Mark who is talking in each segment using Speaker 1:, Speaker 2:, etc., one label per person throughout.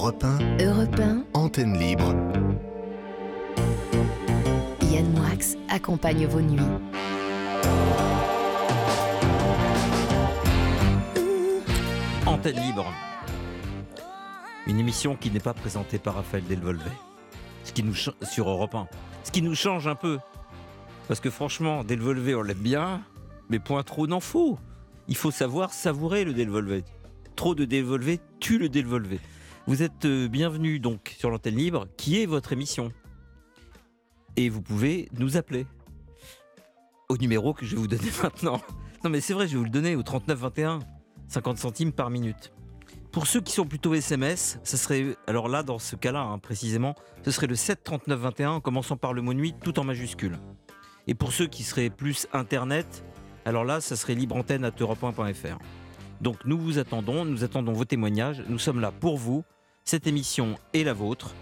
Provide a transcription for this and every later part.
Speaker 1: Europe 1,
Speaker 2: Europe 1,
Speaker 1: antenne libre.
Speaker 2: Yann Moix accompagne vos nuits.
Speaker 3: Antenne libre. Une émission qui n'est pas présentée par Raphaël Delvolvé. Ce qui nous sur Europe 1. Ce qui nous change un peu. Parce que franchement, Delvolvé, on l'aime bien, mais point trop n'en faut. Il faut savoir savourer le Delvolvé. Trop de Delvolvé tue le Delvolvé. Vous êtes euh, bienvenue donc sur l'antenne libre, qui est votre émission. Et vous pouvez nous appeler au numéro que je vais vous donner maintenant. Non mais c'est vrai, je vais vous le donner au 39 21. 50 centimes par minute. Pour ceux qui sont plutôt SMS, serait, alors là, dans ce cas-là, hein, précisément, ce serait le 7 39 21 en commençant par le mot nuit tout en majuscule. Et pour ceux qui seraient plus Internet, alors là, ça serait libreantenne à europe1.fr. Donc nous vous attendons, nous attendons vos témoignages, nous sommes là pour vous. Cette émission est la vôtre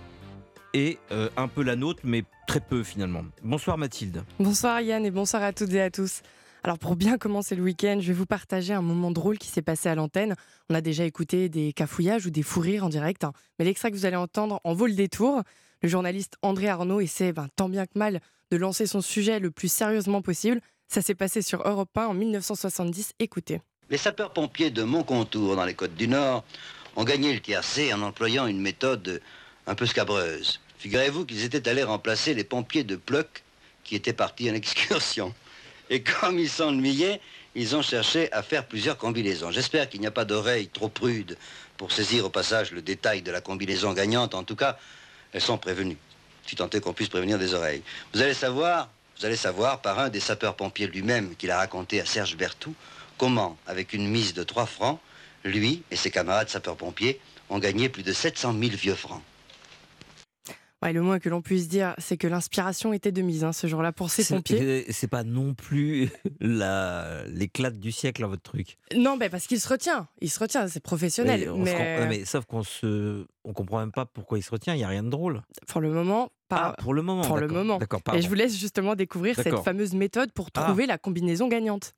Speaker 3: et euh, un peu la nôtre, mais très peu finalement. Bonsoir Mathilde.
Speaker 4: Bonsoir Yann et bonsoir à toutes et à tous. Alors pour bien commencer le week-end, je vais vous partager un moment drôle qui s'est passé à l'antenne. On a déjà écouté des cafouillages ou des fous rires en direct, hein. mais l'extrait que vous allez entendre en vaut le détour. Le journaliste André Arnaud essaie ben, tant bien que mal de lancer son sujet le plus sérieusement possible. Ça s'est passé sur Europe 1 en 1970. Écoutez.
Speaker 5: Les sapeurs-pompiers de Montcontour, dans les Côtes du Nord, ont gagné le tiercé en employant une méthode un peu scabreuse. Figurez-vous qu'ils étaient allés remplacer les pompiers de Pleuc qui étaient partis en excursion. Et comme ils s'ennuyaient, ils ont cherché à faire plusieurs combinaisons. J'espère qu'il n'y a pas d'oreilles trop prudes pour saisir au passage le détail de la combinaison gagnante. En tout cas, elles sont prévenues. Si tant est qu'on puisse prévenir des oreilles. Vous allez savoir, vous allez savoir par un des sapeurs-pompiers lui-même qu'il a raconté à Serge Berthoud comment, avec une mise de 3 francs, lui et ses camarades sapeurs-pompiers ont gagné plus de 700 000 vieux francs.
Speaker 4: Ouais, le moins que l'on puisse dire, c'est que l'inspiration était de mise hein, ce jour-là pour ces pompiers.
Speaker 3: C'est pas non plus la- l'éclat du siècle, hein, votre truc.
Speaker 4: Non, ben parce qu'il se retient. Il se retient, c'est professionnel.
Speaker 3: Mais, on
Speaker 4: mais,
Speaker 3: non, mais sauf qu'on se, on comprend même pas pourquoi il se retient. Il y a rien de drôle.
Speaker 4: pour le moment, pas.
Speaker 3: Ah, pour le moment.
Speaker 4: pour le moment.
Speaker 3: D'accord.
Speaker 4: Et je vous laisse justement découvrir cette fameuse méthode pour
Speaker 3: Ah.
Speaker 4: trouver la combinaison gagnante.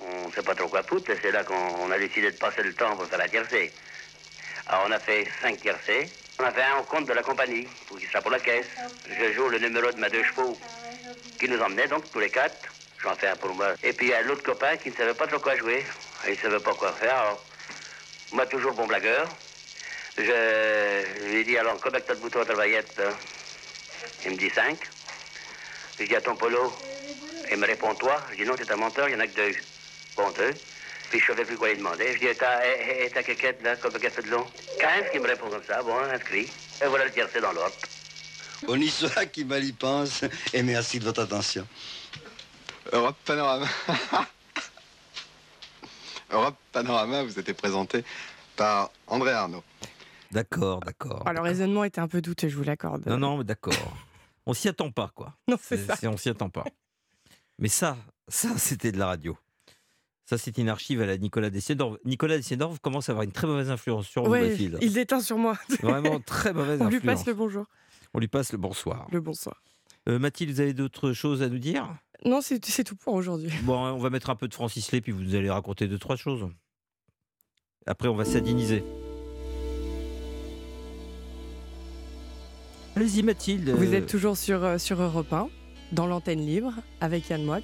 Speaker 6: On sait pas trop quoi foutre, c'est là qu'on on a décidé de passer le temps pour faire la tiercée. Alors on a fait cinq tiercées. On a fait un compte de la compagnie, pour qu'il sera pour la caisse. Je joue le numéro de ma deux chevaux, qui nous emmenait donc tous les quatre. J'en fais un pour moi. Et puis il y a l'autre copain qui ne savait pas trop quoi jouer. Il ne savait pas quoi faire. Alors, moi toujours bon blagueur. Je lui ai dit alors combien t'as de boutons à baguette là Il me dit cinq. Je dis à ton polo. Il me répond toi. Je dis non, t'es un menteur, il n'y en a que deux. Bon, deux. Puis je savais plus quoi lui demander. Je dis, et ta, et, et ta quéquette, là, comme un fait de long 15 qui me répond comme ça? Bon, inscrit. Et voilà le tiercé dans l'ordre.
Speaker 5: On y soit qui mal y pense, et merci de votre attention.
Speaker 7: Europe Panorama. Europe Panorama vous était présenté par André Arnaud.
Speaker 3: D'accord, d'accord.
Speaker 4: Oh, le raisonnement était un peu douteux, je vous l'accorde.
Speaker 3: Non, non, mais d'accord. On s'y attend pas, quoi.
Speaker 4: Non, c'est ça.
Speaker 3: On s'y attend pas. Mais ça, ça, c'était de la radio. Ça, c'est une archive à la Nicolas Dessiedorf. Nicolas Dessiedorf commence à avoir une très mauvaise influence sur vous,
Speaker 4: Ouais,
Speaker 3: Mathilde.
Speaker 4: il déteint sur moi.
Speaker 3: Vraiment très mauvaise
Speaker 4: On lui
Speaker 3: influence.
Speaker 4: passe le bonjour.
Speaker 3: On lui passe le bonsoir.
Speaker 4: Le bonsoir.
Speaker 3: Euh, Mathilde, vous avez d'autres choses à nous dire?
Speaker 4: Non, c'est tout pour aujourd'hui.
Speaker 3: Bon, on va mettre un peu de Francis Lay, puis vous allez raconter deux, trois choses. Après, on va s'adiniser. Allez-y, Mathilde.
Speaker 4: Vous êtes toujours sur, euh, sur Europe 1, dans l'antenne libre, avec Yann Moix.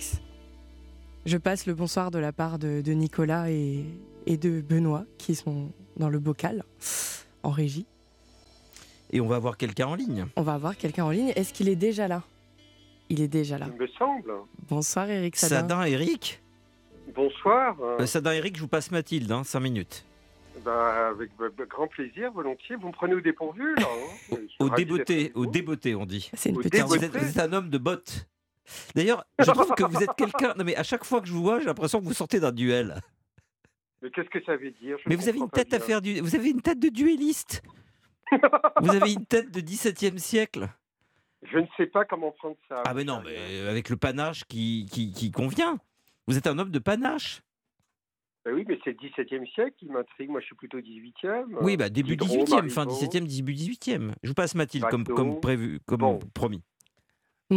Speaker 4: Je passe le bonsoir de la part de, de Nicolas et, et de Benoît, qui sont dans le bocal, en régie.
Speaker 3: Et on va avoir quelqu'un en ligne.
Speaker 4: On va avoir quelqu'un en ligne. Est-ce qu'il est déjà là? Il est déjà là.
Speaker 8: Il me semble.
Speaker 4: Bonsoir Eric Sadin.
Speaker 3: Sadin, Eric?
Speaker 8: Bonsoir. euh,
Speaker 3: Sadin, Eric, je vous passe Mathilde, hein, 5 minutes.
Speaker 8: bah, avec bah, bah, grand plaisir, volontiers. Vous me prenez au dépourvu, là. hein.
Speaker 3: Au débeauté, au débeauté, on dit.
Speaker 4: C'est une petite...
Speaker 3: Car vous
Speaker 8: débeauté.
Speaker 3: êtes, vous êtes un homme de bottes. D'ailleurs, je trouve que vous êtes quelqu'un. Non, mais à chaque fois que je vous vois, j'ai l'impression que vous sortez d'un duel.
Speaker 8: Mais qu'est-ce que ça veut dire? Je
Speaker 3: Mais vous avez une tête à faire du. Vous avez une tête de duelliste? Vous avez une tête de 17e siècle?
Speaker 8: Je ne sais pas comment prendre ça.
Speaker 3: Ah, mais non, mais avec le panache qui, qui, qui convient. Vous êtes un homme de panache.
Speaker 8: Bah oui, mais c'est le 17e siècle qui m'intrigue. Moi, je suis plutôt 18e.
Speaker 3: Oui, bah début
Speaker 8: Diderot,
Speaker 3: 18e, fin
Speaker 8: Marivaux.
Speaker 3: 17e, début 18e. Je vous passe Mathilde comme, comme prévu, comme
Speaker 8: Bon.
Speaker 3: promis.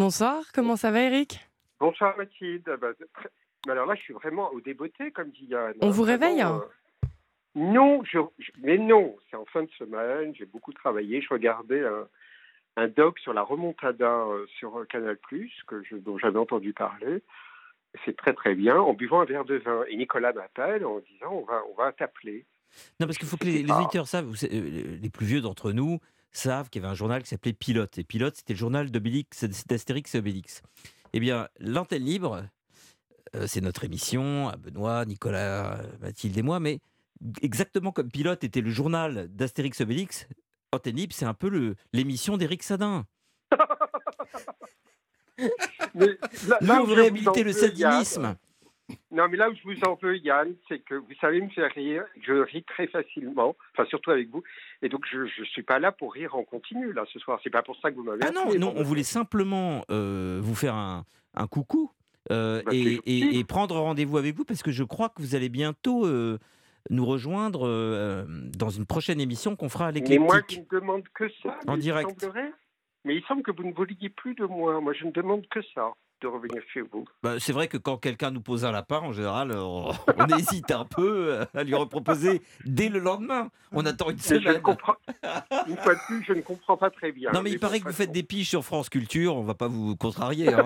Speaker 4: Bonsoir, comment ça va Eric?
Speaker 8: Bonsoir, Mathilde. Bah, très- alors là, je suis vraiment au débeauté, comme dit Yann.
Speaker 4: On vous
Speaker 8: Vraiment,
Speaker 4: réveille
Speaker 8: euh, Non, je, mais non, c'est en fin de semaine, j'ai beaucoup travaillé, je regardais un, un doc sur la remontada euh, sur Canal+, que je, dont j'avais entendu parler. C'est très très bien, en buvant un verre de vin. Et Nicolas m'appelle en disant on va, on va t'appeler.
Speaker 3: Non, parce qu'il faut que les, les auditeurs savent, euh, les plus vieux d'entre nous savent qu'il y avait un journal qui s'appelait Pilote. Et Pilote, c'était le journal d'Obélix, d'Astérix et Obélix. Eh bien, l'antenne libre, euh, c'est notre émission, à Benoît, Nicolas, Mathilde et moi, mais exactement comme Pilote était le journal d'Astérix et Obélix, Antenne Libre, c'est un peu le- l'émission d'Éric Sadin.
Speaker 8: Mais là, là où vous
Speaker 3: le
Speaker 8: veux, Yann,
Speaker 3: sadinisme.
Speaker 8: Non, mais là où je vous en veux, Yann, c'est que vous savez me faire rire. Je ris très facilement, enfin surtout avec vous. Et donc je ne suis pas là pour rire en continu là ce soir. C'est pas pour ça que vous m'avez.
Speaker 3: Ah non, non, on voulait simplement euh, vous faire un, un coucou euh,
Speaker 8: Bah,
Speaker 3: et,
Speaker 8: gentil.
Speaker 3: et- et prendre rendez-vous avec vous parce que je crois que vous allez bientôt euh, nous rejoindre dans une prochaine émission qu'on fera à
Speaker 8: Mais moi, je
Speaker 3: l'éclectique.
Speaker 8: ne demande que ça.
Speaker 3: En direct.
Speaker 8: semblerait- Mais il semble que vous ne vouliez plus de moi. Moi, je ne demande que ça, de revenir chez vous.
Speaker 3: Bah, c'est vrai que quand quelqu'un nous pose un lapin, en général, on, on hésite un peu euh, à lui reproposer dès le lendemain. On attend une
Speaker 8: je ne
Speaker 3: semaine.
Speaker 8: comprends. Une fois de plus, je ne comprends pas très bien.
Speaker 3: Non, mais il paraît que vous faites des piges sur France Culture, on va pas vous contrarier. hein.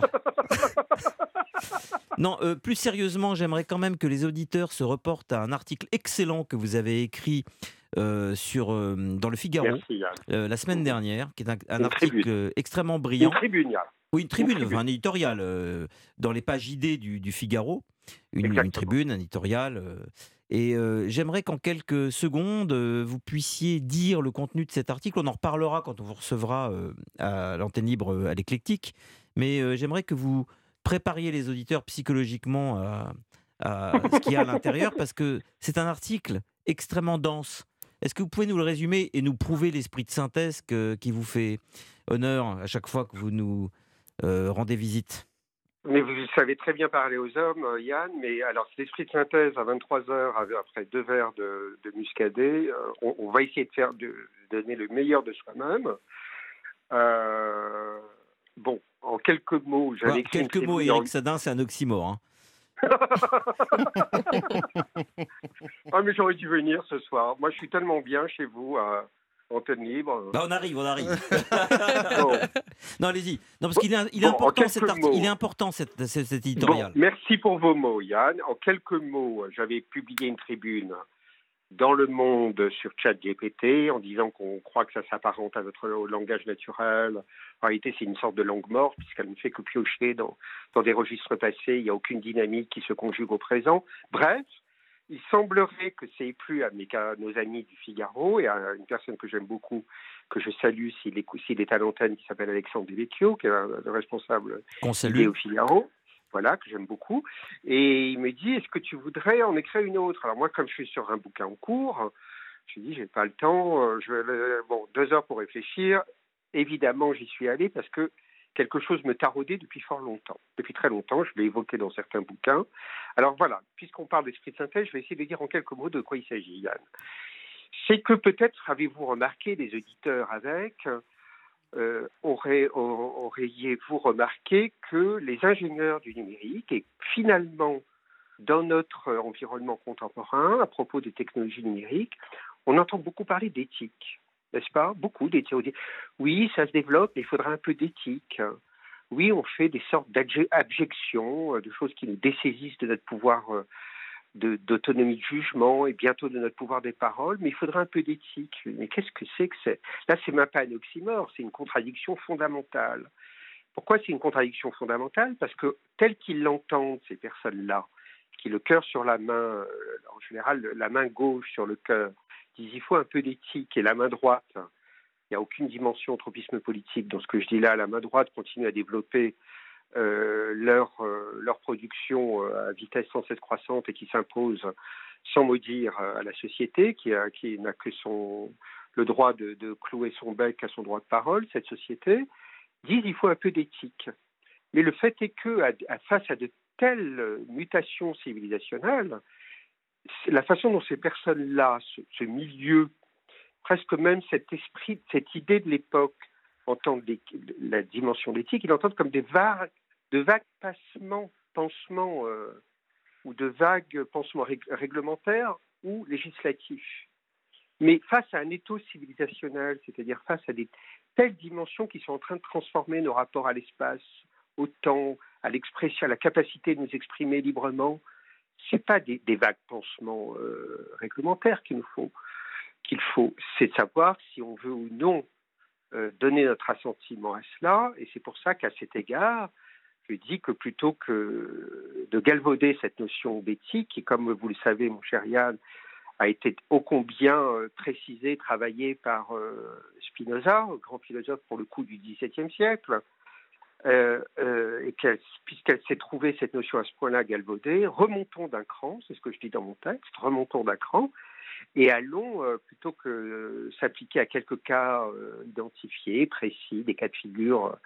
Speaker 3: non, euh, plus sérieusement, j'aimerais quand même que les auditeurs se reportent à un article excellent que vous avez écrit euh, sur, euh, dans le Figaro
Speaker 8: Merci,
Speaker 3: euh, la semaine dernière, qui est un, un
Speaker 8: Une
Speaker 3: article
Speaker 8: tribune.
Speaker 3: extrêmement
Speaker 8: Une
Speaker 3: brillant.
Speaker 8: tribune, Yann.
Speaker 3: Oui, une tribune,
Speaker 8: tribune.
Speaker 3: enfin, un éditorial dans les pages ID du, du Figaro. Une, une tribune, un éditorial. et euh, j'aimerais qu'en quelques secondes, euh, vous puissiez dire le contenu de cet article. On en reparlera quand on vous recevra euh, à l'antenne libre à l'éclectique. Mais j'aimerais que vous prépariez les auditeurs psychologiquement à, à ce qu'il y a à l'intérieur parce que c'est un article extrêmement dense. Est-ce que vous pouvez nous le résumer et nous prouver l'esprit de synthèse que- qui vous fait honneur à chaque fois que vous nous euh, rendez visite?
Speaker 8: Mais vous savez très bien parler aux hommes, euh, Yann. Mais alors, cet esprit de synthèse à 23 heures, après deux verres de, de muscadet, euh, on, on va essayer de faire de, de donner le meilleur de soi-même. Euh, bon, en quelques mots, j'avais
Speaker 3: Quelques mots, Eric Sadin, c'est un oxymore. hein.
Speaker 8: Ah, mais j'aurais dû venir ce soir. Moi, je suis tellement bien chez vous à Antenne Libre.
Speaker 3: Bah, on arrive, on arrive.
Speaker 8: Bon.
Speaker 3: non, allez-y. Non, parce qu'il est, il est
Speaker 8: Bon,
Speaker 3: important, cet
Speaker 8: mots.
Speaker 3: Il est important, cet, cet
Speaker 8: Bon,
Speaker 3: éditorial.
Speaker 8: merci pour vos mots, Yann. En quelques mots, j'avais publié une tribune dans Le Monde sur ChatGPT en disant qu'on croit que ça s'apparente à notre langage naturel. En réalité, c'est une sorte de langue morte puisqu'elle ne fait que piocher dans, dans des registres passés. Il n'y a aucune dynamique qui se conjugue au présent. Bref, il semblerait que c'est plu à, mes, à nos amis du Figaro et à une personne que j'aime beaucoup, que je salue s'il est, est à l'antenne, qui s'appelle Alexandre Devecchio, qui est le responsable au Figaro, voilà, que j'aime beaucoup. Et il me dit, est-ce que tu voudrais en écrire une autre? Alors moi, comme je suis sur un bouquin en cours, je lui dis, j'ai pas le temps, euh, bon, deux heures pour réfléchir. Évidemment, j'y suis allé parce que quelque chose me taraudait depuis fort longtemps, depuis très longtemps. Je l'ai évoqué dans certains bouquins. Alors voilà, puisqu'on parle d'esprit de synthèse, je vais essayer de dire en quelques mots de quoi il s'agit, Yann. C'est que peut-être avez-vous remarqué, les auditeurs avec, euh, auriez-vous remarqué que les ingénieurs du numérique, et finalement dans notre euh, environnement contemporain, à propos des technologies numériques, on entend beaucoup parler d'éthique, n'est-ce pas? Beaucoup d'éthique. Oui, ça se développe, mais il faudra un peu d'éthique. Oui, on fait des sortes d'abjections, euh, de choses qui nous dessaisissent de notre pouvoir d'autonomie de, jugement et bientôt de notre pouvoir des paroles, mais il faudra un peu d'éthique. Mais qu'est-ce que c'est que c'est? Là, c'est même pas un oxymore, c'est une contradiction fondamentale. Pourquoi c'est une contradiction fondamentale? Parce que tel qu'ils l'entendent, ces personnes-là, qui le cœur sur la main, euh, en général la main gauche sur le cœur, disent il faut un peu d'éthique et la main droite, il n'y a aucune dimension tropisme politique dans ce que je dis là, la main droite continue à développer leur, euh, leur production euh, à vitesse sans cesse croissante et qui s'impose sans mot dire euh, à la société, qui, qui n'a que son, le droit de, clouer son bec à son droit de parole, cette société, disent il faut un peu d'éthique. Mais le fait est que, face à de telles mutations civilisationnelles, la façon dont ces personnes-là, ce, milieu, presque même cet esprit, cette idée de l'époque, entendent la dimension d'éthique, ils l'entendent comme des vagues, de vagues passements, pansements, euh, ou de vagues pansements rég réglementaires ou législatif. Mais face à un étau civilisationnel, c'est-à-dire face à des telles dimensions qui sont en train de transformer nos rapports à l'espace, au temps, à l'expression, à la capacité de nous exprimer librement, ce n'est pas des, vagues pansements euh, réglementaires qu'il nous faut. Qu'il faut, c'est savoir si on veut ou non euh, donner notre assentiment à cela. Et c'est pour ça qu'à cet égard, je dis que plutôt que de galvauder cette notion d'éthique, qui, comme vous le savez, mon cher Yann, a été ô combien euh, précisée, travaillée par euh, Spinoza, grand philosophe pour le coup du XVIIe siècle, euh, puisqu'elle s'est trouvée cette notion à ce point-là galvaudée, remontons d'un cran, c'est ce que je dis dans mon texte, remontons d'un cran, et allons, plutôt que s'appliquer à quelques cas identifiés, précis, des cas de figure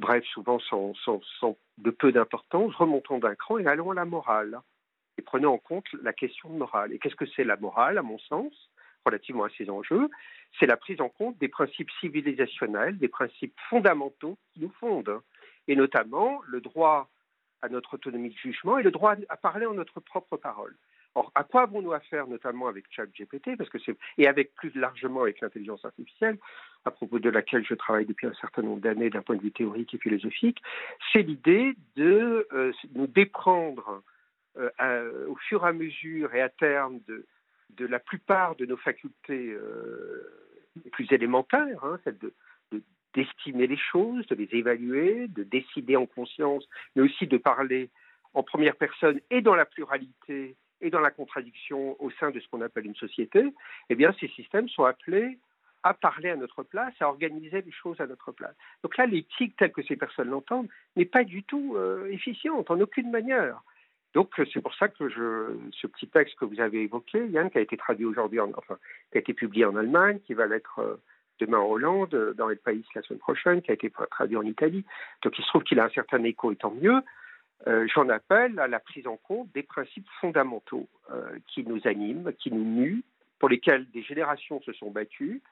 Speaker 8: bref, souvent sans, de peu d'importance, remontons d'un cran et allons à la morale. Et prenons en compte la question de morale. Et qu'est-ce que c'est la morale, à mon sens, relativement à ces enjeux? C'est la prise en compte des principes civilisationnels, des principes fondamentaux qui nous fondent, et notamment le droit à notre autonomie de jugement et le droit à parler en notre propre parole. Or, à quoi avons-nous affaire, notamment avec ChatGPT, parce que c'est et avec plus largement avec l'intelligence artificielle, à propos de laquelle je travaille depuis un certain nombre d'années d'un point de vue théorique et philosophique, c'est l'idée de euh, nous déprendre euh, au fur et à mesure et à terme de, la plupart de nos facultés euh, les plus élémentaires, hein, celle de, d'estimer les choses, de les évaluer, de décider en conscience, mais aussi de parler en première personne et dans la pluralité et dans la contradiction au sein de ce qu'on appelle une société, eh bien, ces systèmes sont appelés à parler à notre place, à organiser les choses à notre place. Donc là, l'éthique telle que ces personnes l'entendent n'est pas du tout euh, efficiente, en aucune manière. Donc c'est pour ça que ce petit texte que vous avez évoqué, Yann, qui a été publié en Allemagne, qui va l'être euh, demain en Hollande, dans les pays la semaine prochaine, qui a été traduit en Italie. Donc il se trouve qu'il a un certain écho, et tant mieux. Euh, j'en appelle à la prise en compte des principes fondamentaux euh, qui nous animent, qui nous nuent, pour lesquels des générations se sont battues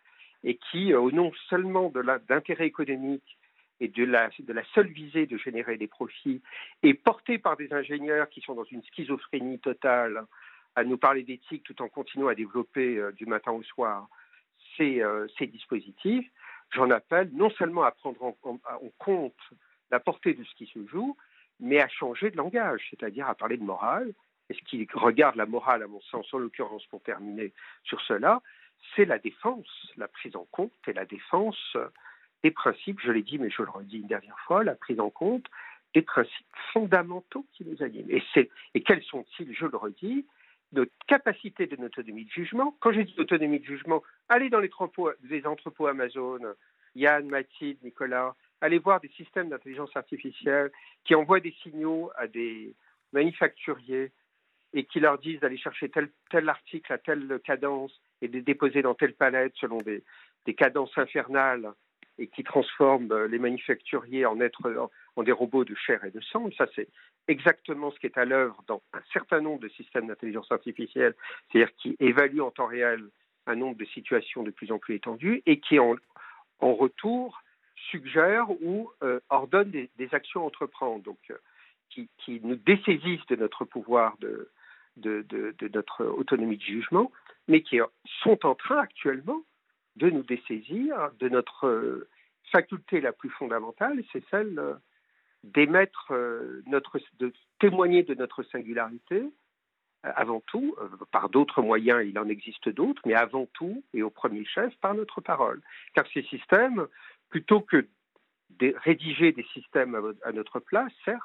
Speaker 8: et qui, euh, au nom seulement de d'intérêts économiques et de la, seule visée de générer des profits, et portés par des ingénieurs qui sont dans une schizophrénie totale à nous parler d'éthique tout en continuant à développer du matin au soir ces, dispositifs, j'en appelle non seulement à prendre en, en compte la portée de ce qui se joue, mais à changer de langage, c'est-à-dire à parler de morale. Et ce qui regarde la morale, à mon sens, en l'occurrence pour terminer sur cela, c'est la défense, la prise en compte et la défense des principes, je l'ai dit, mais je le redis une dernière fois, la prise en compte des principes fondamentaux qui nous animent. Et, et quels sont-ils, je le redis, notre capacité de autonomie de jugement. Quand j'ai dit autonomie de jugement, allez dans les, entrepôts, les entrepôts Amazon, Yann, Mathilde, Nicolas, allez voir des systèmes d'intelligence artificielle qui envoient des signaux à des manufacturiers et qui leur disent d'aller chercher tel, tel article à telle cadence et de les déposer dans telle palette selon des, des cadences infernales et qui transforment euh, les manufacturiers en, être, en des robots de chair et de sang. ça, c'est exactement ce qui est à l'œuvre dans un certain nombre de systèmes d'intelligence artificielle, c'est-à-dire qui évaluent en temps réel un nombre de situations de plus en plus étendues et qui, en, en retour, suggère ou euh, ordonne des, actions à entreprendre, donc euh, qui, nous dessaisissent de notre pouvoir de, de, notre autonomie de jugement, mais qui sont en train actuellement de nous dessaisir de notre euh, faculté la plus fondamentale, c'est celle d'émettre notre, de témoigner de notre singularité, avant tout, par d'autres moyens, il en existe d'autres, mais avant tout et au premier chef, par notre parole. Car ces systèmes plutôt que de rédiger des systèmes à notre place, certes,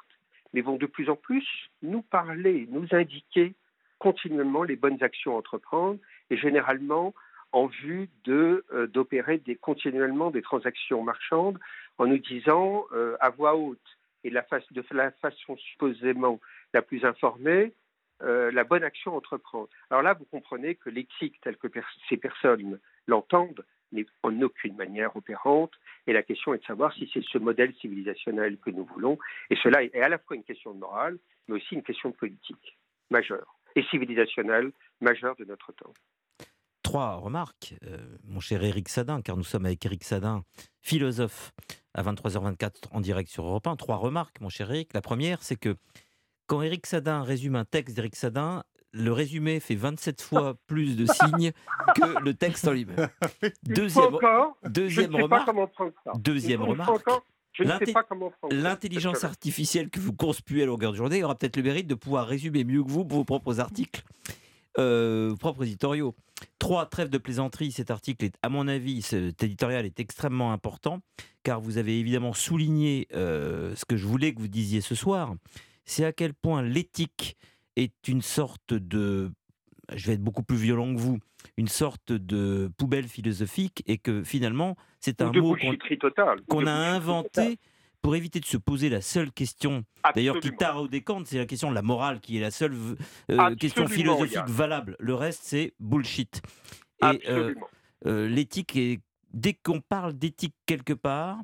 Speaker 8: mais vont de plus en plus nous parler, nous indiquer continuellement les bonnes actions à entreprendre et généralement en vue de euh, d'opérer continuellement des transactions marchandes en nous disant euh, à voix haute et de la façon supposément la plus informée euh, la bonne action à entreprendre. Alors là, vous comprenez que l'éthique telle que ces personnes l'entendent n'est en aucune manière opérante. Et la question est de savoir si c'est ce modèle civilisationnel que nous voulons. Et cela est à la fois une question de morale, mais aussi une question politique majeure et civilisationnelle majeure de notre temps.
Speaker 3: Trois remarques, euh, mon cher Éric Sadin, car nous sommes avec Éric Sadin, philosophe, à 23h24 en direct sur Europe 1. Trois remarques, mon cher Éric. La première, c'est que quand Éric Sadin résume un texte d'Éric Sadin, le résumé fait 27 fois plus de signes que le texte en lui-même. Deuxième,
Speaker 8: Encore,
Speaker 3: deuxième remarque. Deuxième remarque. L'intelligence artificielle que vous conspuez à longueur de journée aura peut-être le mérite de pouvoir résumer mieux que vous vos propres articles, euh, vos propres éditoriaux. Trois, trêve de plaisanterie. Cet article est, à mon avis, cet éditorial est extrêmement important, car vous avez évidemment souligné euh, ce que je voulais que vous disiez ce soir. C'est à quel point l'éthique est une sorte de, je vais être beaucoup plus violent que vous, une sorte de poubelle philosophique, et que finalement, c'est un mot qu'on a inventé
Speaker 8: totale.
Speaker 3: pour éviter de se poser la seule question, d'ailleurs qui taraude des Kant, c'est la question de la morale qui est la seule euh, question philosophique valable. Le reste, c'est bullshit. Et euh,
Speaker 8: Absolument.
Speaker 3: euh, l'éthique, est, dès qu'on parle d'éthique quelque part,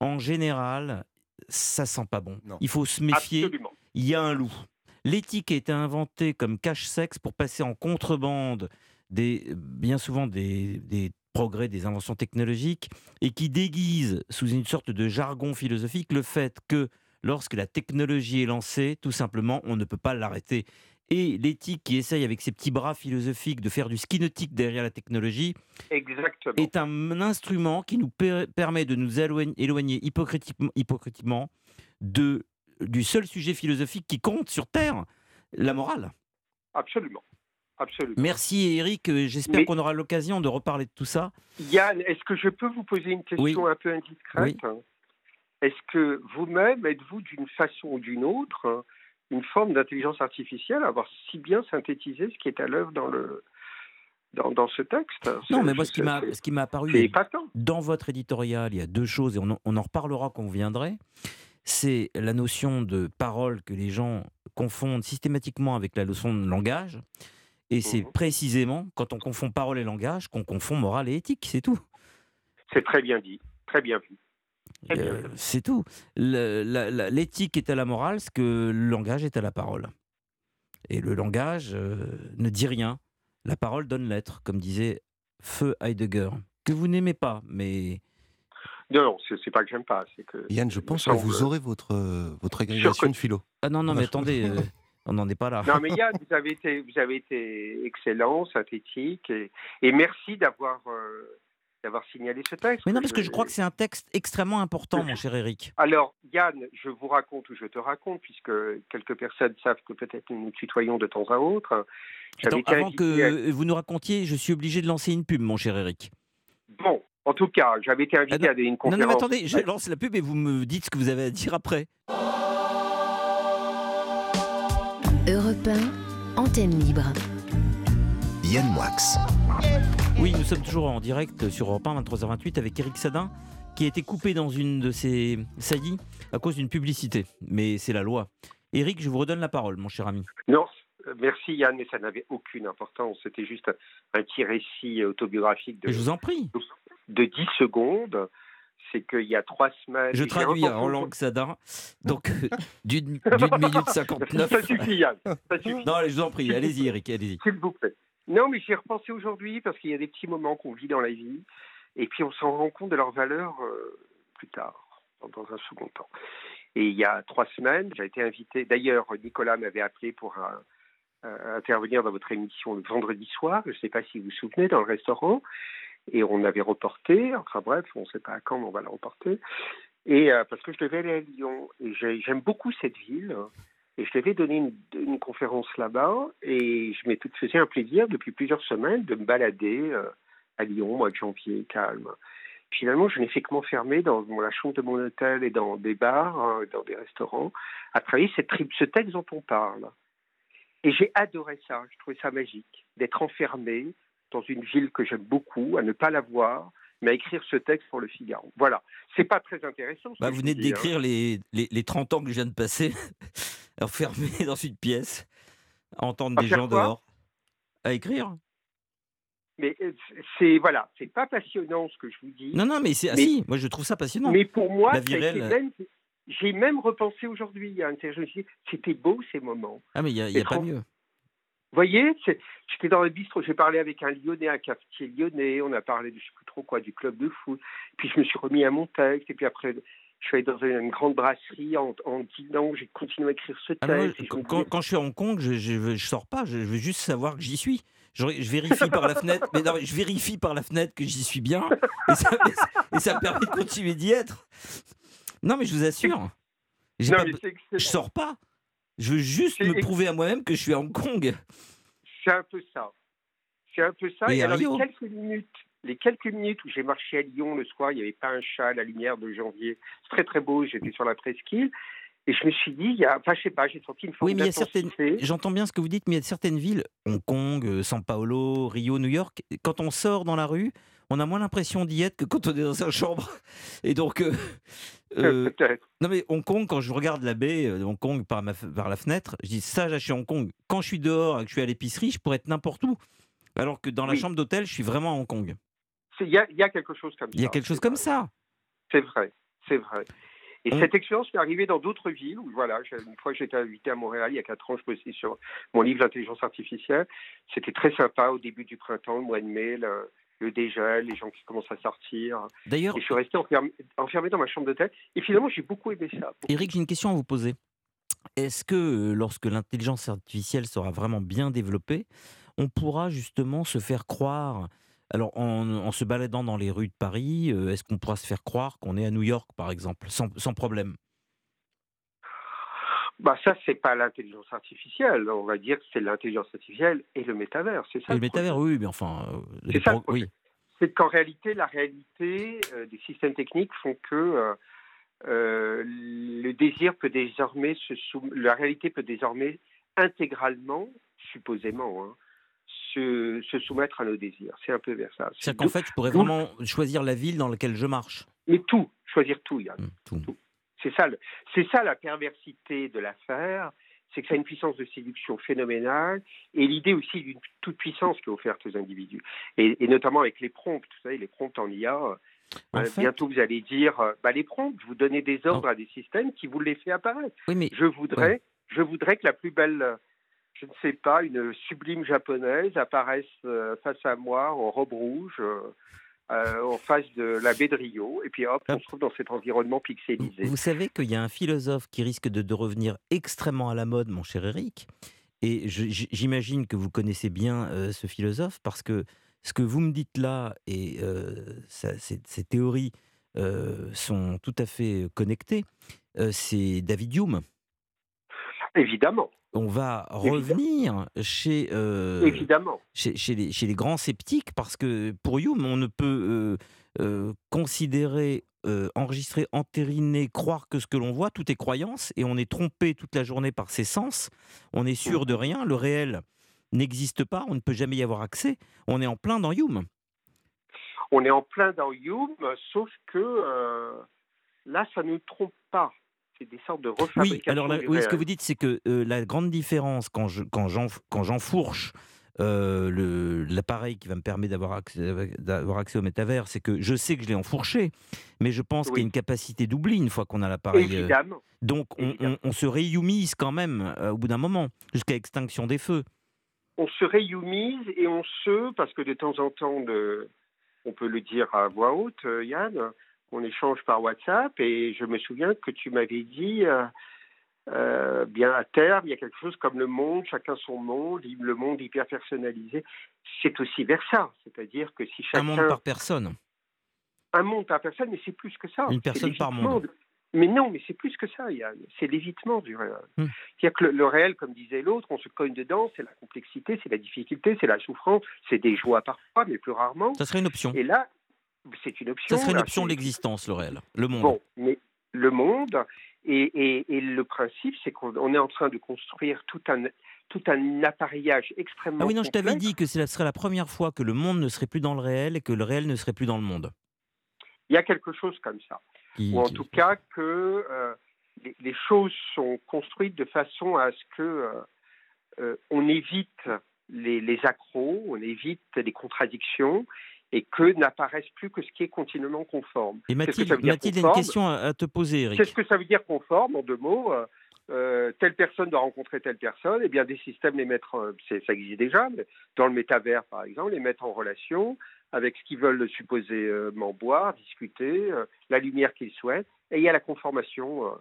Speaker 3: en général, ça sent pas bon.
Speaker 1: Non.
Speaker 3: Il faut se méfier,
Speaker 8: Absolument.
Speaker 3: il y a un loup. L'éthique a été inventée comme cache-sexe pour passer en contrebande des, bien souvent des, des progrès, des inventions technologiques, et qui déguise sous une sorte de jargon philosophique le fait que lorsque la technologie est lancée, tout simplement, on ne peut pas l'arrêter. Et l'éthique qui essaye avec ses petits bras philosophiques de faire du ski nautique derrière la technologie
Speaker 8: Exactement.
Speaker 3: est un instrument qui nous per- permet de nous éloigner, éloigner hypocritiquement, hypocritiquement de, du seul sujet philosophique qui compte sur Terre, la morale.
Speaker 8: Absolument. Absolument.
Speaker 3: Merci Eric, Euh, j'espère qu'on aura l'occasion de reparler de tout ça.
Speaker 8: Yann, est-ce que je peux vous poser une question
Speaker 3: Oui.
Speaker 8: un peu indiscrète Est-ce que vous-même êtes-vous d'une façon ou d'une autre une forme d'intelligence artificielle à avoir si bien synthétisé ce qui est à l'œuvre dans le dans, dans ce texte?
Speaker 3: Non, mais moi, ce qui m'a apparu dans votre éditorial, il y a deux choses, et on en, on en reparlera quand vous viendrez. C'est la notion de parole que les gens confondent systématiquement avec la notion de langage. Et c'est
Speaker 8: Mhm.
Speaker 3: précisément quand on confond parole et langage qu'on confond morale et éthique, c'est tout.
Speaker 8: C'est très bien dit, très bien vu.
Speaker 3: Euh, c'est tout. L'éthique est à la morale, ce que le langage est à la parole. Et le langage euh, ne dit rien. La parole donne l'être, comme disait Feu Heidegger, que vous n'aimez pas, mais
Speaker 8: Non, non, c'est pas que j'aime pas, c'est que
Speaker 1: Yann, je pense que vous aurez votre, euh, votre agrégation de philo.
Speaker 3: ah non non mais attendez, euh, on n'en est pas là.
Speaker 8: Non, mais Yann, vous avez été, vous avez été excellent, synthétique, et, et merci d'avoir euh, d'avoir signalé ce texte.
Speaker 3: Mais non, parce que je crois que c'est un texte extrêmement important, mon cher Eric.
Speaker 8: Alors, Yann, je vous raconte ou je te raconte, puisque quelques personnes savent que peut-être nous nous tutoyons de temps à autre. J'avais
Speaker 3: Attends, avant
Speaker 8: à-
Speaker 3: que vous nous racontiez, je suis obligé de lancer une pub, mon cher Eric.
Speaker 8: Bon, en tout cas, j'avais été invité
Speaker 3: Ah non,
Speaker 8: à une
Speaker 3: Non,
Speaker 8: conférence.
Speaker 3: non, mais attendez, je lance la pub et vous me dites ce que vous avez à dire après.
Speaker 2: Europe 1, antenne libre.
Speaker 9: Yann Moix.
Speaker 3: Oui, nous sommes toujours en direct sur Europe 1, 23h28, avec Eric Sadin, qui a été coupé dans une de ses saillies à cause d'une publicité. Mais c'est la loi. Eric, je vous redonne la parole, mon cher ami.
Speaker 8: Non, merci Yann, mais ça n'avait aucune importance. C'était juste un, petit récit autobiographique de,
Speaker 3: Je vous en prie.
Speaker 8: de 10 secondes. C'est qu'il y a trois semaines.
Speaker 3: Je traduis
Speaker 8: repensé
Speaker 3: en langue Sadin. Donc, euh, d'une minute 59.
Speaker 8: Ça suffit, Yann. Ça suffit.
Speaker 3: Non, allez, je vous en prie. Allez-y, Eric, allez-y.
Speaker 8: S'il vous plaît. Non, mais j'y ai repensé aujourd'hui parce qu'il y a des petits moments qu'on vit dans la vie et puis on s'en rend compte de leur valeur euh, plus tard, dans- dans un second temps. Et il y a trois semaines, j'ai été invité. D'ailleurs, Nicolas m'avait appelé pour un- euh, intervenir dans votre émission le vendredi soir. Je ne sais pas si vous vous souvenez, dans le restaurant. Et on avait reporté. Enfin bref, on ne sait pas à quand, mais on va la reporter. Et euh, parce que je devais aller à Lyon. Et j'ai- j'aime beaucoup cette ville. Et je devais donner une, conférence là-bas. Et je m'étais faisais un plaisir depuis plusieurs semaines de me balader euh, à Lyon, mois de janvier, calme. Finalement, je n'ai fait que m'enfermer dans la chambre de mon hôtel et dans des bars, hein, dans des restaurants, à travailler cette ce texte dont on parle. Et j'ai adoré ça. Je trouvais ça magique d'être enfermé dans une ville que j'aime beaucoup, à ne pas la voir, mais à écrire ce texte pour le Figaro. Voilà. C'est pas très intéressant. ce
Speaker 3: Bah, vous venez de
Speaker 8: hein.
Speaker 3: décrire les, les, les 30 ans que je viens de passer, enfermé dans une pièce, à entendre
Speaker 8: À
Speaker 3: des gens dehors, à écrire.
Speaker 8: Mais euh, c'est voilà, c'est pas passionnant ce que je vous dis.
Speaker 3: Non, non, mais c'est. Ah si, moi je trouve ça passionnant.
Speaker 8: Mais pour moi,
Speaker 3: La
Speaker 8: ça a été
Speaker 3: virelle.
Speaker 8: même- j'ai même repensé aujourd'hui. Suis dit, c'était beau ces moments.
Speaker 3: Ah, mais il n'y a, y a pas mieux.
Speaker 8: Vous voyez, j'étais dans le bistrot, j'ai parlé avec un Lyonnais, un cafetier lyonnais, on a parlé de je sais plus trop quoi, du club de foot. Puis je me suis remis à mon texte, et puis après, Je suis allé dans une grande brasserie en, en disant j'ai continué à écrire ce texte. Et je
Speaker 3: quand, je suis à Hong Kong, je, je sors pas, je, je veux juste savoir que j'y suis. Je, je vérifie par la fenêtre, mais non, je vérifie par la fenêtre que j'y suis bien, ça- et ça me permet de continuer d'y être. Non, mais je vous assure,
Speaker 8: non,
Speaker 3: pas
Speaker 8: mais
Speaker 3: je sors pas. Je veux juste me prouver à moi-même que je suis à Hong Kong.
Speaker 8: C'est un peu ça. C'est un peu ça.
Speaker 3: Mais
Speaker 8: et alors, les quelques minutes, les quelques minutes où j'ai marché à Lyon le soir, il n'y avait pas un chat à la lumière de janvier. C'est très très beau. J'étais sur la presqu'île et je me suis dit, il y a, enfin, je sais pas, j'ai senti une forme
Speaker 3: Oui, mais il y a certaines. J'entends bien ce que vous dites, mais il y a certaines villes, Hong Kong, euh, São Paulo, Rio, New York, quand on sort dans la rue, on a moins l'impression d'y être que quand on est dans sa chambre. Et donc, euh, euh, non mais Hong Kong, quand je regarde la baie euh, de Hong Kong par, ma, f- par la fenêtre, je dis ça, suis à Hong Kong. Quand je suis dehors et que je suis à l'épicerie, je pourrais être n'importe où. Alors que dans la
Speaker 8: Oui.
Speaker 3: chambre d'hôtel, je suis vraiment à Hong Kong.
Speaker 8: Il y a, il y a quelque chose comme ça.
Speaker 3: Il y a quelque chose
Speaker 8: c'est
Speaker 3: comme
Speaker 8: vrai.
Speaker 3: ça.
Speaker 8: C'est vrai, c'est vrai. Et cette expérience m'est arrivée dans d'autres villes. Où, voilà, j'ai- une fois j'étais invité à Montréal, il y a quatre ans, je bossais sur mon livre L'intelligence artificielle. C'était très sympa au début du printemps, le mois de mai, le, le dégel, les gens qui commencent à sortir.
Speaker 3: D'ailleurs,
Speaker 8: Et je suis resté enfermé, enfermé dans ma chambre d'hôtel. Et finalement, j'ai beaucoup aimé ça.
Speaker 3: Eric, j'ai une question à vous poser. Est-ce que euh, lorsque l'intelligence artificielle sera vraiment bien développée, on pourra justement se faire croire, alors en, en se baladant dans les rues de Paris, euh, est-ce qu'on pourra se faire croire qu'on est à New York, par exemple, sans, sans problème?
Speaker 8: Bah ça, c'est pas l'intelligence artificielle. On va dire que c'est l'intelligence artificielle et le métavers. C'est ça.
Speaker 3: Et le métavers, oui, mais enfin, euh,
Speaker 8: C'est ça,
Speaker 3: pro- oui.
Speaker 8: c'est qu'en réalité, la réalité euh, des systèmes techniques font que euh, euh, le désir peut désormais se soum- la réalité peut désormais intégralement, supposément, hein, se, se soumettre à nos désirs. C'est un peu vers ça. C'est
Speaker 3: C'est-à-dire qu'en fait, je pourrais vraiment choisir la ville dans laquelle je marche.
Speaker 8: Mais tout, choisir tout, Yann.
Speaker 3: Hum, tout.
Speaker 8: C'est ça, c'est ça la perversité de l'affaire, c'est que ça a une puissance de séduction phénoménale et l'idée aussi d'une toute puissance qui est offerte aux individus. Et, et notamment avec les prompts, vous savez, les prompts en IA. euh,
Speaker 3: En
Speaker 8: euh,
Speaker 3: fait-
Speaker 8: Bientôt, vous allez dire, euh, bah, les prompts, vous donnez des ordres à des systèmes qui vous les fait apparaître.
Speaker 3: Oui, mais
Speaker 8: Je voudrais, je voudrais que la plus belle, euh, je ne sais pas, une sublime japonaise apparaisse euh, face à moi en robe rouge, euh, euh, en face de la baie de Rio, et puis hop, on se trouve dans cet environnement pixelisé.
Speaker 3: Vous savez qu'il y a un philosophe qui risque de, de revenir extrêmement à la mode, mon cher Eric. Et j'imagine que vous connaissez bien euh, ce philosophe parce que ce que vous me dites là et euh, ça- ces, théories euh, sont tout à fait connectées. C'est David Hume.
Speaker 8: Évidemment,
Speaker 3: On va revenir chez, euh,
Speaker 8: évidemment.
Speaker 3: chez, chez les, chez les grands sceptiques, parce que pour Hume, on ne peut euh, euh, considérer, enregistrer, entériner, croire que ce que l'on voit, tout est croyance, et on est trompé toute la journée par ses sens, on est sûr de rien, le réel n'existe pas, on ne peut jamais y avoir accès, on est en plein dans Hume.
Speaker 8: On est en plein dans Hume, sauf que là, ça ne nous trompe pas. C'est des sortes de refabrications
Speaker 3: Oui, alors là,
Speaker 8: du
Speaker 3: oui, ce que vous dites, c'est que euh, la grande différence quand je quand j'enf- quand j'enfourche euh, l'appareil qui va me permettre d'avoir accès, au métavers, c'est que je sais que je l'ai enfourché, mais je pense qu'il y a une capacité d'oubli une fois qu'on a l'appareil. euh, donc on,
Speaker 8: Évidemment.
Speaker 3: on- on se réhumise quand même euh, au bout d'un moment, jusqu'à extinction des feux.
Speaker 8: on se réhumise et on se, parce que de temps en temps, de, on peut le dire à voix haute, Yann, on échange par WhatsApp et je me souviens que tu m'avais dit, euh, euh, bien à terme, il y a quelque chose comme le monde, chacun son monde, le monde hyper personnalisé. C'est aussi vers ça, c'est-à-dire que si
Speaker 3: Un
Speaker 8: chacun
Speaker 3: monde par personne.
Speaker 8: un monde par personne, mais c'est plus que ça.
Speaker 3: Une personne par monde.
Speaker 8: de- Mais non, mais c'est plus que ça. C'est l'évitement du réel.
Speaker 3: Hmm.
Speaker 8: C'est-à-dire que le, le réel, comme disait l'autre, on se cogne dedans, c'est la complexité, c'est la difficulté, c'est la souffrance, c'est des joies parfois, mais plus rarement.
Speaker 3: Ça serait une option.
Speaker 8: Et là, c'est une option.
Speaker 3: Ça serait une option de l'existence, le réel, le monde.
Speaker 8: Bon, mais le monde, et, et- et le principe, c'est qu'on on est en train de construire tout un, tout un appareillage extrêmement
Speaker 3: Ah oui, non, je t'avais dit que ce serait la première fois que le monde ne serait plus dans le réel et que le réel ne serait plus dans le monde.
Speaker 8: Il y a quelque chose comme ça.
Speaker 3: Qui-
Speaker 8: ou en
Speaker 3: qui-
Speaker 8: tout cas que euh, les, les choses sont construites de façon à ce que euh, euh, on évite les, les accros, on évite les contradictions et que n'apparaisse plus que ce qui est continuellement conforme.
Speaker 3: Et
Speaker 8: Qu'est-ce que
Speaker 3: Mathilde, Mathilde a une
Speaker 8: conforme
Speaker 3: question à, te poser, Eric.
Speaker 8: Qu'est-ce que ça veut dire conforme En deux mots, euh, euh, telle personne doit rencontrer telle personne, eh bien des systèmes les mettre, euh, ça existe déjà, mais dans le métavers par exemple, les mettre en relation avec ce qu'ils veulent supposément boire, discuter, euh, la lumière qu'ils souhaitent, et il y a la conformation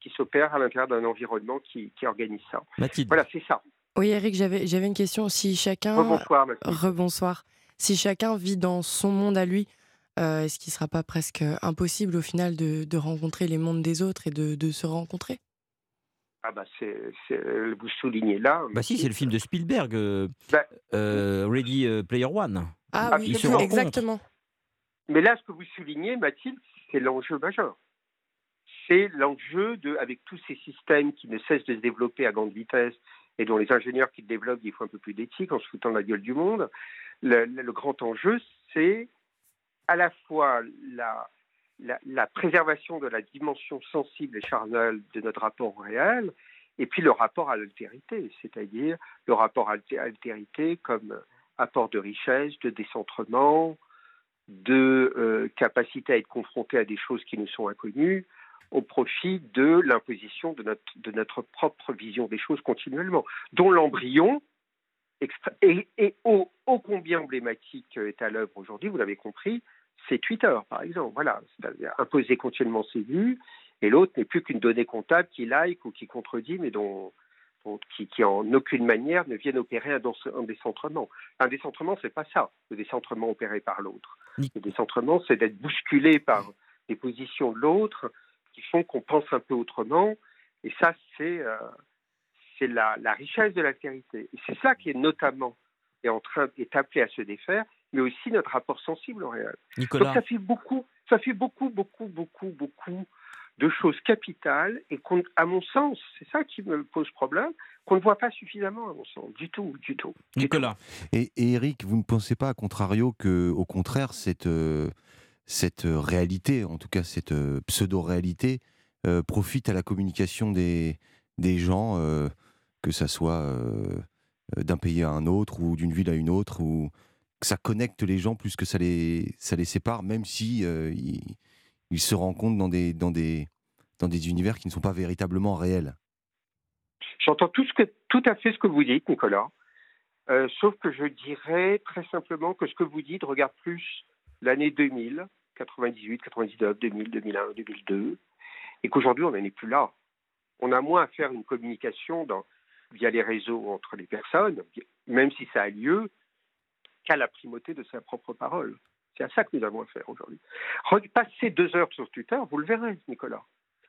Speaker 8: qui s'opère à l'intérieur d'un environnement qui, organise ça.
Speaker 3: Mathilde.
Speaker 8: Voilà, c'est ça.
Speaker 4: Oui, Eric, j'avais, j'avais une question. Si chacun.
Speaker 8: Rebonsoir,
Speaker 4: Rebonsoir. Si chacun vit dans son monde à lui, est-ce qu'il ne sera pas presque impossible au final de, rencontrer les mondes des autres et de se rencontrer?
Speaker 8: Ah bah c'est, vous soulignez là.
Speaker 3: Bah si, c'est le film de Spielberg, euh, bah, euh, Ready euh, Player One.
Speaker 4: Ah oui, exactement.
Speaker 8: Mais là, ce que vous soulignez, Mathilde, c'est l'enjeu majeur. C'est l'enjeu de, avec tous ces systèmes qui ne cessent de se développer à grande vitesse et dont les ingénieurs qui le développent, il faut un peu plus d'éthique en se foutant de la gueule du monde. Le, grand enjeu, c'est à la fois la, préservation de la dimension sensible et charnelle de notre rapport réel, et puis le rapport à l'altérité, c'est-à-dire le rapport à l'altérité comme apport de richesse, de décentrement, de euh, capacité à être confronté à des choses qui nous sont inconnues, au profit de l'imposition de notre propre vision des choses continuellement, dont l'embryon est, est ô, combien emblématique est à l'œuvre aujourd'hui, vous l'avez compris, c'est Twitter, par exemple. Voilà, imposer continuellement ses vues, et l'autre n'est plus qu'une donnée comptable qui like ou qui contredit, mais dont, qui, en aucune manière ne viennent opérer un, un décentrement. Un décentrement, c'est pas ça, le décentrement opéré par l'autre. Le décentrement, c'est d'être bousculé par des positions de l'autre qui font qu'on pense un peu autrement, et ça, c'est euh, c'est la, la, richesse de l'altérité. Et c'est ça qui est notamment est en train est appelé à se défaire, mais aussi notre rapport sensible au réel.
Speaker 3: Nicolas.
Speaker 8: Donc ça fait beaucoup, ça fait beaucoup, beaucoup, beaucoup, beaucoup de choses capitales et à mon sens, c'est ça qui me pose problème, qu'on ne voit pas suffisamment, à mon sens, du tout, du tout.
Speaker 3: Nicolas.
Speaker 1: Et, Eric, vous ne pensez pas, à contrario, que, au contraire, cette, euh, cette réalité, en tout cas cette euh, pseudo-réalité, euh, profite à la communication des, des gens, que ça soit d'un pays à un autre ou d'une ville à une autre, ou ça connecte les gens plus que ça les, ça les sépare, même si euh, ils, se rencontrent dans des, dans, des, dans des univers qui ne sont pas véritablement réels.
Speaker 8: J'entends tout, ce que, tout à fait ce que vous dites, Nicolas. Euh, sauf que je dirais très simplement que ce que vous dites regarde plus l'année 2000, 98, 99, 2000, 2001, 2002, et qu'aujourd'hui on n'en est plus là. On a moins à faire une communication dans, via les réseaux entre les personnes, même si ça a lieu, qu'à la primauté de sa propre parole. C'est à ça que nous avons affaire aujourd'hui. Passez deux heures sur Twitter, vous le verrez, Nicolas.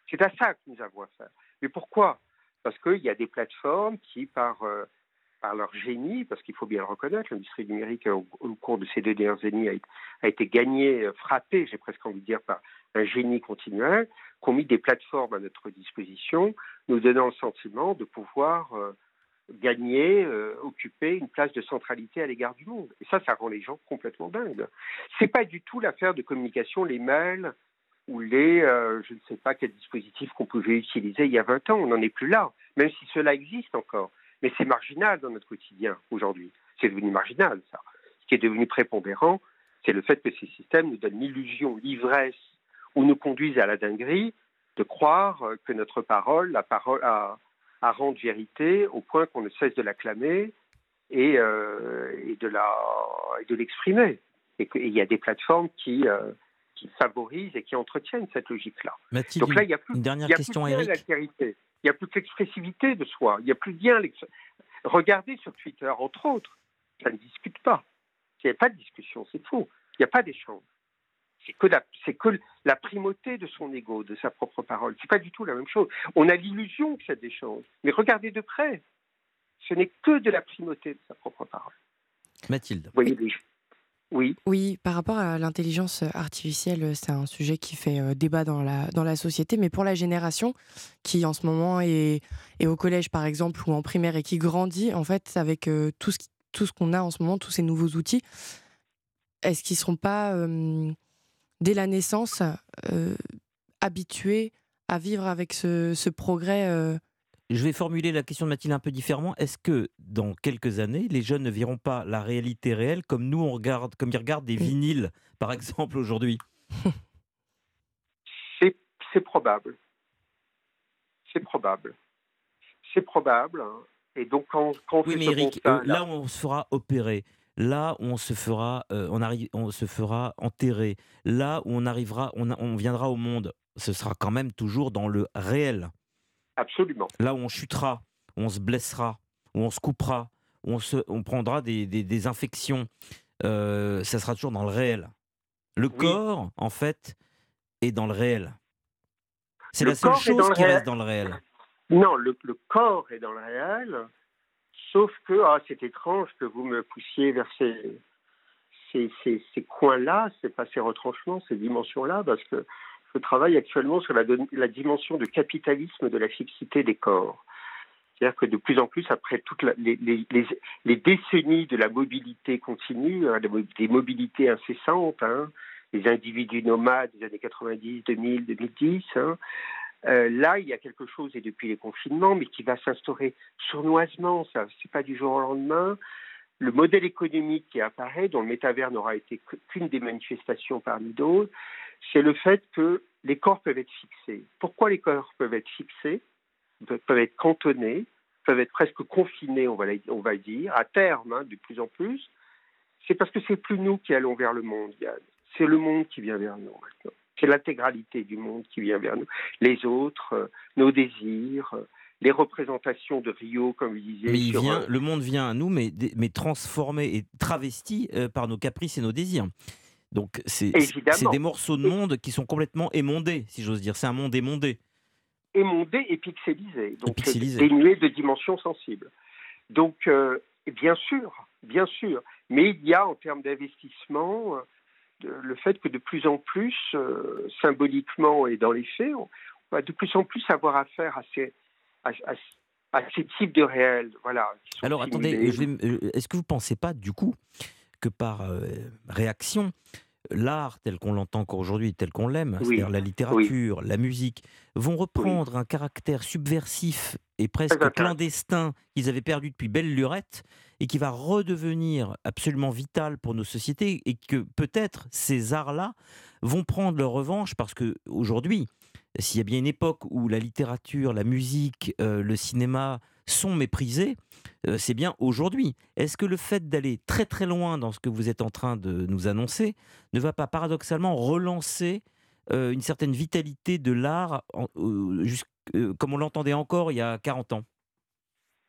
Speaker 8: C'est à ça que nous avons affaire. Mais pourquoi? Parce qu'il y a des plateformes qui, par, euh, par leur génie, parce qu'il faut bien le reconnaître, l'industrie numérique au, cours de ces deux dernières années a, été gagnée, euh, frappée, j'ai presque envie de dire, par un génie continuel, qu'ont mis des plateformes à notre disposition, nous donnant le sentiment de pouvoir euh, gagner, euh, occuper une place de centralité à l'égard du monde. Et ça, ça rend les gens complètement dingues. C'est pas du tout l'affaire de communication, les mails ou les, je ne sais pas quel dispositif qu'on pouvait utiliser il y a 20 ans. On n'en est plus là, même si cela existe encore. Mais c'est marginal dans notre quotidien aujourd'hui. C'est devenu marginal, ça. Ce qui est devenu prépondérant, c'est le fait que ces systèmes nous donnent l'illusion, l'ivresse, ou nous conduisent à la dinguerie de croire que notre parole, la parole, a, rendre vérité au point qu'on ne cesse de l'acclamer et, euh, et de l'exprimer. Et qu'il y a des plateformes qui, euh, qui favorisent et qui entretiennent cette logique-là.
Speaker 3: Donc là, il n'y a plus,
Speaker 8: une dernière question, Il n'y a plus que l'expressivité de soi. Il n'y a plus bien. Regardez sur Twitter, entre autres, ça ne discute pas. Il n'y a pas de discussion, c'est faux. Il n'y a pas d'échange c'est que, la, que la primauté de son ego, de sa propre parole. C'est pas du tout la même chose. On a l'illusion que c'est des choses, mais regardez de près. Ce n'est que de la primauté de sa propre parole.
Speaker 3: Mathilde.
Speaker 8: voyez Oui.
Speaker 4: Oui, par rapport à l'intelligence artificielle, c'est un sujet qui fait euh, débat dans la, dans la société, mais pour la génération qui en ce moment est, est au collège par exemple ou en primaire et qui grandit en fait avec euh, tout ce, tout ce qu'on a en ce moment, tous ces nouveaux outils, est-ce qu'ils ne seront pas dès la naissance, euh, habitués à vivre avec ce, progrès
Speaker 3: Je vais formuler la question de Mathilde un peu différemment. Est-ce que dans quelques années, les jeunes ne verront pas la réalité réelle comme nous on regarde, comme ils regardent des vinyles, par exemple aujourd'hui?
Speaker 8: C'est probable. C'est probable. c'est probable. hein. Et donc, quand, quand on
Speaker 3: Oui,
Speaker 8: fait
Speaker 3: mais
Speaker 8: ce
Speaker 3: Eric,
Speaker 8: constat,
Speaker 3: euh, là on se fera opérer, là où on se fera, euh, on, arrive, on se fera enterrer, là où on arrivera, on viendra au monde, ce sera quand même toujours dans le réel.
Speaker 8: Absolument.
Speaker 3: Là où on chutera, où on se blessera, où on se coupera, où on, se, on prendra des, des- des infections, euh, ça sera toujours dans le réel. Le
Speaker 8: Oui.
Speaker 3: corps, en fait, est dans le réel. C'est la seule chose qui reste dans le réel.
Speaker 8: Non, le, le corps est dans le réel, sauf que, ah, c'est étrange que vous me poussiez vers ces, ces, ces, ces coins-là, c'est pas ces retranchements, ces dimensions-là, parce que je travaille actuellement sur la, dimension de capitalisme de la fixité des corps. C'est-à-dire que de plus en plus, après toutes les, décennies de la mobilité continue, hein, des mo- des mobilités incessantes, hein, les individus nomades des années 90, 2000, 2010, hein, euh, là, il y a quelque chose, et depuis les confinements, mais qui va s'instaurer sournoisement, ça, c'est pas du jour au lendemain. Le modèle économique qui apparaît, dont le métavers n'aura été qu'une des manifestations parmi d'autres, c'est le fait que les corps peuvent être fixés. Pourquoi les corps peuvent être fixés, pe- peuvent être cantonnés, peuvent être presque confinés, on va, la- on va dire, à terme, hein, de plus en plus C'est parce que c'est plus nous qui allons vers le monde, Yann. C'est le monde qui vient vers nous maintenant. C'est l'intégralité du monde qui vient vers nous. Les autres, euh, nos désirs, euh, les représentations de Rio, comme vous disiez.
Speaker 3: Mais il
Speaker 8: sur,
Speaker 3: vient, le monde vient à nous, mais, mais transformé et travesti euh, par nos caprices et nos désirs. Donc c'est des morceaux de monde qui sont complètement émondés, si j'ose dire. C'est un monde émondé.
Speaker 8: émondé et pixelisé, donc euh, dénué de dimensions sensibles. Donc, euh, bien sûr, bien sûr, mais il y a en termes d'investissement euh, le fait que de plus en plus, euh, symboliquement et dans les faits, on va de plus en plus avoir affaire à ces, à, à- à ces types de réels. Voilà,
Speaker 3: Alors attendez,
Speaker 8: simulés.
Speaker 3: est-ce que vous ne pensez pas du coup que par euh, réaction, l'art tel qu'on l'entend encore aujourd'hui, tel qu'on l'aime,
Speaker 8: Oui,
Speaker 3: c'est-à-dire la littérature, la musique, vont reprendre un caractère subversif et presque clandestin qu'ils avaient perdu depuis belle lurette et qui va redevenir absolument vital pour nos sociétés et que peut-être ces arts-là vont prendre leur revanche parce que aujourd'hui, s'il y a bien une époque où la littérature, la musique, euh, le cinéma sont méprisés, euh, c'est bien aujourd'hui. Est-ce que le fait d'aller très très loin dans ce que vous êtes en train de nous annoncer ne va pas paradoxalement relancer euh, une certaine vitalité de l'art euh, comme on l'entendait encore il y a 40 ans?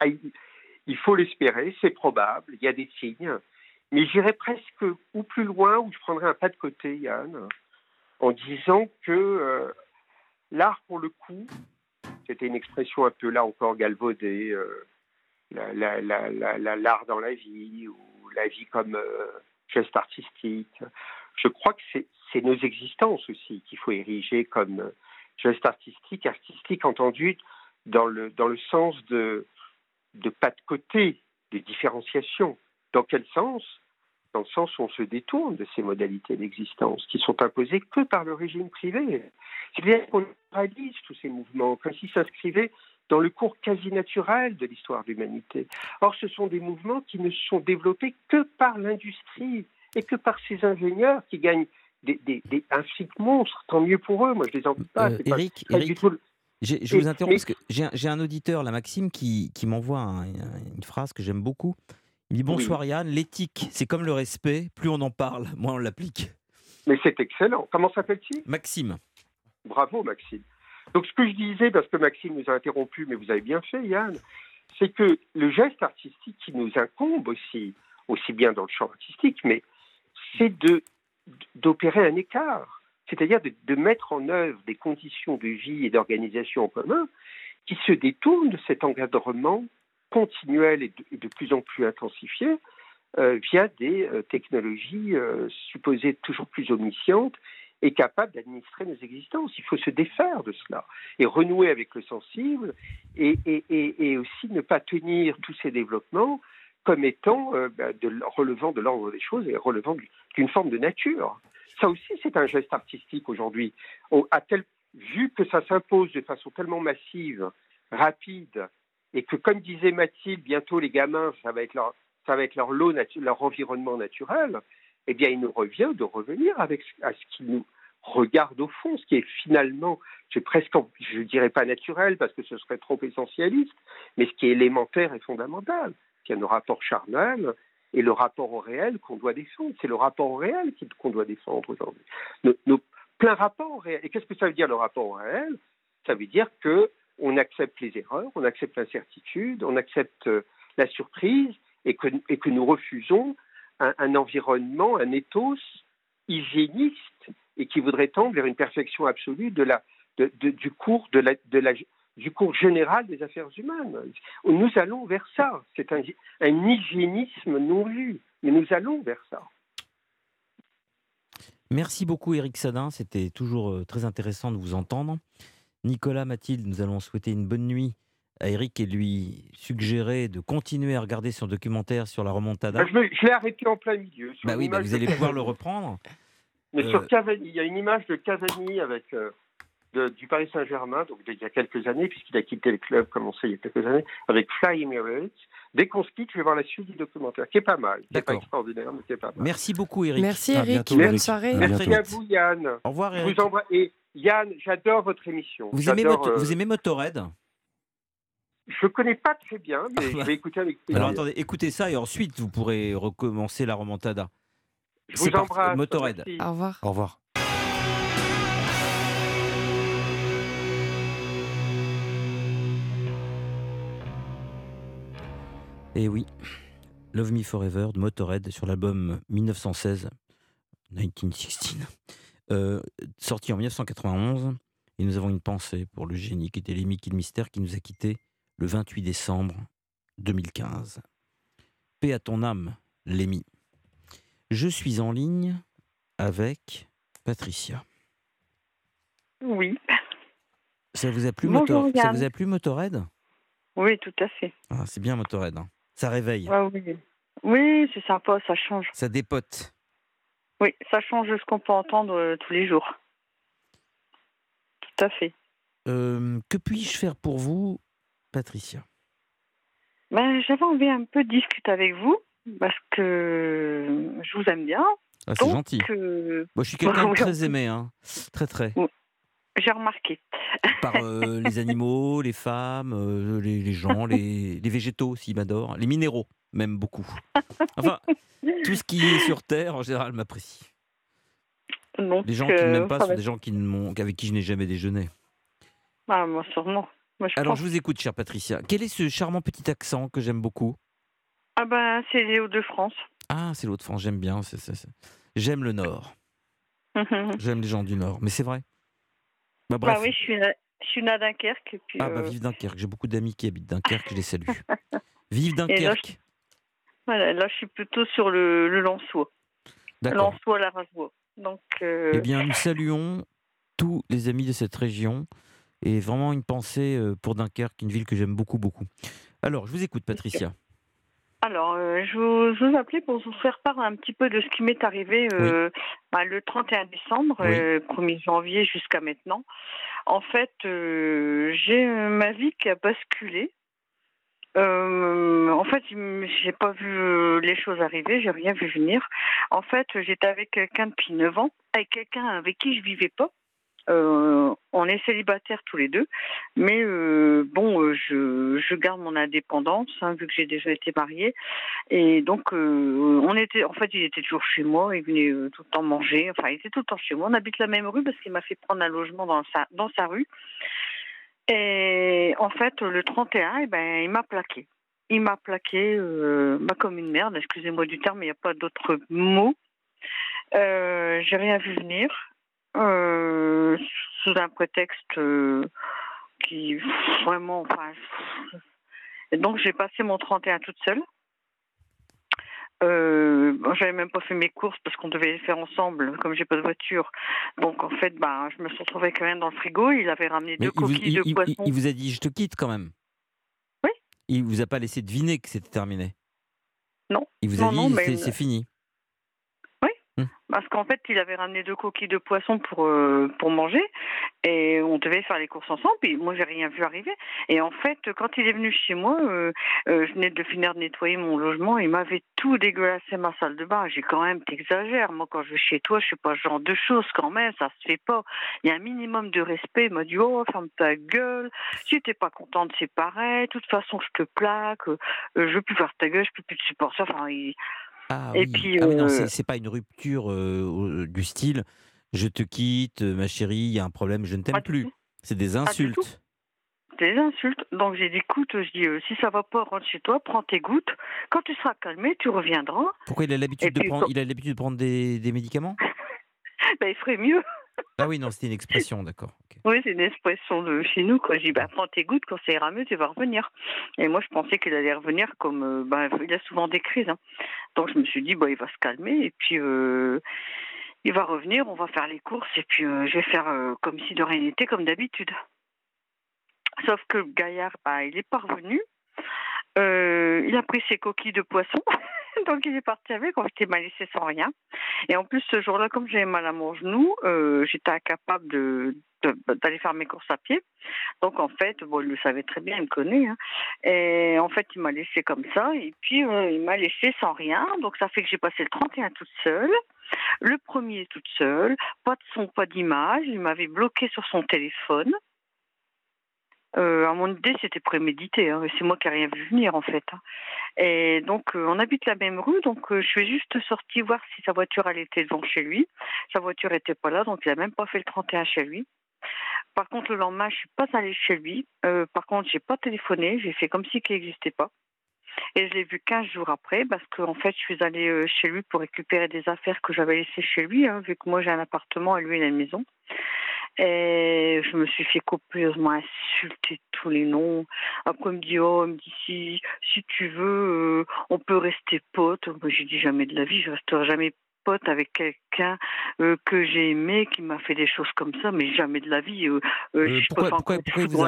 Speaker 8: Ah, il- faut l'espérer, c'est probable, il y a des signes. Mais j'irais presque ou plus loin, ou je prendrais un pas de côté, Yann, en disant que l'art, pour le coup, c'était une expression un peu là encore galvaudée, euh, la- la- la- la- la- l'art dans la vie, ou la vie comme euh, geste artistique. Je crois que c'est nos existences aussi qu'il faut ériger comme euh, geste artistique, artistique entendu dans le, dans le sens de de pas de côté, des différenciations. Dans quel sens? Dans le sens où on se détourne de ces modalités d'existence qui sont imposées que par le régime privé. C'est-à-dire qu'on réalise tous ces mouvements comme s'ils s'inscrivaient dans le cours quasi naturel de l'histoire de l'humanité. Or, ce sont des mouvements qui ne sont développés que par l'industrie et que par ces ingénieurs qui gagnent des, des, des, un fric monstre. Tant mieux pour eux, moi je les en veux pas.
Speaker 3: Euh,
Speaker 8: pas-
Speaker 3: Eric,
Speaker 8: pas tout
Speaker 3: je vous interromps
Speaker 8: mais-
Speaker 3: parce que j'ai un, j'ai un auditeur, la Maxime, qui, qui m'envoie un- une phrase que j'aime beaucoup. Il me dit Bonsoir Yann, l'éthique, c'est comme le respect, plus on en parle, moins on l'applique.
Speaker 8: Mais c'est excellent. Comment s'appelle-t-il?
Speaker 3: Maxime.
Speaker 8: Bravo, Maxime. Donc, ce que je disais, parce que Maxime nous a interrompu, mais vous avez bien fait, Yann, c'est que le geste artistique qui nous incombe aussi, aussi bien dans le champ artistique, mais c'est de d'opérer un écart, c'est-à-dire de, de mettre en œuvre des conditions de vie et d'organisation en commun qui se détournent de cet encadrement continuel et de, plus en plus intensifié euh, via des euh, technologies euh, supposées toujours plus omniscientes et capables d'administrer nos existences. Il faut se défaire de cela et renouer avec le sensible et, aussi ne pas tenir tous ces développements comme étant bah, relevant de l'ordre des choses et relevant d'une forme de nature. Ça aussi, c'est un geste artistique aujourd'hui. Vu que ça s'impose de façon tellement massive, rapide, et que, comme disait Mathilde, bientôt les gamins, ça va être leur, ça va être leur lot, leur environnement naturel, eh bien, il nous revient de revenir avec, à ce qui nous regarde au fond, ce qui est finalement, c'est presque, je dirais pas naturel parce que ce serait trop essentialiste, mais ce qui est élémentaire et fondamental, qui est nos rapports charnels et le rapport au réel qu'on doit défendre. C'est le rapport au réel qu'on doit défendre aujourd'hui. Nos, nos plein rapport au réel. Et qu'est-ce que ça veut dire le rapport au réel? Ça veut dire que on accepte les erreurs, on accepte l'incertitude, on accepte euh, la surprise et que, nous refusons un, environnement, un ethos hygiéniste et qui voudrait tendre vers une perfection absolue du, cours général des affaires humaines. Nous allons vers ça. C'est un, hygiénisme non vu, mais nous allons vers ça.
Speaker 3: Merci beaucoup Eric Sadin, c'était toujours euh, très intéressant de vous entendre. Nicolas, Mathilde, nous allons souhaiter une bonne nuit à Eric et lui suggérer de continuer à regarder son documentaire sur la remontada.
Speaker 8: Je, je l'ai arrêté en plein milieu.
Speaker 3: Bah oui, bah vous allez pouvoir le reprendre.
Speaker 8: Mais euh... sur Cavani, il y a une image de Cavani avec euh, de, du Paris Saint-Germain, donc il y a quelques années, puisqu'il a quitté le club, comme on sait, il y a quelques années, avec Fly Emirates. Dès qu'on se quitte, je vais voir la suite du documentaire, qui est pas mal. Qui n'est pas extraordinaire, mais qui est pas mal.
Speaker 3: Merci beaucoup, Eric.
Speaker 4: Merci, Eric.
Speaker 1: bientôt,
Speaker 4: Bonne
Speaker 1: Eric.
Speaker 4: soirée.
Speaker 1: À
Speaker 8: Merci à vous, Yann.
Speaker 3: Au revoir,
Speaker 8: Je
Speaker 3: Eric.
Speaker 8: vous envoie. Et Yann, j'adore votre émission.
Speaker 3: Vous aimez, Moto-
Speaker 8: euh,
Speaker 3: vous aimez Motorhead?
Speaker 8: Je connais pas très bien, mais je vais écouter avec plaisir.
Speaker 3: Alors attendez, écoutez ça et ensuite vous pourrez recommencer la remontada.
Speaker 8: je
Speaker 3: c'est
Speaker 8: vous
Speaker 3: parti.
Speaker 8: embrasse.
Speaker 3: Motorhead.
Speaker 8: Merci.
Speaker 4: Au revoir.
Speaker 1: Au revoir.
Speaker 3: Et oui, Love Me Forever de Motorhead sur l'album 1916, 1916, euh, sorti en 1991. Et nous avons une pensée pour le génie qui était Lemmy Kilmister qui nous a quittés le 28 décembre 2015. Paix à ton âme, Lemmy. Je suis en ligne avec Patricia.
Speaker 10: Oui,
Speaker 3: Ça vous a plu,
Speaker 10: Bonjour,
Speaker 3: Motor- ça vous a plu Motorhead?
Speaker 10: Oui, tout à fait.
Speaker 3: ah, C'est bien Motorhead. hein. Ça réveille,
Speaker 10: Ah oui, oui c'est sympa, ça change.
Speaker 3: ça dépote.
Speaker 10: Oui, ça change de ce qu'on peut entendre euh, tous les jours. Tout à fait.
Speaker 3: Euh, que puis-je faire pour vous, Patricia?
Speaker 10: Ben, J'avais envie un peu de discuter avec vous parce que je vous aime bien.
Speaker 3: ah, C'est gentil.
Speaker 10: euh,
Speaker 3: Moi, je suis quelqu'un de très aimé, hein. très très.
Speaker 10: j'ai remarqué.
Speaker 3: Par euh, les animaux, les femmes, les, les gens, les, les végétaux aussi m'adorent, les minéraux même beaucoup. Enfin, tout ce qui est sur Terre en général m'apprécie.
Speaker 10: Donc,
Speaker 3: Les gens qui ne
Speaker 10: euh,
Speaker 3: m'aiment pas sont
Speaker 10: va-
Speaker 3: des gens qui avec qui je n'ai jamais déjeuné.
Speaker 10: Ah, moi, sûrement. Moi, je
Speaker 3: Alors,
Speaker 10: pense-
Speaker 3: je vous écoute, chère Patricia. Quel est ce charmant petit accent que j'aime beaucoup?
Speaker 10: Ah ben, c'est les Hauts-de-France.
Speaker 3: Ah, c'est l'autre France, j'aime bien. J'aime le Nord. J'aime les gens du Nord, mais c'est vrai. Bah, bref.
Speaker 10: Bah oui, je suis, na- je suis née à Dunkerque. Et puis,
Speaker 3: Ah bah
Speaker 10: euh,
Speaker 3: vive Dunkerque, j'ai beaucoup d'amis qui habitent Dunkerque, je les salue. Vive
Speaker 10: là,
Speaker 3: Dunkerque.
Speaker 10: Voilà, là, je suis plutôt sur le, le Lançois.
Speaker 3: D'accord.
Speaker 10: Lançois, la. Donc, euh,
Speaker 3: Eh bien, nous saluons tous les amis de cette région et vraiment une pensée euh, pour Dunkerque, une ville que j'aime beaucoup, beaucoup. Alors, je vous écoute, Patricia.
Speaker 10: Alors, euh, je, vous, je vous appelais pour vous faire part un petit peu de ce qui m'est arrivé euh, bah, le 31 décembre,
Speaker 3: Oui.
Speaker 10: euh, 1er janvier jusqu'à maintenant. En fait, j'ai ma vie qui a basculé. Euh, en fait, j'ai pas vu euh, les choses arriver, j'ai rien vu venir. En fait, j'étais avec quelqu'un depuis 9 ans, avec quelqu'un avec qui je vivais pas. Euh, on est célibataires tous les deux, mais bon, je, garde mon indépendance hein, vu que j'ai déjà été mariée, et donc on était, en fait, il était toujours chez moi, il venait tout le temps manger, enfin, il était tout le temps chez moi. On habite la même rue parce qu'il m'a fait prendre un logement dans sa rue. Et en fait, le 31, eh ben, il m'a plaqué. Il m'a plaqué euh, bah, comme une merde, excusez-moi du terme, mais il n'y a pas d'autre mot. Euh, j'ai rien vu venir, euh, sous un prétexte euh, qui vraiment. Enfin, et donc j'ai passé mon 31 toute seule. Euh, j'avais même pas fait mes courses parce qu'on devait les faire ensemble, comme j'ai pas de voiture. Donc en fait, bah, je me suis retrouvée avec rien dans le frigo. Il avait ramené
Speaker 3: Mais
Speaker 10: deux
Speaker 3: il vous,
Speaker 10: coquilles
Speaker 3: il-
Speaker 10: de
Speaker 3: il-
Speaker 10: poisson.
Speaker 3: il vous a dit je te quitte quand même.
Speaker 10: Oui.
Speaker 3: Il vous a pas laissé deviner que c'était terminé.
Speaker 10: Non.
Speaker 3: Il vous a
Speaker 10: Non,
Speaker 3: dit c'est fini.
Speaker 10: Oui, Parce qu'en fait, il avait ramené deux coquilles de poisson pour, euh, pour manger et on devait faire les courses ensemble. Puis moi, j'ai rien vu arriver. Et en fait, quand il est venu chez moi, euh, euh, je venais de finir de nettoyer mon logement. Il m'avait tout dégueulassé ma salle de bain. J'ai quand même, t'exagères. Moi, quand je vais chez toi, je suis pas ce genre de choses quand même. Ça se fait pas. Il y a un minimum de respect. Il m'a dit, oh, ferme ta gueule. Si t'es pas contente, c'est pareil. De toute façon, je te plaque. Je veux plus faire ta gueule. Je peux plus te supporter. Enfin, il...
Speaker 3: Ah
Speaker 10: Et
Speaker 3: oui,
Speaker 10: puis,
Speaker 3: Ah oui, non, c'est c'est pas une rupture du style je te quitte, ma chérie, il y a un problème, je ne t'aime plus. C'est des insultes.
Speaker 10: des insultes. Donc j'ai dit, écoute, je dis, euh, si ça va pas, rentre chez toi, prends tes gouttes. Quand tu seras calmé, tu reviendras.
Speaker 3: Pourquoi il a l'habitude
Speaker 10: Et
Speaker 3: de
Speaker 10: puis,
Speaker 3: prendre il a l'habitude de prendre des, des médicaments?
Speaker 10: Ben, il ferait mieux.
Speaker 3: Ah oui, non, c'était une expression, d'accord.
Speaker 10: Oui, c'est une expression de chez nous. Quoi. J'ai dit, bah, prends tes gouttes, quand ça ira mieux, tu vas revenir. Et moi, je pensais qu'il allait revenir comme. euh, bah, il a souvent des crises. hein. Donc, je me suis dit, bah, il va se calmer. Et puis, euh, il va revenir, on va faire les courses. Et puis, euh, je vais faire euh, comme si de rien n'était, comme d'habitude. Sauf que gaillard, bah, il est parvenu. Euh, il a pris ses coquilles de poisson. Donc, il est parti avec. En fait, il m'a laissé sans rien. Et en plus, ce jour-là, comme j'avais mal à mon genou, euh, j'étais incapable de d'aller faire mes courses à pied. Donc en fait, bon, il le savait très bien, il me connaît. hein. Et en fait, il m'a laissé comme ça. Et puis, euh, il m'a laissé sans rien. Donc ça fait que j'ai passé le 31 toute seule. Le premier toute seule. Pas de son, pas d'image. Il m'avait bloqué sur son téléphone. Euh, à mon idée, c'était prémédité. hein. C'est moi qui n'ai rien vu venir, en fait. hein. Et donc, euh, on habite la même rue. Donc, euh, je suis juste sortie voir si sa voiture, elle était devant chez lui. Sa voiture était pas là. Donc, il a même pas fait le 31 chez lui. Par contre, le lendemain, je suis pas allée chez lui. Par contre, j'ai pas téléphoné. J'ai fait comme si qu'il n'existait pas. Et je l'ai vu 15 jours après parce qu'en fait, je suis allée chez lui pour récupérer des affaires que j'avais laissées chez lui, hein, vu que moi j'ai un appartement et lui il a une maison. Et je me suis fait copieusement insulter tous les noms. Après, il me dit, oh, il me dit, si, si tu veux, euh, on peut rester potes. Moi, j'ai dit jamais de la vie, je resterai jamais pote avec quelqu'un euh, que j'ai aimé, qui m'a fait des choses comme ça, mais jamais de la vie. euh, euh,
Speaker 3: Euh, vous vous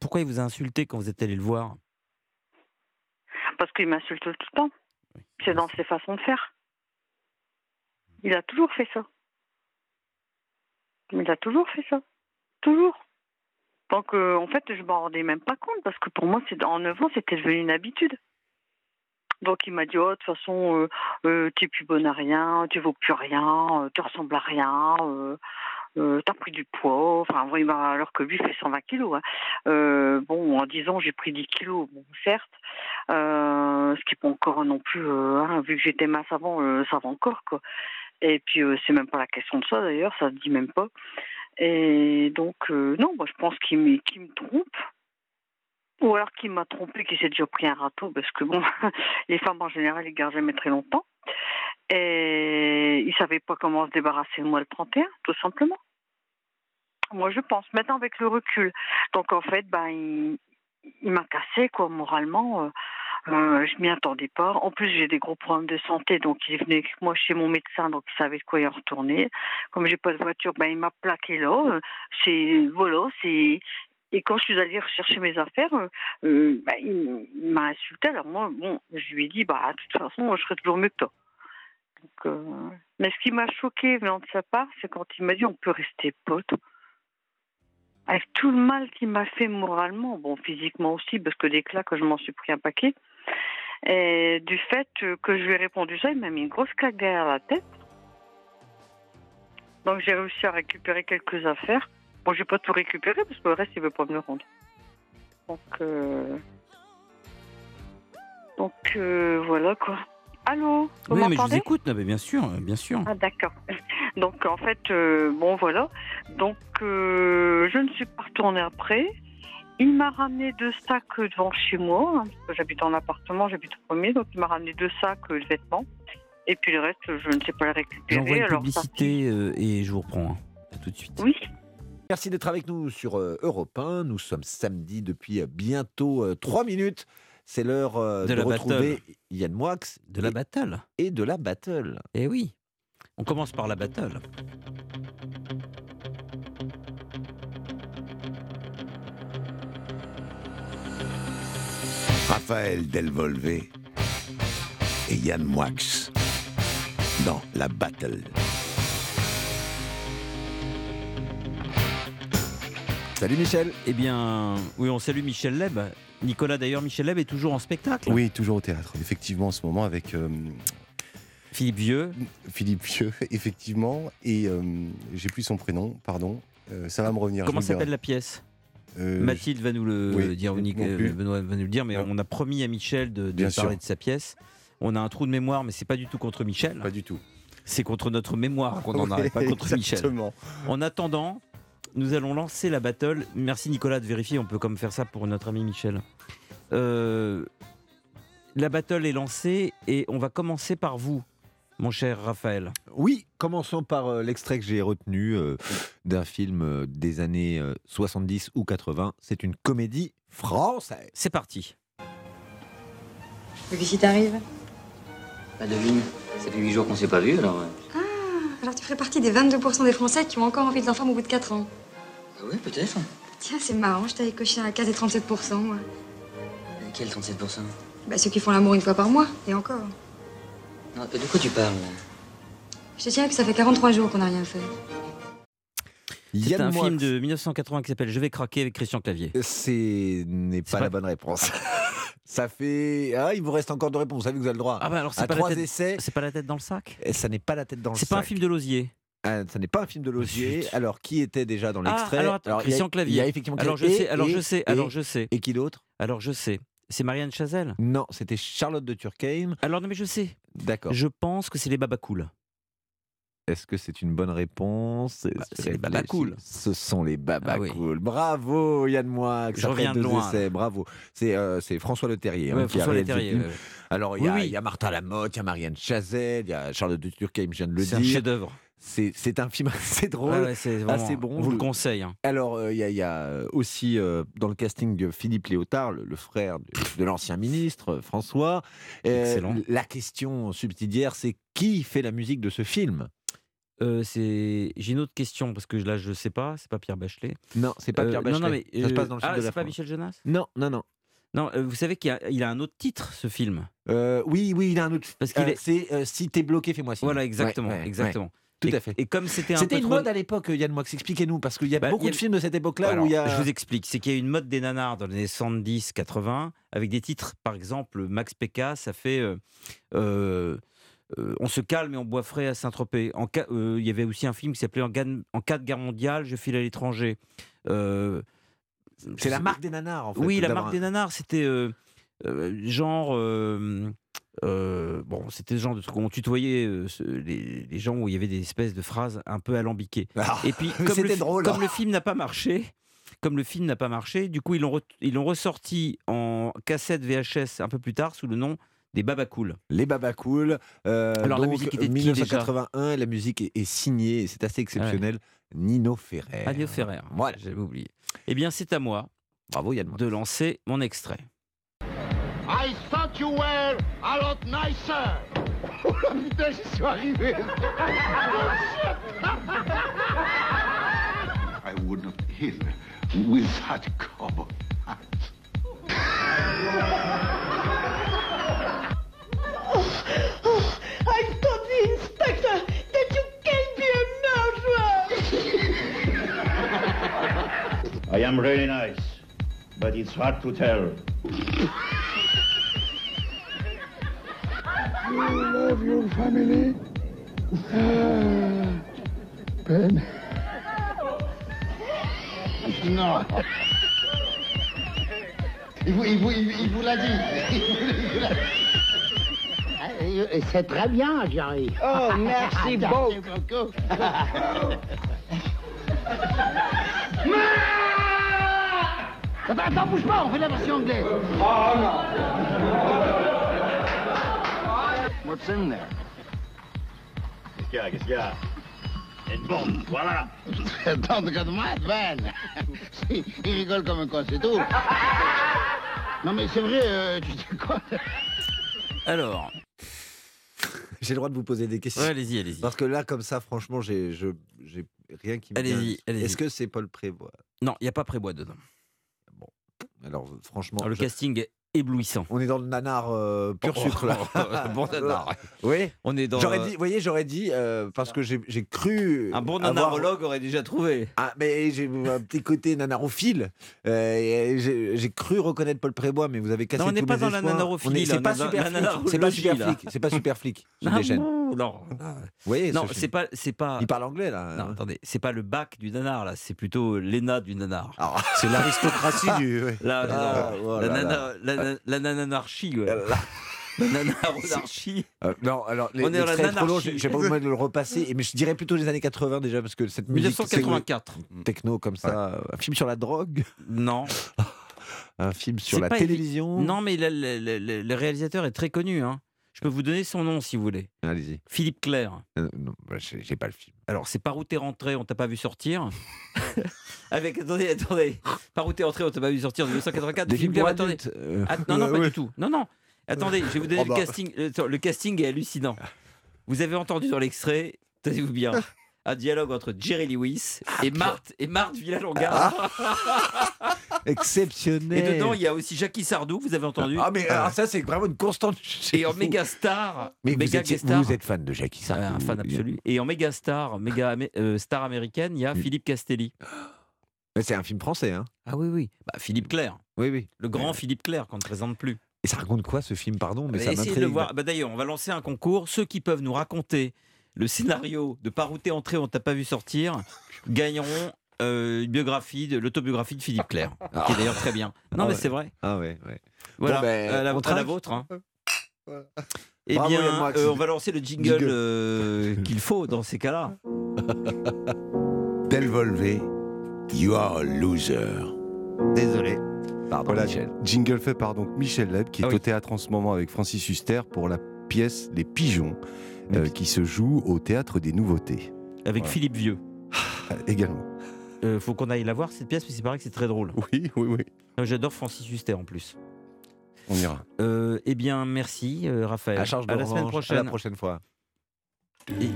Speaker 3: pourquoi il vous a insulté quand vous êtes allé le voir?
Speaker 10: Parce qu'il m'insulte tout le temps. C'est dans ses façons de faire. Il a toujours fait ça. Il a toujours fait ça. Toujours. Donc, en fait, je m'en rendais même pas compte parce que pour moi, c'est en 9 ans, c'était devenu une habitude. Donc, il m'a dit, oh, de toute façon, euh, euh, t'es plus bonne à rien, tu vaux plus rien, euh, tu ressembles à rien, euh, euh, t'as pris du poids. Enfin, bah, alors que lui fait 120 kilos. hein. Bon, en 10 ans, j'ai pris 10 kilos, bon, certes. Ce qui n'est pas encore non plus, hein, vu que j'étais mince avant, ça va encore, quoi. Et puis, euh, c'est même pas la question de ça, d'ailleurs, ça se dit même pas. Et donc, euh, non, moi, je pense qu'il me, trompe. Ou alors qu'il m'a trompé, qu'il s'est déjà pris un râteau, parce que bon, les femmes en général, ils gardent jamais très longtemps. Et il savait pas comment se débarrasser de moi le 31, tout simplement. Moi, je pense, maintenant avec le recul. Donc, en fait, ben, il, il m'a cassé, quoi, moralement. euh, euh, je m'y attendais pas. En plus, j'ai des gros problèmes de santé, donc il venu avec moi chez mon médecin, donc il savait de quoi y en retourner. Comme j'ai pas de voiture, ben il m'a plaqué là. C'est voilà, c'est. Et quand je suis allée rechercher mes affaires, euh, euh, ben, il, m'a insulté. Alors moi, bon, je lui ai dit, bah de toute façon, je serai toujours mieux que toi. Mais ce qui m'a choqué venant de sa part, c'est quand il m'a dit, on peut rester potes avec tout le mal qu'il m'a fait moralement, bon, physiquement aussi, parce que des claques, je m'en suis pris un paquet. Et du fait que je lui ai répondu ça, il m'a mis une grosse claque derrière la tête. Donc j'ai réussi à récupérer quelques affaires. Bon, j'ai pas tout récupéré parce que le reste, il veut pas me le rendre. Donc, euh... donc euh, voilà quoi. Allô Vous
Speaker 3: Oui, mais je vous écoute, bien sûr, bien sûr.
Speaker 10: ah d'accord. Donc en fait, euh, bon voilà. Donc je ne suis pas retournée après. Il m'a ramené deux sacs devant chez moi, hein, parce que j'habite en appartement, j'habite au premier, donc il m'a ramené deux sacs de vêtements. Et puis le reste, je ne sais pas les récupérer.
Speaker 3: J'envoie une
Speaker 10: alors ça-
Speaker 3: publicité euh, et je vous reprends. hein. À tout de suite.
Speaker 10: Oui.
Speaker 11: Merci d'être avec nous sur euh, Europe 1. Nous sommes samedi depuis euh, bientôt euh, trois minutes. C'est l'heure euh,
Speaker 3: De
Speaker 11: de,
Speaker 3: la
Speaker 11: retrouver
Speaker 3: battle.
Speaker 11: Yann Moix.
Speaker 3: De la battle.
Speaker 11: Et de la battle.
Speaker 3: Eh oui. On commence par la battle.
Speaker 9: Raphaël Delvolvé et Yann Moix.
Speaker 11: dans la battle. Salut Michel.
Speaker 3: Eh bien, oui, on salue Michel Leb. Nicolas, d'ailleurs, Michel Leb est toujours en spectacle.
Speaker 1: Oui, toujours au théâtre, effectivement, en ce moment, avec euh,
Speaker 3: Philippe Vieux.
Speaker 1: Philippe Vieux, effectivement, et euh, j'ai plus son prénom, pardon. Euh, ça va me revenir.
Speaker 3: Comment s'appelle la pièce?
Speaker 1: Euh,
Speaker 3: Mathilde va nous le
Speaker 1: oui,
Speaker 3: dire,
Speaker 1: plus.
Speaker 3: Benoît va nous le dire, mais
Speaker 1: Non.
Speaker 3: on a promis à Michel de, de
Speaker 1: Bien
Speaker 3: parler
Speaker 1: sûr.
Speaker 3: de sa pièce. On a un trou de mémoire, mais c'est pas du tout contre Michel.
Speaker 1: Pas du tout.
Speaker 3: C'est contre notre mémoire qu'on en arrête, pas contre Michel.
Speaker 1: exactement.
Speaker 3: En attendant, nous allons lancer la battle. Merci Nicolas de vérifier, on peut comme faire ça pour notre ami Michel. Euh, la battle est lancée et on va commencer par vous, mon cher Raphaël.
Speaker 11: Oui, commençons par euh, l'extrait que j'ai retenu euh, d'un film euh, des années euh, 70 ou 80. C'est une comédie française.
Speaker 3: C'est parti.
Speaker 12: Qu'est-ce qui t'arrive?
Speaker 13: Bah devine, ça fait 8 jours qu'on s'est pas vu alors. euh.
Speaker 12: Alors tu ferais partie des 22% des Français qui ont encore envie de leur femme au bout de 4 ans.
Speaker 13: Ah ouais, peut-être.
Speaker 12: Tiens, c'est marrant, je t'avais coché à la case des 37%. moi.
Speaker 13: Quel 37%
Speaker 12: Bah ceux qui font l'amour une fois par mois, et encore.
Speaker 13: Non, De quoi tu parles là
Speaker 12: Je te tiens que ça fait 43 jours qu'on n'a rien fait.
Speaker 3: C'est un
Speaker 11: Moix.
Speaker 3: film de 1980 qui s'appelle Je vais craquer avec Christian Clavier.
Speaker 11: C'est n'est pas,
Speaker 3: pas-
Speaker 11: la bonne réponse. Ça fait. Ah, il vous reste encore deux réponses. Vous savez que vous avez le droit.
Speaker 3: Ah bah alors c'est
Speaker 11: à
Speaker 3: pas, la
Speaker 11: trois
Speaker 3: tête-
Speaker 11: essais.
Speaker 3: c'est pas la tête dans le sac
Speaker 11: Et ça n'est pas la tête dans le
Speaker 3: C'est pas un
Speaker 11: sac.
Speaker 3: film de Lausier
Speaker 11: Ah, ça n'est pas un film de.
Speaker 3: Zut.
Speaker 11: Alors, qui était déjà dans
Speaker 3: Ah,
Speaker 11: l'extrait
Speaker 3: alors, attends,
Speaker 11: il y a-
Speaker 3: Christian
Speaker 11: Il y
Speaker 3: Clavier.
Speaker 11: a effectivement
Speaker 3: Alors je sais, alors
Speaker 11: et-
Speaker 3: je sais,
Speaker 11: et-
Speaker 3: alors je sais.
Speaker 11: Et qui d'autre
Speaker 3: Alors je sais. C'est Marianne Chazelle
Speaker 11: Non, c'était Charlotte de Turckheim.
Speaker 3: Alors non mais je sais.
Speaker 11: D'accord.
Speaker 3: Je pense que c'est les Babacools.
Speaker 11: Est-ce que c'est une bonne réponse?
Speaker 3: Bah, c'est les Babacools.
Speaker 11: Ce sont les
Speaker 3: Ah
Speaker 11: Babacools. Bravo Yann Moix.
Speaker 3: Je reviens de loin, là.
Speaker 11: Bravo. C'est euh, c'est François Le Terrier
Speaker 3: Ouais,
Speaker 11: hein, qui a
Speaker 3: François
Speaker 11: le
Speaker 3: ouais.
Speaker 11: Alors il y, a-
Speaker 3: Oui, oui.
Speaker 11: il y a Martin Lamotte, il y a Marianne Chazelle, il y a Charlotte de Turckheim, je viens de le
Speaker 3: C'est un
Speaker 11: dire.
Speaker 3: chef-d'œuvre.
Speaker 11: C'est un film assez drôle.
Speaker 3: Ouais, ouais, c'est vraiment-
Speaker 11: assez bon.
Speaker 3: On vous le conseille. hein.
Speaker 11: Alors, euh, il y, a- y a aussi euh, dans le casting de Philippe Léotard, le, le frère de, de l'ancien ministre euh, François. Euh,
Speaker 3: Excellent.
Speaker 11: La question subsidiaire, c'est qui fait la musique de ce film?
Speaker 3: Euh, c'est j'ai une autre question parce que là je sais pas, c'est pas Pierre Bachelet.
Speaker 11: Non, c'est pas
Speaker 3: Euh,
Speaker 11: Pierre
Speaker 3: non,
Speaker 11: Bachelet.
Speaker 3: non, mais,
Speaker 11: Ça se
Speaker 3: euh,
Speaker 11: passe dans le sud
Speaker 3: ah,
Speaker 11: de la
Speaker 3: c'est pas
Speaker 11: France.
Speaker 3: Michel Jonas?
Speaker 11: Non, non, non.
Speaker 3: Non, euh, vous savez qu'il a, a un autre titre ce film?
Speaker 11: Euh, oui, oui, il a un autre.
Speaker 3: Parce qu'il
Speaker 11: Euh,
Speaker 3: est-
Speaker 11: C'est euh, Si t'es bloqué, fais-moi signe.
Speaker 3: Voilà, exactement,
Speaker 11: Ouais, ouais,
Speaker 3: exactement.
Speaker 11: ouais. Tout
Speaker 3: Et-
Speaker 11: à fait.
Speaker 3: Et comme c'était un
Speaker 11: C'était une
Speaker 3: trop-
Speaker 11: mode à l'époque, Yann Moix. Expliquez-nous, parce qu'il y a
Speaker 3: Bah,
Speaker 11: beaucoup de films de cette époque-là où il y a.
Speaker 3: Je vous explique, c'est qu'il y a une mode des nanars dans les années 70, 80, avec des titres, par exemple, Max Péca, ça fait euh, euh, euh, On se calme et on boit frais à Saint-Tropez. Il y avait aussi un film qui s'appelait en, En cas de guerre mondiale, je file à l'étranger.
Speaker 11: C'est la marque des nanars, en fait.
Speaker 3: oui, la marque
Speaker 11: un-
Speaker 3: des nanars, c'était genre. Euh, bon, c'était le genre de truc où on tutoyait euh, ce- les, les gens où il y avait des espèces de phrases un peu alambiquées.
Speaker 11: Ah,
Speaker 3: Et puis, comme, le,
Speaker 11: drôle.
Speaker 3: comme le film n'a pas marché, comme le film n'a pas marché, du coup, ils l'ont re- ils l'ont ressorti en cassette VHS un peu plus tard sous le nom des Babacools.
Speaker 11: Les Babacools. Euh,
Speaker 3: Alors, la musique était de qui, déjà
Speaker 11: 1981, et la musique est, est signée, et c'est assez exceptionnel. Nino Ferrer.
Speaker 3: Agneau Ferrer.
Speaker 11: Voilà.
Speaker 3: J'avais oublié. Eh bien, c'est à moi
Speaker 11: Bravo Yann.
Speaker 3: de lancer mon extrait.
Speaker 14: I you were a lot nicer. Oh la putain, j'y suis arrivé. I would not heal with that cowboy hat.
Speaker 15: I thought the inspector that you can be a murderer.
Speaker 16: I am really nice, but it's hard to tell.
Speaker 14: You love your family. Ben. Non. Il vous, il vous, il, il vous l'a dit. Il vous- il vous l'a dit.
Speaker 15: C'est très bien, Jerry. Oh, merci beaucoup.
Speaker 14: Attends, attends, bouge pas, on fait la version anglaise.
Speaker 15: Oh
Speaker 14: non. What's in there?
Speaker 16: Qu'est-ce qu'il y a? Qu'est-ce qu'il y a? Une bombe, voilà.
Speaker 14: Attends, regarde-moi, Ben. Il rigole comme un con, c'est tout. Non, mais c'est vrai, euh, tu sais quoi?
Speaker 3: Alors,
Speaker 11: J'ai le droit de vous poser des questions.
Speaker 3: Ouais, allez-y, allez-y.
Speaker 11: Parce que là, comme ça, franchement, j'ai je- j'ai rien qui me vient.
Speaker 3: Allez-y, allez-y.
Speaker 11: Est-ce que c'est Paul Prévost?
Speaker 3: Non, il n'y a pas Prébois dedans.
Speaker 11: Alors, franchement.
Speaker 3: Alors, le
Speaker 11: je-
Speaker 3: casting est éblouissant.
Speaker 11: On est dans le nanar euh, pur
Speaker 3: Oh,
Speaker 11: sucre là.
Speaker 3: bon nanar.
Speaker 11: Oui.
Speaker 3: On est dans.
Speaker 11: J'aurais
Speaker 3: euh,
Speaker 11: dit, vous voyez, j'aurais dit euh, parce que j'ai cru.
Speaker 3: Un bon
Speaker 11: avoir-
Speaker 3: nanarologue aurait déjà trouvé.
Speaker 11: Ah, mais j'ai un petit côté nanarophile. Euh, j'ai cru reconnaître Paul Prébois, mais vous avez cassé
Speaker 3: Non, on n'est pas dans la
Speaker 11: espoirs.
Speaker 3: nanarophilie,
Speaker 11: On est-
Speaker 3: là,
Speaker 11: C'est pas
Speaker 3: dans
Speaker 11: super
Speaker 3: la
Speaker 11: flic. C'est pas super flic. C'est pas super flic.
Speaker 3: Ah non. Non,
Speaker 11: ce
Speaker 3: c'est pas, c'est pas.
Speaker 11: Il parle anglais là.
Speaker 3: Non, attendez, c'est pas le bac du nanar là, c'est plutôt l'ENA du nanar.
Speaker 1: C'est l'aristocratie du.
Speaker 11: Ah, oh
Speaker 3: la, nana-. La, na- la nananarchie, ouais. La nanarchie.
Speaker 11: Euh, non, alors
Speaker 3: On est dans la
Speaker 11: l'extrait est trop long,
Speaker 3: nanarchie.
Speaker 11: j'ai pas besoin de le repasser, mais je dirais plutôt les années 80 déjà, parce que cette musique.
Speaker 3: 1984.
Speaker 11: c'est- Techno comme ça, un film sur la drogue,
Speaker 3: Non.
Speaker 11: un film sur
Speaker 3: C'est
Speaker 11: la
Speaker 3: pas évi-
Speaker 11: télévision?
Speaker 3: Non, mais le, le- le- le- le réalisateur est très connu. Hein. Je peux vous donner son nom si vous voulez.
Speaker 11: Allez-y.
Speaker 3: Philippe Clair.
Speaker 11: Euh, non, bah, j'ai pas le film.
Speaker 3: Alors, c'est par où t'es rentré, on t'a pas vu sortir. Avec, attendez, attendez. Par où t'es rentré, on t'a pas vu sortir en 1984.
Speaker 11: Des
Speaker 3: Philippe
Speaker 11: films pour
Speaker 3: Clair, attendez.
Speaker 11: euh,
Speaker 3: Ah, non, non, pas
Speaker 11: ouais.
Speaker 3: du tout. Non, non. Attendez, je vais vous donner
Speaker 11: Oh bah.
Speaker 3: le casting. Le, le casting est hallucinant. Vous avez entendu dans l'extrait, tenez-vous bien, un dialogue entre Jerry Lewis et Marthe, et Marthe Villalonga.
Speaker 11: Exceptionnel.
Speaker 3: Et dedans, il y a aussi Jackie Sardou, vous avez entendu
Speaker 11: Ah, mais alors, ça, c'est vraiment une constante.
Speaker 3: Et en méga star,
Speaker 11: Mais vous,
Speaker 3: méga
Speaker 11: étiez-
Speaker 3: guest star,
Speaker 11: vous êtes fan de Jackie
Speaker 3: Ah,
Speaker 11: Sardou.
Speaker 3: un fan absolu. Et en méga star, méga euh, star américaine, il y a Philippe Castelli.
Speaker 11: C'est un film français, hein
Speaker 3: Ah oui, oui. Bah, Philippe Clair.
Speaker 11: Oui, oui.
Speaker 3: Le grand Philippe Clair qu'on ne présente plus.
Speaker 11: Et ça raconte quoi ce film, pardon Mais ça
Speaker 3: Essayez de le voir. Bah, D'ailleurs, on va lancer un concours. Ceux qui peuvent nous raconter le scénario de Par où t'es entré, on t'a pas vu sortir, gagneront euh, une biographie, de l'autobiographie de Philippe Clair, qui est d'ailleurs très bien. Non,
Speaker 11: Ah
Speaker 3: mais
Speaker 11: ouais.
Speaker 3: c'est vrai.
Speaker 11: Ah ouais, ouais.
Speaker 3: Voilà,
Speaker 11: Bon, ben,
Speaker 3: à la,
Speaker 11: on
Speaker 3: vôtre. hein. Eh
Speaker 11: Bravo, Yann
Speaker 3: bien, euh, on va lancer le jingle,
Speaker 11: Jingle.
Speaker 3: euh, qu'il faut dans ces cas-là.
Speaker 9: Del Volvé, you are a loser.
Speaker 1: Désolé.
Speaker 11: Pardon,
Speaker 1: Voilà,
Speaker 11: Michel.
Speaker 1: jingle fait par donc Michel Leb, qui est
Speaker 3: Ah oui.
Speaker 1: au théâtre en ce moment avec Francis Huster pour la pièce Les Pigeons, euh, qui se joue au théâtre des Nouveautés.
Speaker 3: Avec
Speaker 1: Voilà.
Speaker 3: Philippe Vieux.
Speaker 1: Euh, également.
Speaker 3: Euh, faut qu'on aille la voir cette pièce, parce qu'il paraît que c'est très drôle.
Speaker 1: Oui, oui, oui.
Speaker 3: J'adore Francis Huster en plus.
Speaker 1: On ira.
Speaker 3: Euh, eh bien, merci euh, Raphaël.
Speaker 11: À charge de
Speaker 3: la semaine prochaine.
Speaker 11: À la prochaine fois.
Speaker 3: Et-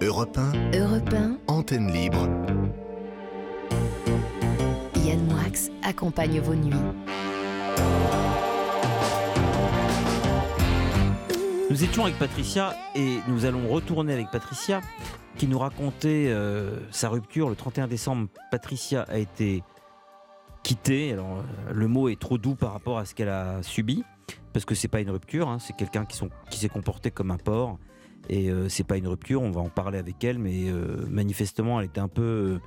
Speaker 9: Europe 1,
Speaker 2: Europe 1,
Speaker 9: antenne libre.
Speaker 2: Accompagne vos nuits.
Speaker 3: Nous étions avec Patricia et nous allons retourner avec Patricia qui nous racontait euh, sa rupture le 31 décembre. Patricia a été quittée. Alors euh, le mot est trop doux par rapport à ce qu'elle a subi parce que c'est pas une rupture, hein, c'est quelqu'un qui, s'est comporté comme un porc et euh, c'est pas une rupture. On va en parler avec elle, mais euh, manifestement elle était un peu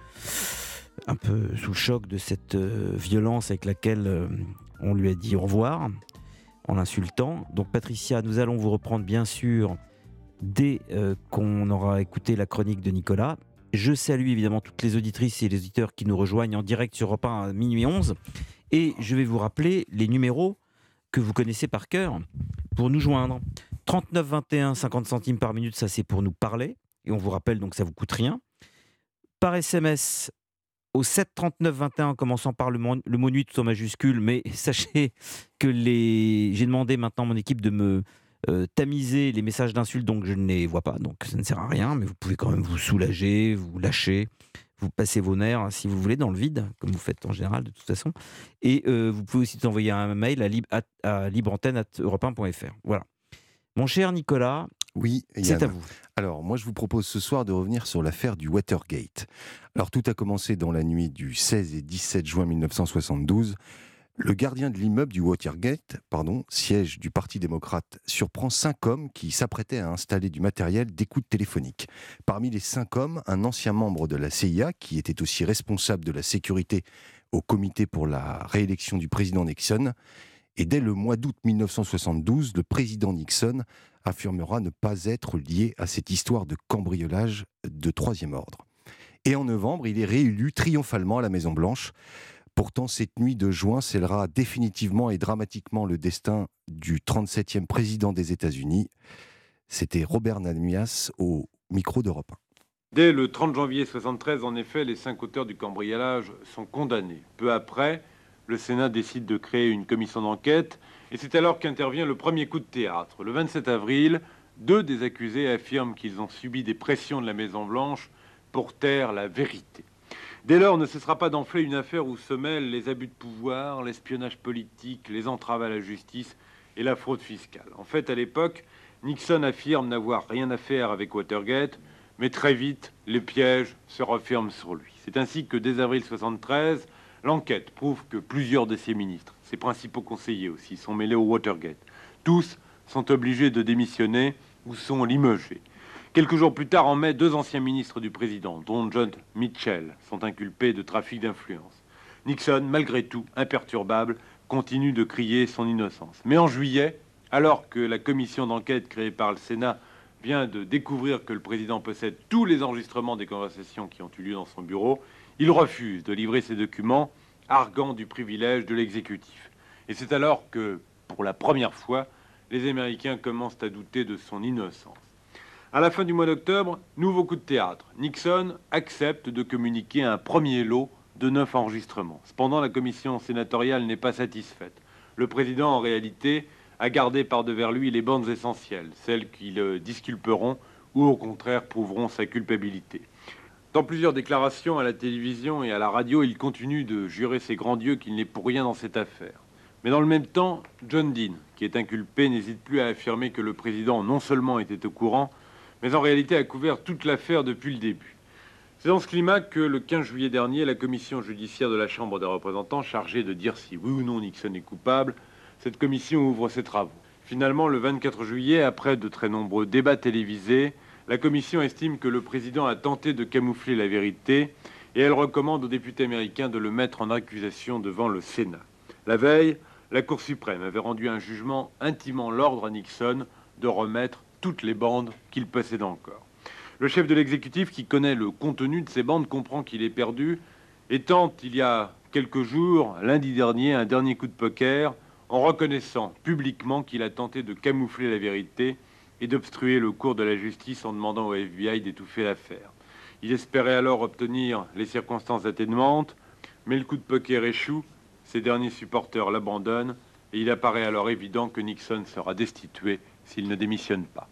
Speaker 3: un peu sous le choc de cette euh, violence avec laquelle euh, on lui a dit au revoir en l'insultant. Donc Patricia, nous allons vous reprendre bien sûr dès euh, qu'on aura écouté la chronique de Nicolas. Je salue évidemment toutes les auditrices et les auditeurs qui nous rejoignent en direct sur Europe 1 à minuit 11. Et je vais vous rappeler les numéros que vous connaissez par cœur pour nous joindre. 39 21 50 centimes par minute, ça c'est pour nous parler. Et on vous rappelle donc ça vous coûte rien. Par SMS au 7 39 21 en commençant par le, mot nuit tout en majuscule, mais sachez que les... j'ai demandé maintenant à mon équipe de me euh, tamiser les messages d'insultes, donc je ne les vois pas, donc ça ne sert à rien, mais vous pouvez quand même vous soulager, vous lâcher, vous passez vos nerfs hein, si vous voulez dans le vide, comme vous faites en général de toute façon, et euh, vous pouvez aussi envoyer un mail à, lib- à, à libreantenne@europe1.fr. Voilà. Mon cher Nicolas,
Speaker 1: Oui,
Speaker 3: c'est à vous.
Speaker 1: Alors, moi, je vous propose ce soir de revenir sur l'affaire du Watergate. Alors, tout a commencé dans la nuit du 16 et 17 juin 1972. Le gardien de l'immeuble du Watergate, pardon, siège du Parti démocrate, surprend cinq hommes qui s'apprêtaient à installer du matériel d'écoute téléphonique. Parmi les cinq hommes, un ancien membre de la CIA, qui était aussi responsable de la sécurité au comité pour la réélection du président Nixon. Et dès le mois d'août 1972, le président Nixon affirmera ne pas être lié à cette histoire de cambriolage de troisième ordre. Et en novembre, il est réélu triomphalement à la Maison-Blanche. Pourtant, cette nuit de juin scellera définitivement et dramatiquement le destin du 37e président des États-Unis. C'était Robert Namias au micro d'Europe 1.
Speaker 17: Dès le 30 janvier 73, en effet, les cinq auteurs du cambriolage sont condamnés. Peu après, le Sénat décide de créer une commission d'enquête et c'est alors qu'intervient le premier coup de théâtre. Le 27 avril, deux des accusés affirment qu'ils ont subi des pressions de la Maison-Blanche pour taire la vérité. Dès lors, ne cessera pas d'enfler une affaire où se mêlent les abus de pouvoir, l'espionnage politique, les entraves à la justice et la fraude fiscale. En fait, à l'époque, Nixon affirme n'avoir rien à faire avec Watergate, mais très vite, les pièges se referment sur lui. C'est ainsi que dès avril 73, l'enquête prouve que plusieurs de ses ministres, ses principaux conseillers aussi, sont mêlés au Watergate. Tous sont obligés de démissionner ou sont limogés. Quelques jours plus tard, en mai, deux anciens ministres du président, dont John Mitchell, sont inculpés de trafic d'influence. Nixon, malgré tout, imperturbable, continue de crier son innocence. Mais en juillet, alors que la commission d'enquête créée par le Sénat vient de découvrir que le président possède tous les enregistrements des conversations qui ont eu lieu dans son bureau, il refuse de livrer ces documents, arguant du privilège de l'exécutif. Et c'est alors que, pour la première fois, les Américains commencent à douter de son innocence. À la fin du mois d'octobre, nouveau coup de théâtre. Nixon accepte de communiquer un premier lot de neuf enregistrements. Cependant, la commission sénatoriale n'est pas satisfaite. Le président, en réalité, a gardé par devers lui les bandes essentielles, celles qui le disculperont ou au contraire prouveront sa culpabilité. Dans plusieurs déclarations à la télévision et à la radio, il continue de jurer ses grands dieux qu'il n'est pour rien dans cette affaire. Mais dans le même temps, John Dean, qui est inculpé, n'hésite plus à affirmer que le président non seulement était au courant, mais en réalité a couvert toute l'affaire depuis le début. C'est dans ce climat que le 15 juillet dernier, la commission judiciaire de la Chambre des représentants, chargée de dire si oui ou non Nixon est coupable, cette commission ouvre ses travaux. Finalement, le 24 juillet, après de très nombreux débats télévisés, la commission estime que le président a tenté de camoufler la vérité et elle recommande aux députés américains de le mettre en accusation devant le Sénat. La veille, la Cour suprême avait rendu un jugement intimant l'ordre à Nixon de remettre toutes les bandes qu'il possède encore. Le chef de l'exécutif, qui connaît le contenu de ces bandes, comprend qu'il est perdu et tente, il y a quelques jours, lundi dernier, un dernier coup de poker en reconnaissant publiquement qu'il a tenté de camoufler la vérité et d'obstruer le cours de la justice en demandant au FBI d'étouffer l'affaire. Il espérait alors obtenir les circonstances atténuantes, mais le coup de poker échoue, ses derniers supporters l'abandonnent, et il apparaît alors évident que Nixon sera destitué s'il ne démissionne pas.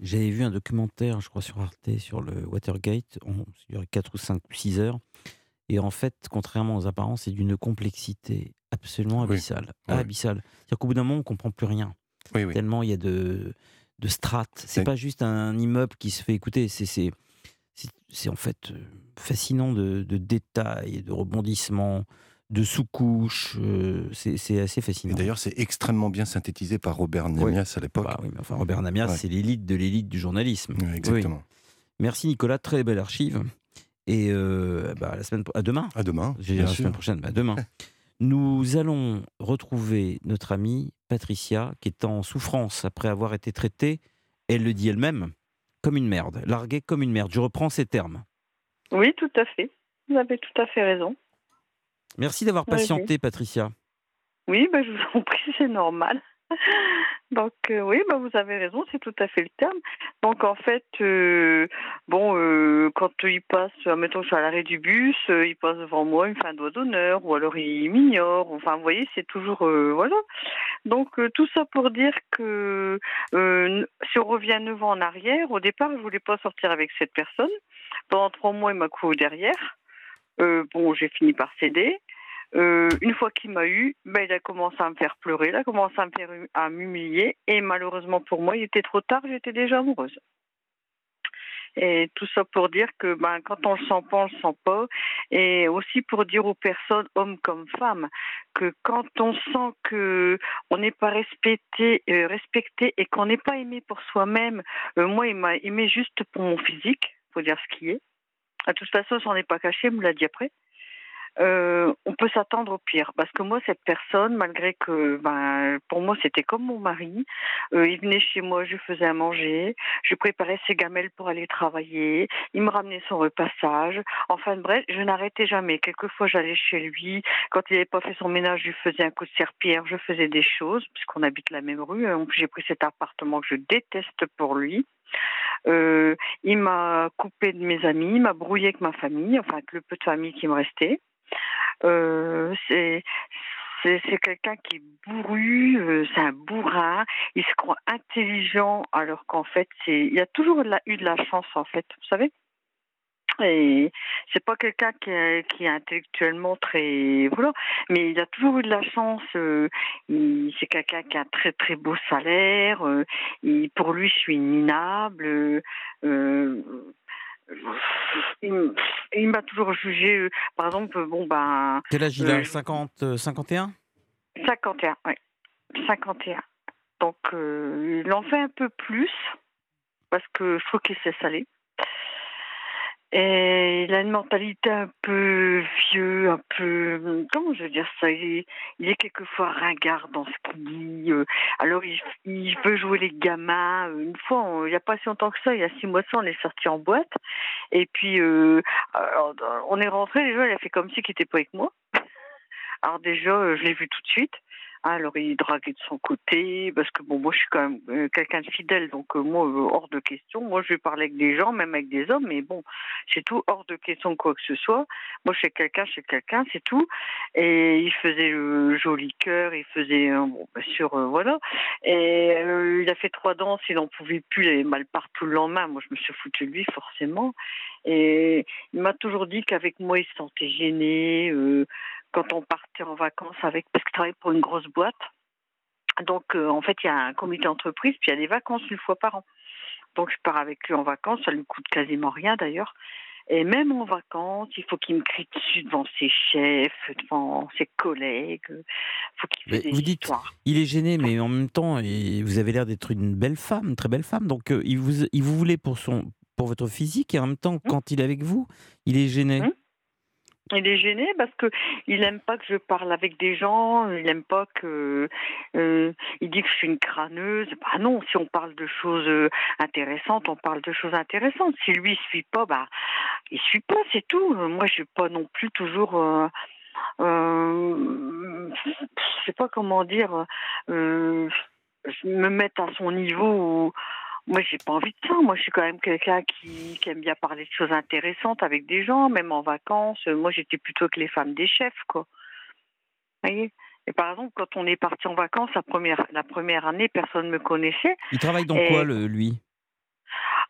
Speaker 3: J'avais vu un documentaire, je crois, sur Arte, sur le Watergate, on, ça 4 ou 5 ou 6 heures, et en fait, contrairement aux apparences, c'est d'une complexité absolument abyssale. Abyssale. C'est-à-dire qu'au bout d'un moment, on ne comprend plus rien. Tellement il y a de, de strates. C'est pas juste un immeuble qui se fait écouter, c'est c'est en fait euh, fascinant de, de, détails, de rebondissements, de sous-couches. Euh, c'est assez fascinant.
Speaker 1: D'ailleurs, c'est extrêmement bien synthétisé par Robert Namias à l'époque.
Speaker 3: Bah enfin, Robert Namias, c'est l'élite de l'élite du journalisme.
Speaker 1: exactement.
Speaker 3: Merci Nicolas, très belle archive. Et euh, bah, à, la semaine, à demain.
Speaker 1: À demain.
Speaker 3: J'ai la semaine prochaine. Bah, demain. Nous allons retrouver notre amie Patricia, qui est en souffrance après avoir été traitée, elle le dit elle-même, comme une merde, larguée comme une merde. Je reprends ces termes.
Speaker 10: Oui, tout à fait. Vous avez tout à fait raison.
Speaker 3: Merci d'avoir patienté, Patricia.
Speaker 10: Oui, ben, je vous en prie, c'est normal. Donc euh, oui, bah vous avez raison, c'est tout à fait le terme. Donc en fait, euh, bon, euh, quand il passe, mettons je suis à l'arrêt du bus, il passe devant moi, il me fait un doigt d'honneur, ou alors il m'ignore. Enfin, vous voyez, c'est toujours voilà. Donc tout ça pour dire que si on revient neuf ans en arrière, au départ, je voulais pas sortir avec cette personne. Pendant trois mois, il m'a couru derrière. bon, j'ai fini par céder. Euh, une fois qu'il m'a eu, ben, il a commencé à me faire pleurer, il a commencé à me faire à m'humilier et malheureusement pour moi, il était trop tard, j'étais déjà amoureuse. Et tout ça pour dire que ben, quand on le sent pas, on le sent pas. Et aussi pour dire aux personnes, hommes comme femmes, que quand on sent que on n'est pas respecté, euh, respecté et qu'on n'est pas aimé pour soi-même, euh, moi, il m'a aimé juste pour mon physique, faut dire ce qui est. De toute façon, j'en ai pas caché, il me l'a dit après. Euh, on peut s'attendre au pire. Parce que moi, cette personne, malgré que, ben, pour moi, c'était comme mon mari, euh, il venait chez moi, je faisais à manger, je préparais ses gamelles pour aller travailler, il me ramenait son repassage. Enfin, bref, je n'arrêtais jamais. Quelquefois, j'allais chez lui. Quand il n'avait pas fait son ménage, je faisais un coup de serpillère, je faisais des choses, puisqu'on habite la même rue. Plus, j'ai pris cet appartement que je déteste pour lui. Euh, il m'a coupé de mes amis, il m'a brouillé avec ma famille, enfin avec le peu de famille qui me restait. Euh, c'est c'est quelqu'un qui est bourru, euh, c'est un bourrin, il se croit intelligent alors qu'en fait, il a toujours eu de la chance en fait, vous savez. Et c'est pas quelqu'un qui est, qui est intellectuellement très voilà, mais il a toujours eu de la chance. euh, c'est quelqu'un qui a un très très beau salaire. euh, et pour lui, je suis minable. euh, il, m'a toujours jugé. euh, par exemple, bon ben.
Speaker 3: Quel âge il a?
Speaker 10: euh,
Speaker 3: 50, euh, 51
Speaker 10: 51, oui. 51. Donc, il en fait un peu plus, parce que je trouve qu'il sait saler. Il a une mentalité un peu vieux, un peu. Comment je veux dire ça Il est, il est quelquefois ringard dans ce qu'il dit. euh, Alors, il, il veut jouer les gamins. Euh, Une fois, on- il n'y a pas si longtemps que ça, il y a six mois ça, on est sorti en boîte. Et puis, euh, on est rentré, déjà, il a fait comme si qu'il n'était pas avec moi. Alors déjà, je l'ai vu tout de suite. Ah, Alors il draguait de son côté, parce que bon, moi je suis quand même euh, quelqu'un de fidèle, donc euh, moi euh, hors de question. Moi je vais parler avec des gens, même avec des hommes, mais bon, c'est tout hors de question quoi que ce soit. Moi suis quelqu'un, suis quelqu'un, c'est tout. Et il faisait le joli cœur, il faisait bon, bien sûr, voilà. Et il a fait trois danses, il n'en pouvait plus, il avait mal partout le lendemain. Moi je me suis foutu de lui forcément. Et il m'a toujours dit qu'avec moi il se sentait gêné. Quand on partait en vacances avec, parce qu'il travaille pour une grosse boîte. Donc, euh, en fait, il y a un comité d'entreprise, puis il y a des vacances une fois par an. Donc, je pars avec lui en vacances, ça lui coûte quasiment rien d'ailleurs. Et même en vacances, il faut qu'il me crie dessus devant ses chefs, devant ses collègues. faut qu'il
Speaker 3: Mais
Speaker 10: fasse des
Speaker 3: vous dites,
Speaker 10: histoires.
Speaker 3: il est gêné, mais en même temps, vous avez l'air d'être une belle femme, une très belle femme. Donc, euh, il, vous, il vous voulait pour, son, pour votre physique, et en même temps, quand il est avec vous, il est gêné.
Speaker 10: Il est gêné parce que il aime pas que je parle avec des gens, il aime pas que euh, il dit que je suis une crâneuse. Bah non, si on parle de choses euh, intéressantes, on parle de choses intéressantes. Si lui suit pas, bah il suit pas, c'est tout. Euh, Moi, je suis pas non plus toujours euh, euh, je sais pas comment dire euh, je me mettre à son niveau où moi, j'ai pas envie de ça. Moi, je suis quand même quelqu'un qui, qui aime bien parler de choses intéressantes avec des gens, même en vacances. Euh, Moi, j'étais plutôt que les femmes des chefs, quoi. Vous voyez? Et par exemple, quand on est parti en vacances la première, la première année, personne ne me connaissait.
Speaker 3: Il travaille dans
Speaker 10: Et-
Speaker 3: quoi, le, lui?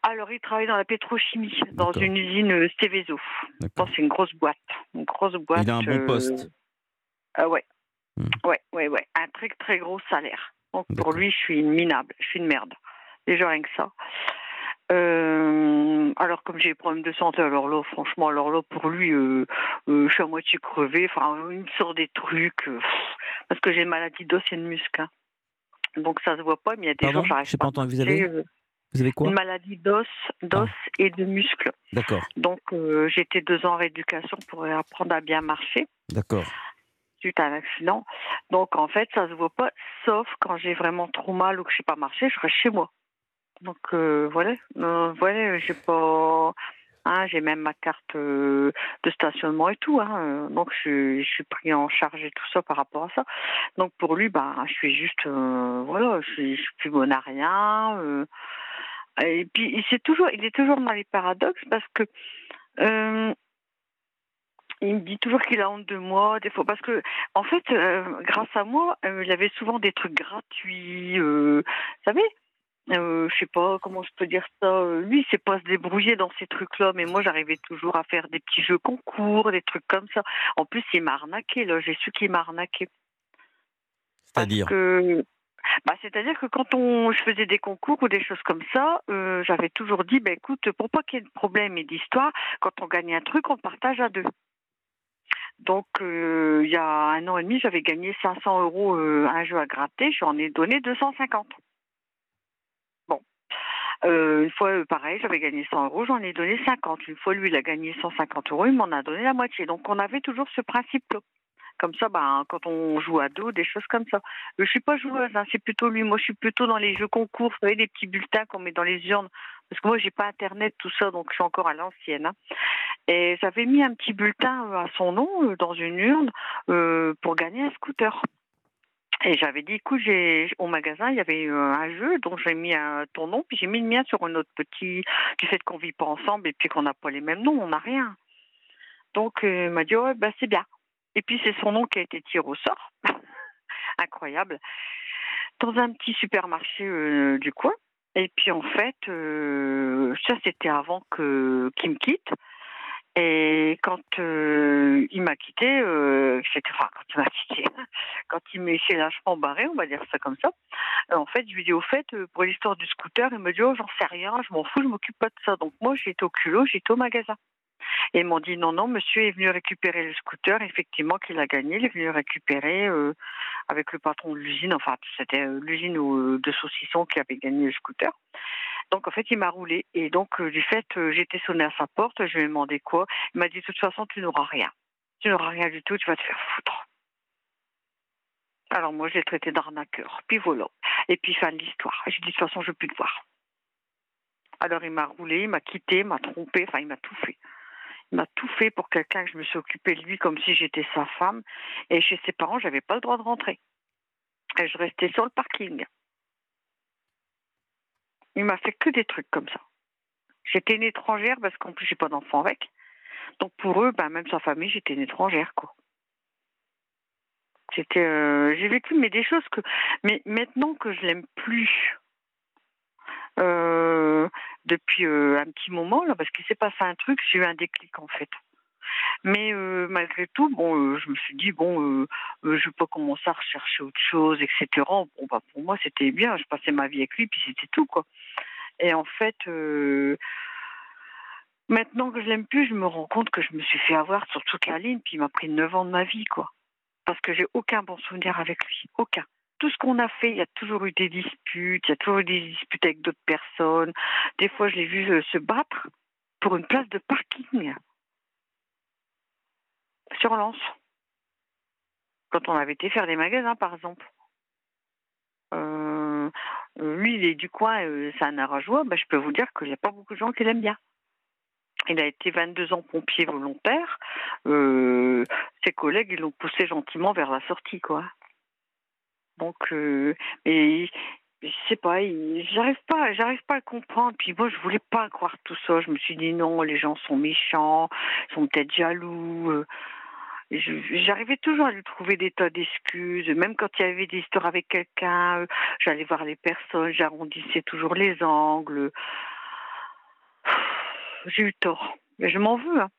Speaker 10: Alors, il travaille dans la pétrochimie, dans une usine euh, Steveso. C'est une grosse boîte. Une grosse boîte.
Speaker 3: Il a un bon
Speaker 10: euh,
Speaker 3: poste.
Speaker 10: Ah ouais.
Speaker 3: Hmm.
Speaker 10: Ouais, ouais, ouais. Un très, très gros salaire. Donc, pour lui, je suis une minable. Je suis une merde. Déjà rien que ça. Euh, alors comme j'ai des problèmes de santé, alors là, franchement, alors là, pour lui, euh, euh, je suis à moitié crevée. Enfin, il me sort des trucs. parce que j'ai une maladie d'os et de muscle. hein. Donc ça se voit pas, mais il y a des
Speaker 3: Pardon
Speaker 10: gens, j'arrive pas
Speaker 3: pas. Vous avez, vous avez quoi Ah.
Speaker 10: Une maladie d'os, d'os et de muscles.
Speaker 3: D'accord,
Speaker 10: Donc été deux ans en rééducation pour apprendre à bien marcher
Speaker 3: d'accord.
Speaker 10: suite à un accident. Donc en fait, ça se voit pas, sauf quand j'ai vraiment trop mal ou que je sais pas marcher, je reste chez moi. Donc euh, voilà, Euh, voilà, j'ai pas, hein, j'ai même ma carte euh, de stationnement et tout. Hein, euh, donc je, suis pris en charge et tout ça par rapport à ça. Donc pour lui, bah, je suis juste, euh, voilà, je suis, suis plus bonne à rien. euh, et puis il s'est toujours, il est toujours dans les paradoxes parce que. euh, il me dit toujours qu'il a honte de moi, des fois, parce que, en fait, euh, grâce à moi, euh, il avait souvent des trucs gratuits, euh, vous savez euh, je sais pas comment je peux dire ça. euh, Lui, il sait pas se débrouiller dans ces trucs-là, mais moi, j'arrivais toujours à faire des petits jeux concours, des trucs comme ça. En plus, il m'a arnaqué, là. J'ai su qu'il m'a arnaqué.
Speaker 3: C'est-à-dire
Speaker 10: Que... Bah, C'est-à-dire que quand on, je faisais des concours ou des choses comme ça, euh, j'avais toujours dit, bah, écoute, pour pas qu'il y ait de problème et d'histoire, quand on gagne un truc, on partage à deux. Donc, euh, il y a un an et demi, j'avais gagné 500 euros euh, un jeu à gratter, j'en ai donné 250. Euh, une fois, euh, pareil, j'avais gagné 100 euros, j'en ai donné 50. Une fois, lui, il a gagné 150 euros, il m'en a donné la moitié. Donc, on avait toujours ce principe-là. Comme ça, ben, quand on joue à dos, des choses comme ça. Euh, Je suis pas joueuse, hein, c'est plutôt lui. Moi, je suis plutôt dans les jeux concours, vous savez, les petits bulletins qu'on met dans les urnes. Parce que moi, j'ai pas Internet, tout ça, donc je suis encore à l'ancienne. hein. Et j'avais mis un petit bulletin à son nom dans une urne pour gagner un scooter. Et j'avais dit, écoute, j'ai au magasin, il y avait euh, un jeu dont j'ai mis un, ton nom, puis j'ai mis le mien sur un autre petit, du fait qu'on vit pas ensemble et puis qu'on n'a pas les mêmes noms, on n'a rien. Donc euh, il m'a dit, ouais, bah c'est bien. Et puis c'est son nom qui a été tiré au sort. incroyable, dans un petit supermarché euh, du coin. Et puis en fait, ça c'était avant que qu'il me quitte. Et quand euh, il m'a quitté, euh, enfin quand il m'a quitté, quand il m'est lâchement barré, on va dire ça comme ça. euh, en fait, je lui dis au fait euh, pour l'histoire du scooter, il me dit oh j'en sais rien, je m'en fous, je m'occupe pas de ça. Donc moi j'étais au culot, j'étais au magasin. Et ils m'ont dit non non, monsieur est venu récupérer le scooter, effectivement qu'il a gagné, il est venu récupérer euh, avec le patron de l'usine, enfin c'était l'usine de saucisson qui avait gagné le scooter. Donc en fait, il m'a roulé. Et donc euh, du fait, euh, j'ai été sonné à sa porte, je lui ai demandé quoi. Il m'a dit de toute façon, tu n'auras rien. Tu n'auras rien du tout, tu vas te faire foutre. Alors moi, je l'ai traité d'arnaqueur. Puis voilà. Et puis fin de l'histoire. J'ai dit de toute façon, je ne veux plus te voir. Alors il m'a roulé, il m'a quitté, il m'a trompé, enfin il m'a tout fait. Il m'a tout fait pour quelqu'un que je me suis occupée de lui comme si j'étais sa femme. Et chez ses parents, j'avais pas le droit de rentrer. Et je restais sur le parking. Il m'a fait que des trucs comme ça. J'étais une étrangère parce qu'en plus j'ai pas d'enfant avec. Donc pour eux, ben, même sa famille, j'étais une étrangère quoi. C'était, euh, j'ai vécu mais des choses que, mais maintenant que je l'aime plus, euh, depuis euh, un petit moment là, parce qu'il s'est passé un truc, j'ai eu un déclic en fait. Mais malgré tout, bon, je me suis dit bon, euh, je pas commencer à rechercher autre chose, etc. Bon, bah, pour moi c'était bien, je passais ma vie avec lui, puis c'était tout quoi. Et en fait, euh, maintenant que je l'aime plus, je me rends compte que je me suis fait avoir sur toute la ligne, puis il m'a pris 9 ans de ma vie, quoi. Parce que j'ai aucun bon souvenir avec lui, aucun. Tout ce qu'on a fait, il y a toujours eu des disputes, il y a toujours eu des disputes avec d'autres personnes. Des fois, je l'ai vu euh, se battre pour une place de parking sur Lens. Quand on avait été faire des magasins, par exemple. Euh, euh, lui, il est du coin, euh, c'est un arajois. Ben, je peux vous dire qu'il n'y a pas beaucoup de gens qui l'aiment bien. Il a été 22 ans pompier volontaire. Euh, ses collègues, ils l'ont poussé gentiment vers la sortie, quoi. Donc, euh, mais je sais pas, j'arrive pas, j'arrive pas à comprendre. Puis moi, je voulais pas croire tout ça. Je me suis dit non, les gens sont méchants, sont peut-être jaloux. J'arrivais toujours à lui trouver des tas d'excuses. Même quand il y avait des histoires avec quelqu'un, euh, j'allais voir les personnes, j'arrondissais toujours les angles. J'ai eu tort. Mais je m'en veux. hein.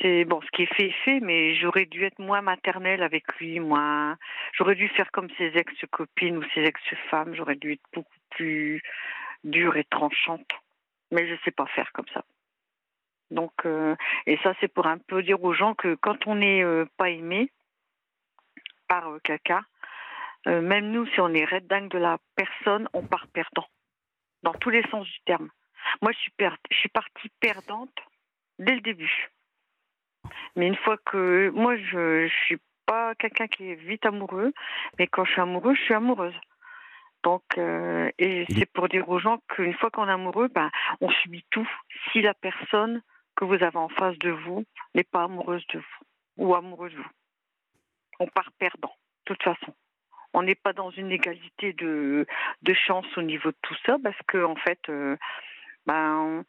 Speaker 10: C'est bon, ce qui est fait est fait, mais j'aurais dû être moins maternelle avec lui, moins. J'aurais dû faire comme ses ex-copines ou ses ex-femmes. J'aurais dû être beaucoup plus dure et tranchante. Mais je sais pas faire comme ça. Donc, euh, et ça, c'est pour un peu dire aux gens que quand on n'est euh, pas aimé par euh, quelqu'un, euh, même nous, si on est red dingue de la personne, on part perdant. Dans tous les sens du terme. Moi, je suis, je suis partie perdante dès le début. Mais une fois que. Moi, je, je suis pas quelqu'un qui est vite amoureux, mais quand je suis amoureuse, je suis amoureuse. Donc, et c'est pour dire aux gens qu'une fois qu'on est amoureux, ben, on subit tout si la personne que vous avez en face de vous n'est pas amoureuse de vous ou amoureux de vous. On part perdant, de toute façon. On n'est pas dans une égalité de, chance au niveau de tout ça parce que en fait, euh, ben,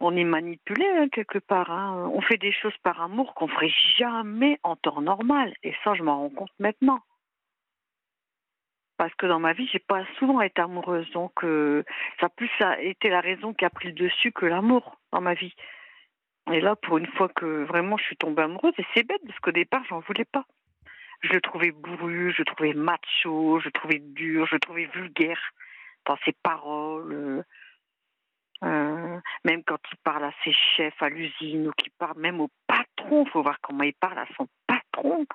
Speaker 10: on est manipulé hein, quelque part. hein. On fait des choses par amour qu'on ferait jamais en temps normal. Et ça, je m'en rends compte maintenant. Parce que dans ma vie, j'ai pas souvent été amoureuse, donc euh, ça a plus été la raison qui a pris le dessus que l'amour dans ma vie. Et là, pour une fois que vraiment je suis tombée amoureuse, et c'est bête parce qu'au départ, j'en voulais pas. Je le trouvais bourru, je le trouvais macho, je le trouvais dur, je le trouvais vulgaire dans ses paroles. euh, euh, même quand il parle à ses chefs à l'usine ou qu'il parle même au patron, faut voir comment il parle à son patron.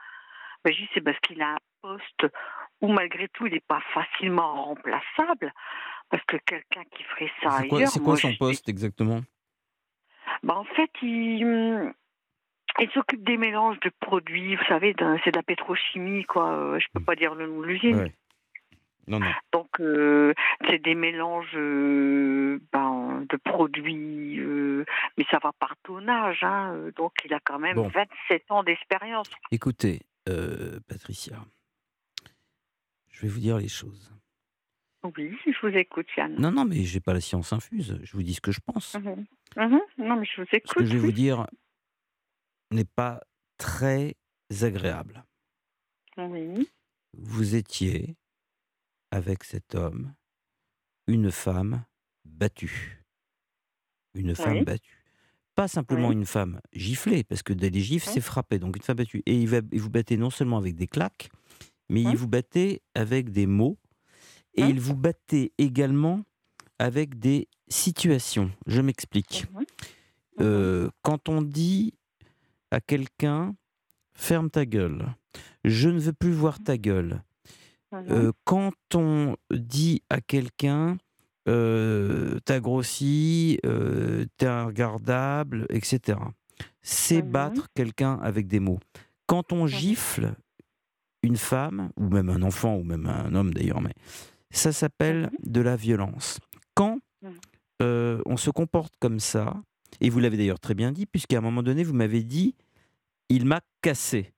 Speaker 10: Ben, je dis, c'est parce qu'il a un poste où malgré tout il n'est pas facilement remplaçable. Parce que quelqu'un qui ferait ça
Speaker 3: C'est quoi,
Speaker 10: ailleurs,
Speaker 3: c'est quoi
Speaker 10: moi,
Speaker 3: son
Speaker 10: je-
Speaker 3: poste exactement?
Speaker 10: Bah, en fait, il, hum, il s'occupe des mélanges de produits. Vous savez, c'est de la pétrochimie, quoi. Euh, Je peux pas dire le nom de l'usine.
Speaker 3: Ouais. Non, non.
Speaker 10: Donc, euh, c'est des mélanges euh, ben, de produits, euh, mais ça va par tonnage. Hein, donc, il a quand même
Speaker 3: Bon.
Speaker 10: 27 ans d'expérience.
Speaker 3: Écoutez, Patricia, je vais vous dire les choses.
Speaker 10: Oui, je vous écoute, Yann.
Speaker 3: Non, non, mais j'ai pas la science infuse. Je vous dis ce que je pense.
Speaker 10: Mhm. Mhm. Non, mais je vous écoute.
Speaker 3: Ce que je vais vous dire n'est pas très agréable.
Speaker 10: Oui.
Speaker 3: vous étiez avec cet homme une femme battue. Une femme
Speaker 10: Oui.
Speaker 3: battue. Pas simplement
Speaker 10: Oui.
Speaker 3: une femme giflée, parce que des gifles, c'est frapper, donc une femme battue. Et il, va, il vous battait non seulement avec des claques, mais il vous battait avec des mots, et
Speaker 10: Oui.
Speaker 3: il vous battait également avec des situations. Je m'explique.
Speaker 10: Mhm.
Speaker 3: Euh, quand on dit à quelqu'un ferme ta gueule, je ne veux plus voir ta gueule.
Speaker 10: Mhm.
Speaker 3: Euh, quand on dit à quelqu'un euh, t'as grossi, euh, t'es regardable, etc. C'est
Speaker 10: Mhm.
Speaker 3: battre quelqu'un avec des mots. Quand on gifle une femme, ou même un enfant, ou même un homme d'ailleurs, mais ça s'appelle de la violence. Quand
Speaker 10: Mhm.
Speaker 3: euh, on se comporte comme ça, et vous l'avez d'ailleurs très bien dit, puisqu'à un moment donné, vous m'avez dit, il m'a cassé.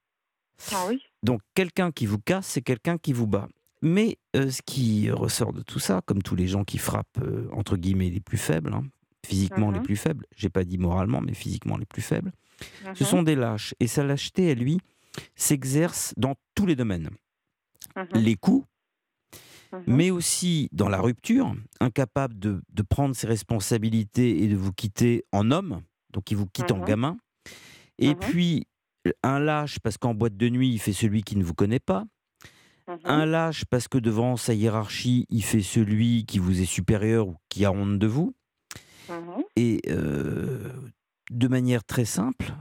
Speaker 10: Ah oui.
Speaker 3: Donc quelqu'un qui vous casse, c'est quelqu'un qui vous bat. Mais euh, ce qui ressort de tout ça, comme tous les gens qui frappent, euh, entre guillemets, les plus faibles, hein, physiquement les
Speaker 10: Mhm.
Speaker 3: plus faibles, j'ai pas dit moralement, mais physiquement les plus faibles, ce sont des lâches. Et sa lâcheté, à lui, s'exerce dans tous les domaines. Les coups,
Speaker 10: Mhm.
Speaker 3: mais aussi dans la rupture, incapable de, de prendre ses responsabilités et de vous quitter en homme, donc il vous quitte en
Speaker 10: Mhm.
Speaker 3: gamin. Et
Speaker 10: Mhm.
Speaker 3: puis, un lâche parce qu'en boîte de nuit, il fait celui qui ne vous connaît pas. Un lâche parce que devant sa hiérarchie, il fait celui qui vous est supérieur ou qui a honte de vous. Et euh, de manière très simple,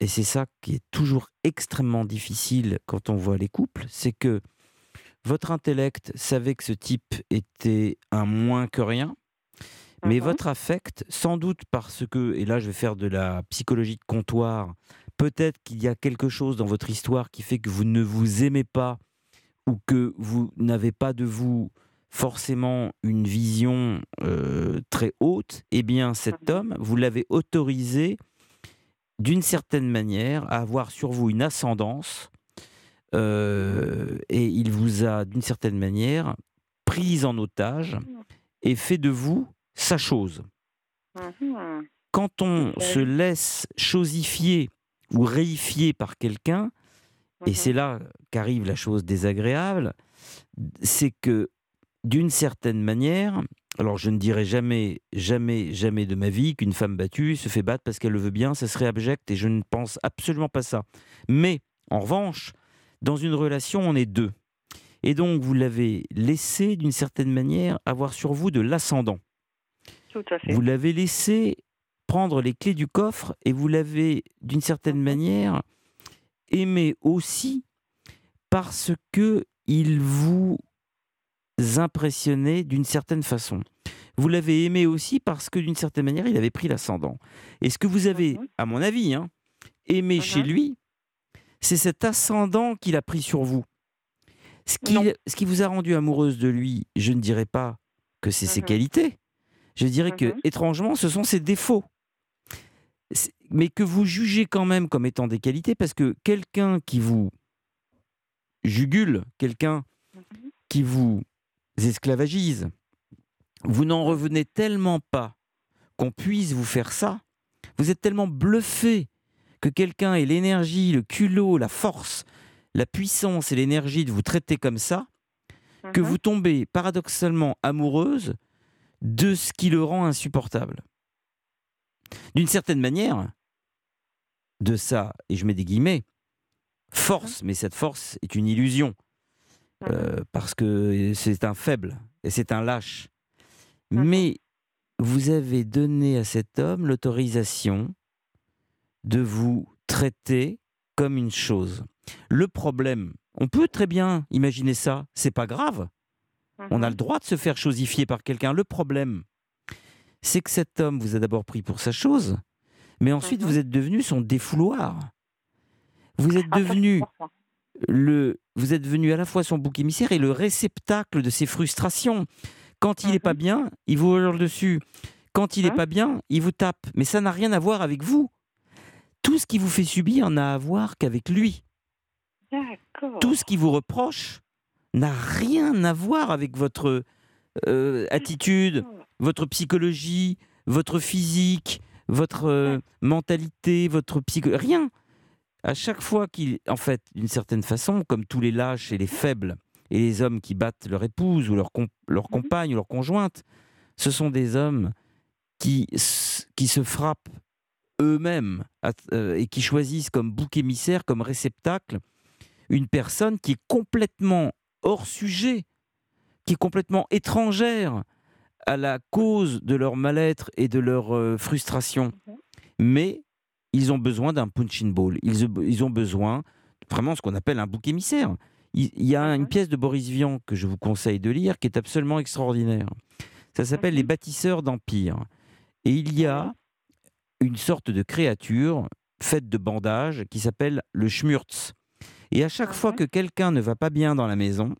Speaker 3: et c'est ça qui est toujours extrêmement difficile quand on voit les couples, c'est que votre intellect savait que ce type était un moins que rien, mais
Speaker 10: Mhm.
Speaker 3: votre affect, sans doute parce que, et là je vais faire de la psychologie de comptoir, peut-être qu'il y a quelque chose dans votre histoire qui fait que vous ne vous aimez pas ou que vous n'avez pas de vous forcément une vision euh, très haute, eh bien cet homme, vous l'avez autorisé d'une certaine manière à avoir sur vous une ascendance euh, et il vous a d'une certaine manière prise en otage et fait de vous sa chose.
Speaker 10: Mhm.
Speaker 3: Quand on se laisse chosifier ou réifier par quelqu'un, et c'est là qu'arrive la chose désagréable, c'est que d'une certaine manière, alors je ne dirai jamais, jamais, jamais de ma vie qu'une femme battue se fait battre parce qu'elle le veut bien, ça serait abject et je ne pense absolument pas ça. Mais en revanche, dans une relation, on est deux. Et donc vous l'avez laissé d'une certaine manière avoir sur vous de l'ascendant.
Speaker 10: Tout à fait.
Speaker 3: Vous l'avez laissé prendre les clés du coffre et vous l'avez, d'une certaine manière, aimé aussi parce que il vous impressionnait d'une certaine façon. Vous l'avez aimé aussi parce que d'une certaine manière, il avait pris l'ascendant. Et ce que vous avez, à mon avis, hein, aimé chez lui, c'est cet ascendant qu'il a pris sur vous. Ce qui, ce qui vous a rendu amoureuse de lui, je ne dirais pas que c'est ses qualités. Je dirais que, étrangement, ce sont ses défauts. Mais que vous jugez quand même comme étant des qualités, parce que quelqu'un qui vous jugule, quelqu'un qui vous esclavagise, vous n'en revenez tellement pas qu'on puisse vous faire ça, vous êtes tellement bluffé que quelqu'un ait l'énergie, le culot, la force, la puissance et l'énergie de vous traiter comme ça, que vous tombez paradoxalement amoureuse de ce qui le rend insupportable. D'une certaine manière, de ça, et je mets des guillemets, force, mais cette force est une illusion, euh, parce que c'est un faible et c'est un lâche. Mais vous avez donné à cet homme l'autorisation de vous traiter comme une chose. Le problème, on peut très bien imaginer ça, c'est pas grave. On a le droit de se faire chosifier par quelqu'un. Le problème, c'est que cet homme vous a d'abord pris pour sa chose, mais ensuite vous êtes devenu son défouloir. Vous êtes devenu le, vous êtes devenu à la fois son bouc émissaire et le réceptacle de ses frustrations. Quand il n'est pas bien, il vous hurle dessus. Quand il n'est pas bien, il vous tape. Mais ça n'a rien à voir avec vous. Tout ce qui vous fait subir n'a à voir qu'avec lui. Tout ce qui vous reproche n'a rien à voir avec votre euh, attitude, votre psychologie, votre physique, votre euh, mentalité, votre psycho... Rien. à chaque fois qu'il, en fait, d'une certaine façon, comme tous les lâches et les faibles, et les hommes qui battent leur épouse ou leur, com- leur compagne ou leur conjointe, ce sont des hommes qui, qui se frappent eux-mêmes euh, et qui choisissent comme bouc émissaire, comme réceptacle, une personne qui est complètement hors sujet, qui est complètement étrangère à la cause de leur mal-être et de leur euh, frustration. Mais ils ont besoin d'un punching ball. Ils, ils ont besoin vraiment ce qu'on appelle un bouc émissaire. Il, il y a une pièce de Boris Vian que je vous conseille de lire qui est absolument extraordinaire. Ça s'appelle Les bâtisseurs d'empire. Et il y a une sorte de créature faite de bandages qui s'appelle le schmurz. Et à chaque fois que quelqu'un ne va pas bien dans la maison,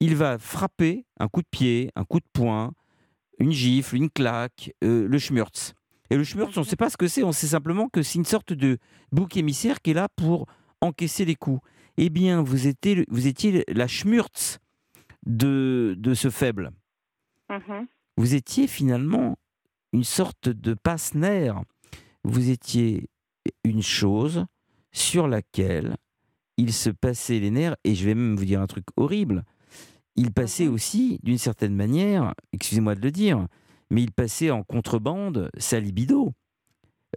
Speaker 3: il va frapper un coup de pied, un coup de poing, une gifle, une claque, euh, le schmurz. Et le schmurz, on ne sait pas ce que c'est, on sait simplement que c'est une sorte de bouc émissaire qui est là pour encaisser les coups. Eh bien, vous étiez, vous étiez la schmurz de, de ce faible.
Speaker 10: Mhm.
Speaker 3: Vous étiez finalement une sorte de passe-nerf. Vous étiez une chose sur laquelle il se passait les nerfs, et je vais même vous dire un truc horrible, il passait aussi, d'une certaine manière, excusez-moi de le dire, mais il passait en contrebande sa libido.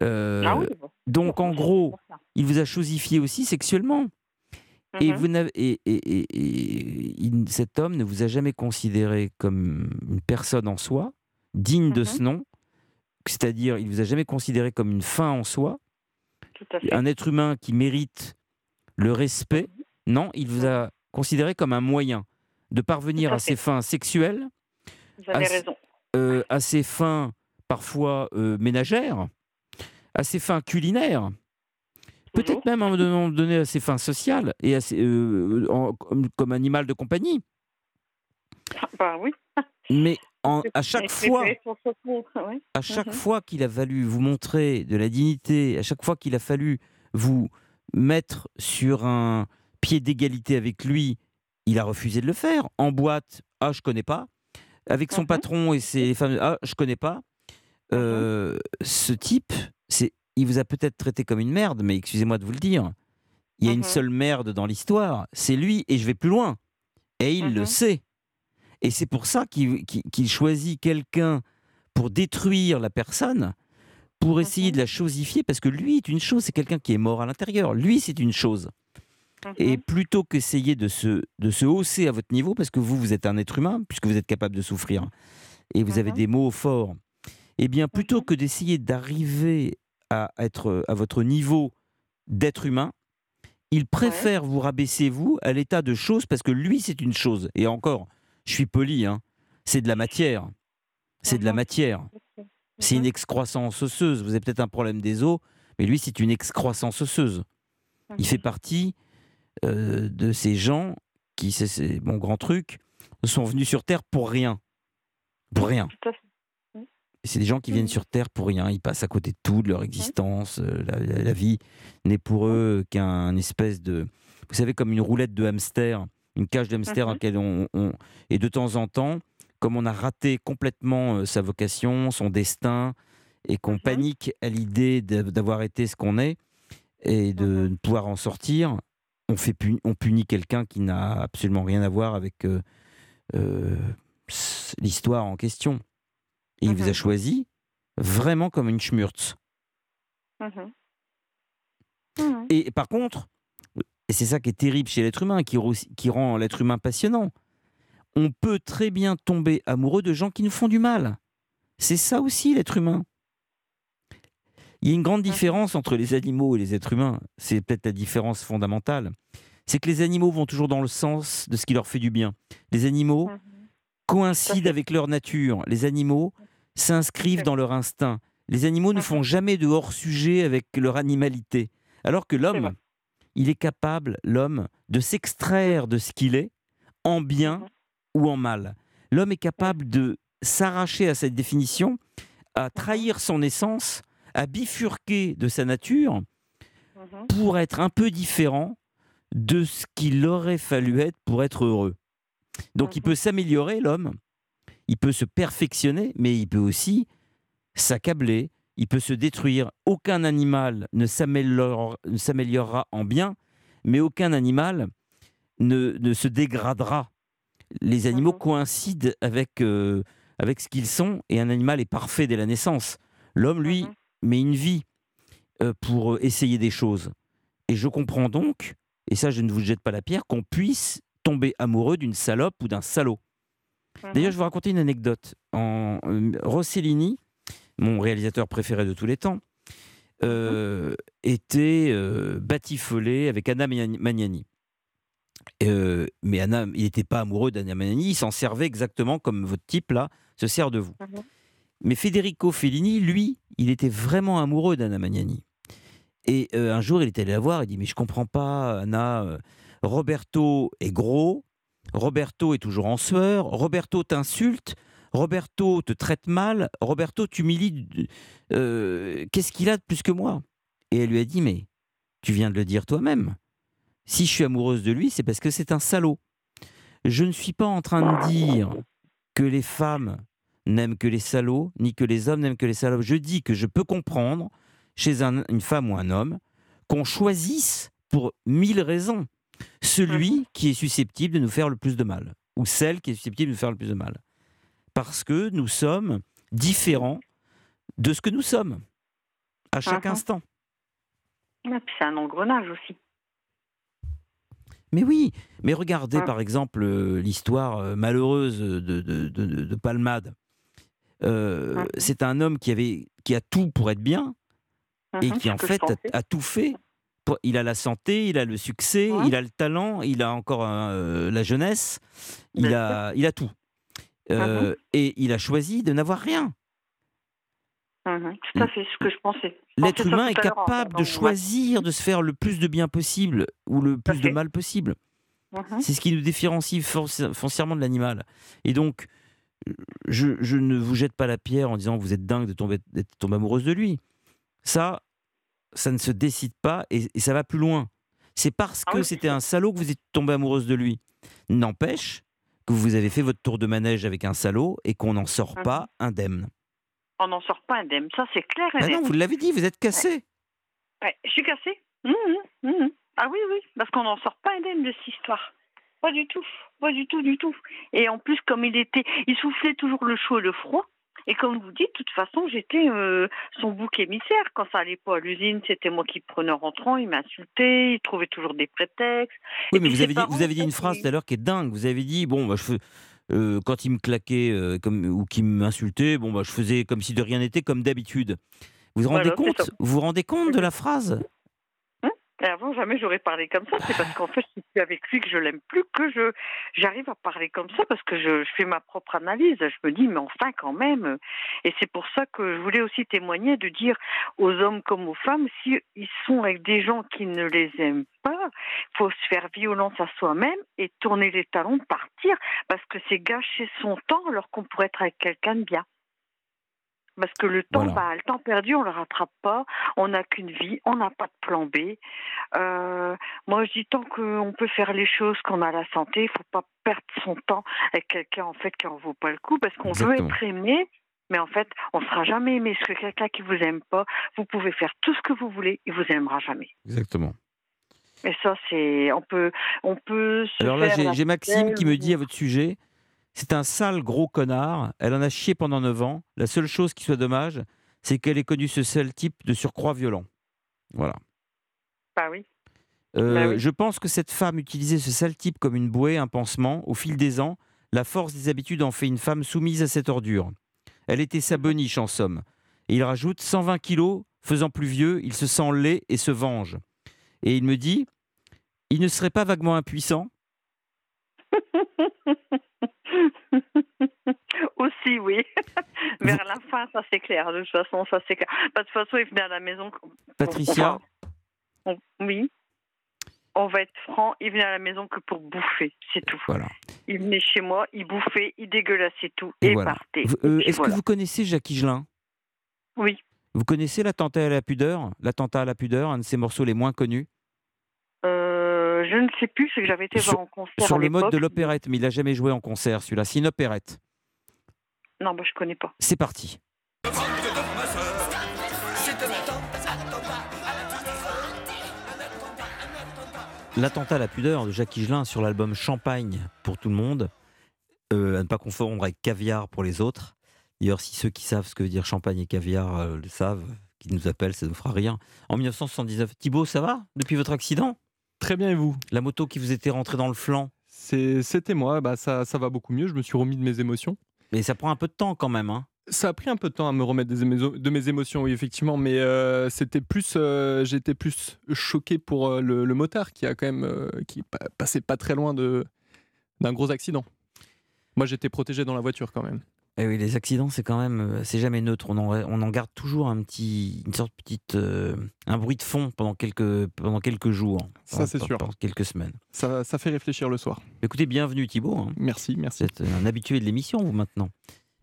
Speaker 3: Euh,
Speaker 10: Ah oui,
Speaker 3: donc en gros, il vous a chosifié aussi sexuellement. Et,
Speaker 10: Mhm.
Speaker 3: vous n'avez, et, et- cet homme ne vous a jamais considéré comme une personne en soi, digne de ce nom, c'est-à-dire il vous a jamais considéré comme une fin en soi,
Speaker 10: Tout à fait.
Speaker 3: un être humain qui mérite le respect. Non, il vous a considéré comme un moyen de parvenir
Speaker 10: à
Speaker 3: à ses fins sexuelles,
Speaker 10: Vous avez
Speaker 3: à, s-
Speaker 10: raison.
Speaker 3: euh, à ses fins parfois euh, ménagères, à ses fins culinaires, peut-être même à un moment donné à ses fins sociales et à ses- euh, en- comme, comme animal de compagnie.
Speaker 10: Bah oui.
Speaker 3: Mais en- à
Speaker 10: Et
Speaker 3: chaque fois, à chaque qu'il a fallu vous montrer de la dignité, à chaque fois qu'il a fallu vous mettre sur un pied d'égalité avec lui, il a refusé de le faire. En boîte, ah, je connais pas. Avec son patron et ses femmes, ah, je connais pas. Euh, ce type, c'est, il vous a peut-être traité comme une merde, mais excusez-moi de vous le dire, il y a une seule merde dans l'histoire, c'est lui, et je vais plus loin. Et il le sait. Et c'est pour ça qu'il choisit quelqu'un pour détruire la personne, pour essayer de la chosifier, parce que lui est une chose, c'est quelqu'un qui est mort à l'intérieur. Lui, c'est une chose. Et plutôt qu'essayer de se, de se hausser à votre niveau, parce que vous, vous êtes un être humain, puisque vous êtes capable de souffrir, et vous avez des mots forts, eh bien, plutôt que d'essayer d'arriver à être à votre niveau d'être humain, il préfère vous rabaisser, vous, à l'état de chose, parce que lui, c'est une chose. Et encore, je suis poli, hein, c'est de la matière. C'est de la matière. C'est une excroissance osseuse. Vous avez peut-être un problème des os, mais lui, c'est une excroissance osseuse. Il fait partie euh, de ces gens qui, c'est- mon grand truc, sont venus sur Terre pour rien. Pour rien. C'est des gens qui viennent sur Terre pour rien. Ils passent à côté de tout, de leur existence. euh, La, la- la vie n'est pour eux qu'un espèce de. Vous savez, comme une roulette de hamster, une cage de hamster dans laquelle on, on- Et de temps en temps, comme on a raté complètement euh, sa vocation, son destin, et qu'on panique à l'idée d'avoir été ce qu'on est et de ne pouvoir en sortir, on, fait puni- on punit quelqu'un qui n'a absolument rien à voir avec euh, euh, l'histoire en question. Et il vous a choisi vraiment comme une schmurz.
Speaker 10: Mhm.
Speaker 3: Et par contre, et c'est ça qui est terrible chez l'être humain, qui, rend l'être humain passionnant, on peut très bien tomber amoureux de gens qui nous font du mal. C'est ça aussi l'être humain. Il y a une grande différence entre les animaux et les êtres humains. C'est peut-être la différence fondamentale. C'est que les animaux vont toujours dans le sens de ce qui leur fait du bien. Les animaux coïncident avec leur nature. Les animaux s'inscrivent dans leur instinct. Les animaux ne font jamais de hors-sujet avec leur animalité. Alors que l'homme, il est capable, l'homme, de s'extraire de ce qu'il est, en bien ou en mal. L'homme est capable de s'arracher à cette définition, à trahir son essence, à bifurquer de sa nature pour être un peu différent de ce qu'il aurait fallu être pour être heureux. Donc il peut s'améliorer, l'homme, il peut se perfectionner, mais il peut aussi s'accabler, il peut se détruire. Aucun animal ne s'améliore- ne s'améliorera en bien, mais aucun animal ne, ne se dégradera. Les animaux coïncident avec, euh, avec ce qu'ils sont, et un animal est parfait dès la naissance. L'homme, lui, met une vie euh, pour euh, essayer des choses. Et je comprends donc, et ça je ne vous jette pas la pierre, qu'on puisse tomber amoureux d'une salope ou d'un salaud. D'ailleurs, je vais vous raconter une anecdote. En, Rossellini, mon réalisateur préféré de tous les temps, euh, était euh, batifolé avec Anna Magnani-. Euh, mais Anna, il n'était pas amoureux d'Anna Magnani, il s'en servait exactement comme votre type là se sert de vous. Mais Federico Fellini, lui, il était vraiment amoureux d'Anna Magnani. Et un jour, il est allé la voir, il dit Mais je comprends pas, Anna, Roberto est gros, Roberto est toujours en sueur, Roberto t'insulte, Roberto te traite mal, Roberto t'humilie. euh, Qu'est-ce qu'il a de plus que moi? Et elle lui a dit Mais tu viens de le dire toi-même. Si je suis amoureuse de lui, c'est parce que c'est un salaud. Je ne suis pas en train de dire que les femmes n'aiment que les salauds, ni que les hommes n'aiment que les salauds. Je dis que je peux comprendre, chez un- une femme ou un homme, qu'on choisisse, pour mille raisons, celui qui est susceptible de nous faire le plus de mal, ou celle qui est susceptible de nous faire le plus de mal. Parce que nous sommes différents de ce que nous sommes, à chaque
Speaker 10: Mhm.
Speaker 3: instant.
Speaker 10: Ah, puis c'est un engrenage aussi.
Speaker 3: Mais oui, mais regardez
Speaker 10: Ah.
Speaker 3: par exemple euh, l'histoire euh, malheureuse de, de, de- de- de Palmade. Euh,
Speaker 10: Ah.
Speaker 3: C'est un homme qui, avait, qui a tout pour être bien et
Speaker 10: Mhm,
Speaker 3: qui en fait a, tout fait. Il a la santé, il a le succès, il a le talent, il a encore euh, la jeunesse, il a, il a tout. Euh,
Speaker 10: Mhm.
Speaker 3: Et il a choisi de n'avoir rien.
Speaker 10: Mhm, Tout à fait, ce que je pensais.
Speaker 3: L'être humain est capable de choisir de se faire le plus de bien possible ou le plus de mal possible.
Speaker 10: Mhm.
Speaker 3: C'est ce qui nous différencie foncièrement de l'animal. Et donc, je, je ne vous jette pas la pierre en disant vous êtes dingue de tomber, d'être tombée amoureuse de lui. Ça, ça ne se décide pas et, et ça va plus loin. C'est parce que c'était un salaud que vous êtes tombée amoureuse de lui. N'empêche que vous avez fait votre tour de manège avec un salaud et qu'on n'en sort
Speaker 10: Mhm.
Speaker 3: pas indemne.
Speaker 10: On n'en sort pas indemne, ça c'est clair
Speaker 3: Ah
Speaker 10: net.
Speaker 3: non, vous l'avez dit, vous êtes cassé.
Speaker 10: Ouais, je suis cassée. Mhm, mhm. Ah oui, oui, parce qu'on n'en sort pas indemne de cette histoire. Pas du tout, pas du tout, du tout. Et en plus, comme il était, il soufflait toujours le chaud et le froid. Et comme vous dites, de toute façon, j'étais euh, son bouc émissaire. Quand ça allait pas à l'usine, c'était moi qui prenais en rentrant. Il m'insultait, il trouvait toujours des prétextes.
Speaker 3: Oui,
Speaker 10: Et
Speaker 3: mais vous avez, dit,
Speaker 10: parents,
Speaker 3: vous avez dit
Speaker 10: ça,
Speaker 3: une phrase tout à l'heure qui est dingue. Vous avez dit, bon, bah, je fais- euh, quand il me claquait euh, comme, ou qu'il m'insultait, bon, bah, je faisais comme si de rien n'était, comme d'habitude. Vous vous rendez
Speaker 10: Voilà,
Speaker 3: compte. Vous vous rendez compte de la phrase?
Speaker 10: Et avant, jamais j'aurais parlé comme ça. C'est parce qu'en fait, je suis avec lui que je l'aime plus que je j'arrive à parler comme ça parce que je, je fais ma propre analyse. Je me dis, mais enfin, quand même. Et c'est pour ça que je voulais aussi témoigner de dire aux hommes comme aux femmes, si sont avec des gens qui ne les aiment pas, faut se faire violence à soi-même et tourner les talons, partir parce que c'est gâcher son temps alors qu'on pourrait être avec quelqu'un de bien. Parce que le temps,
Speaker 3: Voilà.
Speaker 10: bah, le temps perdu, on le rattrape pas. On n'a qu'une vie, on n'a pas de plan B. Euh, moi, je dis tant qu'on peut faire les choses, qu'on a la santé, il faut pas perdre son temps avec quelqu'un en fait qui en vaut pas le coup, parce qu'on veut être aimé. Mais en fait, on ne sera jamais aimé. Parce que quelqu'un qui vous aime pas, vous pouvez faire tout ce que vous voulez, il vous aimera jamais.
Speaker 3: Exactement.
Speaker 10: Et ça, c'est, on peut, on peut se
Speaker 3: Alors là, j'ai Maxime qui me dit à votre sujet c'est un sale gros connard. Elle en a chié pendant 9 ans. La seule chose qui soit dommage, c'est qu'elle ait connu ce seul type de surcroît violent. Voilà.
Speaker 10: Bah oui.
Speaker 3: Euh,
Speaker 10: Bah oui.
Speaker 3: Je pense que cette femme utilisait ce sale type comme une bouée, un pansement. Au fil des ans, la force des habitudes en fait une femme soumise à cette ordure. Elle était sa boniche en somme. Et il rajoute 120 kilos, faisant plus vieux, il se sent laid et se venge. Et il me dit, il ne serait pas vaguement impuissant?
Speaker 10: Aussi, oui. Vers la fin, ça c'est clair. De toute façon, ça c'est clair. Bah, De toute façon, il venait à la maison.
Speaker 3: Patricia
Speaker 10: On- Oui. On va être franc, il venait à la maison que pour bouffer, c'est tout.
Speaker 3: Voilà.
Speaker 10: Il venait chez moi, il bouffait, il dégueulassait tout
Speaker 3: Et
Speaker 10: et,
Speaker 3: voilà.
Speaker 10: partait.
Speaker 3: Euh, Est-ce
Speaker 10: voilà.
Speaker 3: que vous connaissez Jacques Higelin
Speaker 10: Oui.
Speaker 3: Vous connaissez l'attentat à la pudeur? L'attentat à la pudeur, un de ses morceaux les moins connus?
Speaker 10: Je ne sais plus, c'est que j'avais été voir en concert
Speaker 3: Sur
Speaker 10: à
Speaker 3: le mode de l'opérette, mais il n'a jamais joué en concert celui-là. C'est une opérette.
Speaker 10: Non, bah, je connais pas.
Speaker 3: C'est parti. L'attentat à la pudeur de Jacques Higelin sur l'album Champagne pour tout le monde, euh, à ne pas confondre avec caviar pour les autres. D'ailleurs, si ceux qui savent ce que veut dire champagne et caviar euh, le savent, qui nous appellent, ça ne nous fera rien. En 1979, Thibaut, ça va depuis votre accident?
Speaker 18: Très bien, et vous?
Speaker 3: La moto qui vous était rentrée dans le flanc
Speaker 18: C'était moi, bah ça, ça va beaucoup mieux, je me suis remis de mes émotions.
Speaker 3: Mais ça prend un peu de temps quand même. Hein.
Speaker 18: Ça a pris un peu de temps à me remettre des de mes émotions, oui, effectivement, mais euh, c'était plus, euh, j'étais plus choqué pour euh, le, le motard qui a quand même, qui pa- passait pas très loin de d'un gros accident. Moi, j'étais protégé dans la voiture quand même.
Speaker 3: Eh oui, les accidents, c'est quand même, euh, c'est jamais neutre. On en, on en garde toujours un petit, une sorte de petite, euh, un bruit de fond pendant quelques, pendant quelques jours.
Speaker 18: Ça,
Speaker 3: pendant-
Speaker 18: c'est sûr.
Speaker 3: Pendant quelques semaines.
Speaker 18: Ça, ça fait réfléchir le soir.
Speaker 3: Écoutez, bienvenue Thibaut. hein.
Speaker 18: Merci, merci.
Speaker 3: Vous êtes un habitué de l'émission, vous maintenant.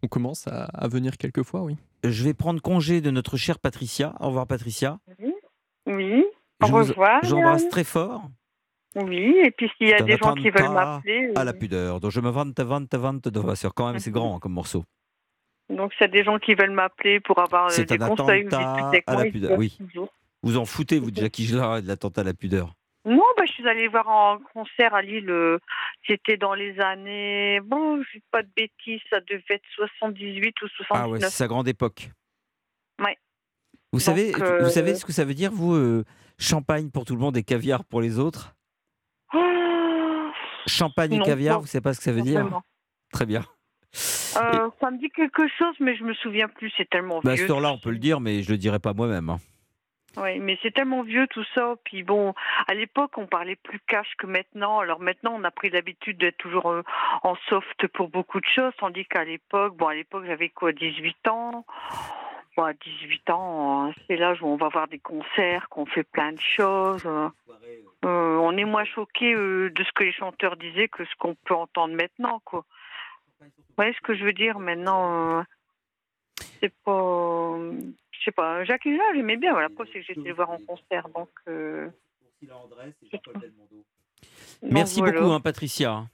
Speaker 18: On commence à, à venir quelques fois, oui.
Speaker 3: Je vais prendre congé de notre chère Patricia. Au revoir Patricia.
Speaker 10: Oui. Au
Speaker 3: Je vous-
Speaker 10: revoir.
Speaker 3: J'embrasse très fort.
Speaker 10: Oui, et puis s'il y a des gens qui veulent m'appeler,
Speaker 3: À
Speaker 10: euh,
Speaker 3: la pudeur. Donc je me vante, vante, vante de voiture. Quand même, c'est grand comme morceau.
Speaker 10: donc s'il y a des gens qui veulent m'appeler pour avoir euh, des
Speaker 3: un
Speaker 10: conseils ou avec
Speaker 3: à la pudeur. Oui. Vous en foutez, vous, de Jackie Gillard et de l'attentat à la pudeur
Speaker 10: Non, bah, je suis allée voir en concert à Lille. euh, C'était dans les années. Bon, je dis pas de bêtises, ça devait être 78 ou 79.
Speaker 3: Ah ouais, c'est sa grande époque.
Speaker 10: Ouais.
Speaker 3: Vous
Speaker 10: Donc,
Speaker 3: savez, vous
Speaker 10: euh,
Speaker 3: savez ce que ça veut dire, vous, euh, champagne pour tout le monde et caviar pour les autres? Champagne et caviar, vous savez pas ce que ça veut dire
Speaker 10: vraiment.
Speaker 3: Très bien.
Speaker 10: Euh, ça me dit quelque chose, mais je me souviens plus. C'est tellement
Speaker 3: Bah, à
Speaker 10: vieux.
Speaker 3: cette heure-là, on peut le dire, mais je le dirai pas moi-même. hein.
Speaker 10: Oui, mais c'est tellement vieux tout ça. Puis bon, à l'époque, on parlait plus cash que maintenant. Alors maintenant, on a pris l'habitude d'être toujours euh, en soft pour beaucoup de choses, tandis qu'à l'époque, bon, à l'époque, j'avais quoi, 18 ans? À 18 ans, c'est l'âge où on va voir des concerts, qu'on fait plein de choses. euh. On est moins choqué euh, de ce que les chanteurs disaient que ce qu'on peut entendre maintenant, quoi. Vous voyez ce que je veux dire maintenant euh, C'est pas. Je sais pas. Jacques Higelin, j'aimais bien. Voilà, après, c'est que j'étais le voir en concert. Donc. euh. Donc,
Speaker 3: Merci
Speaker 10: voilà.
Speaker 3: beaucoup, hein, Patricia.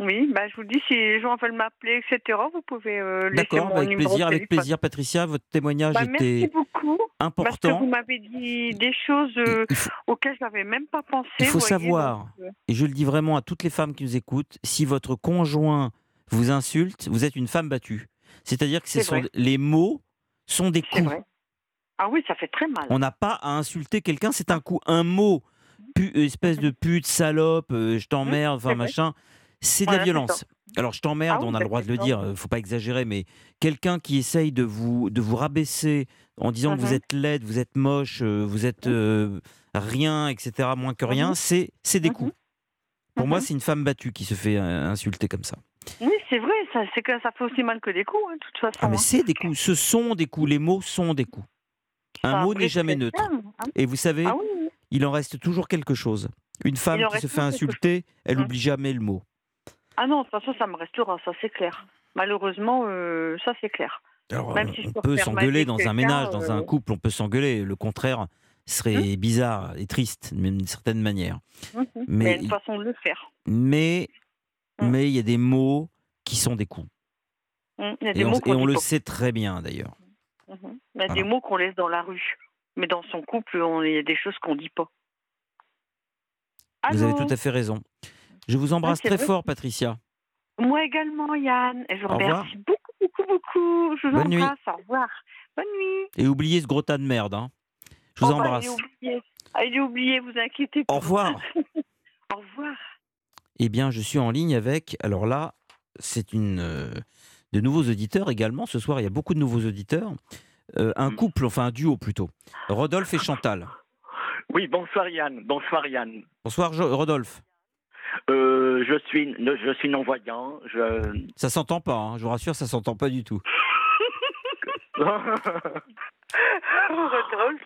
Speaker 10: Oui, bah, je vous dis, si les gens veulent m'appeler, etc., vous pouvez euh, laisser
Speaker 3: D'accord,
Speaker 10: mon
Speaker 3: bah, avec
Speaker 10: numéro
Speaker 3: plaisir, avec plaisir, Patricia. Votre témoignage
Speaker 10: Bah, merci
Speaker 3: était
Speaker 10: beaucoup. Parce que
Speaker 3: important.
Speaker 10: vous m'avez dit des choses euh, auxquelles je n'avais même pas pensé.
Speaker 3: Il faut
Speaker 10: voyez,
Speaker 3: savoir,
Speaker 10: donc, euh,
Speaker 3: et je le dis vraiment à toutes les femmes qui nous écoutent, si votre conjoint vous insulte, vous êtes une femme battue. C'est-à-dire que ce
Speaker 10: C'est
Speaker 3: sont
Speaker 10: vrai.
Speaker 3: les mots sont des coups.
Speaker 10: Ah oui, ça fait très mal.
Speaker 3: On n'a pas à insulter quelqu'un, c'est un coup. Un mot, pu- espèce de pute, salope, euh, je t'emmerde, enfin
Speaker 10: vrai.
Speaker 3: C'est de
Speaker 10: Voilà,
Speaker 3: la violence. Alors je t'emmerde,
Speaker 10: Ah oui,
Speaker 3: on a le droit de le dire, euh, faut pas exagérer, mais quelqu'un qui essaye de vous, de vous rabaisser en disant que vous
Speaker 10: Mhm.
Speaker 3: êtes laide, vous êtes moche, euh, vous êtes euh, rien, etc., moins que rien,
Speaker 10: Mhm.
Speaker 3: c'est c'est des coups. Pour moi, c'est une femme battue qui se fait insulter comme ça.
Speaker 10: Oui, c'est vrai, ça, que ça fait aussi mal que des coups, hein, de toute façon.
Speaker 3: Ah, mais
Speaker 10: hein.
Speaker 3: c'est des coups, ce sont des coups, les mots sont des coups. Un
Speaker 10: Ça
Speaker 3: mot n'est jamais neutre.
Speaker 10: hein.
Speaker 3: Et vous savez,
Speaker 10: Ah oui,
Speaker 3: il en reste toujours quelque chose. Une femme qui se fait insulter, elle n'oublie jamais le mot.
Speaker 10: Ah non, de toute façon, ça me restera, ça c'est clair. Malheureusement, euh, ça c'est clair.
Speaker 3: Alors,
Speaker 10: Même
Speaker 3: euh,
Speaker 10: si je
Speaker 3: on peut s'engueuler dans un ménage, dans un
Speaker 10: euh,
Speaker 3: couple, on peut s'engueuler. Le contraire serait bizarre et triste, même d'une certaine manière.
Speaker 10: Mhm.
Speaker 3: Mais
Speaker 10: Mais il y a une façon de le faire.
Speaker 3: Mais mais il y a des mots qui sont des coups.
Speaker 10: Il y a des
Speaker 3: Et on, et on le sait très bien d'ailleurs.
Speaker 10: Il y a des mots qu'on laisse dans la rue. Mais dans son couple, il y a des choses qu'on dit pas.
Speaker 3: Vous avez tout à fait raison. Je vous embrasse très
Speaker 10: vrai.
Speaker 3: fort, Patricia.
Speaker 10: Moi également, Yann. Et je vous remercie beaucoup, beaucoup, beaucoup. Je vous
Speaker 3: Bonne nuit.
Speaker 10: embrasse. Au revoir. Bonne nuit.
Speaker 3: Et oubliez ce gros tas de merde. hein. Je vous
Speaker 10: Oh, bah,
Speaker 3: embrasse.
Speaker 10: il est oublié. Ah, oublié, vous inquiétez pas.
Speaker 3: Au revoir.
Speaker 10: Au revoir.
Speaker 3: Eh bien, je suis en ligne avec. Alors là, c'est une euh, de nouveaux auditeurs également. Ce soir, il y a beaucoup de nouveaux auditeurs. Euh, un couple, enfin un duo plutôt. Rodolphe et Chantal.
Speaker 19: Oui, bonsoir Yann. Bonsoir Yann.
Speaker 3: Bonsoir, Jo- Rodolphe.
Speaker 19: Euh, je suis je suis non voyant. Je
Speaker 3: Ça s'entend pas, hein, je vous rassure, ça s'entend pas du tout.
Speaker 10: Rodolphe.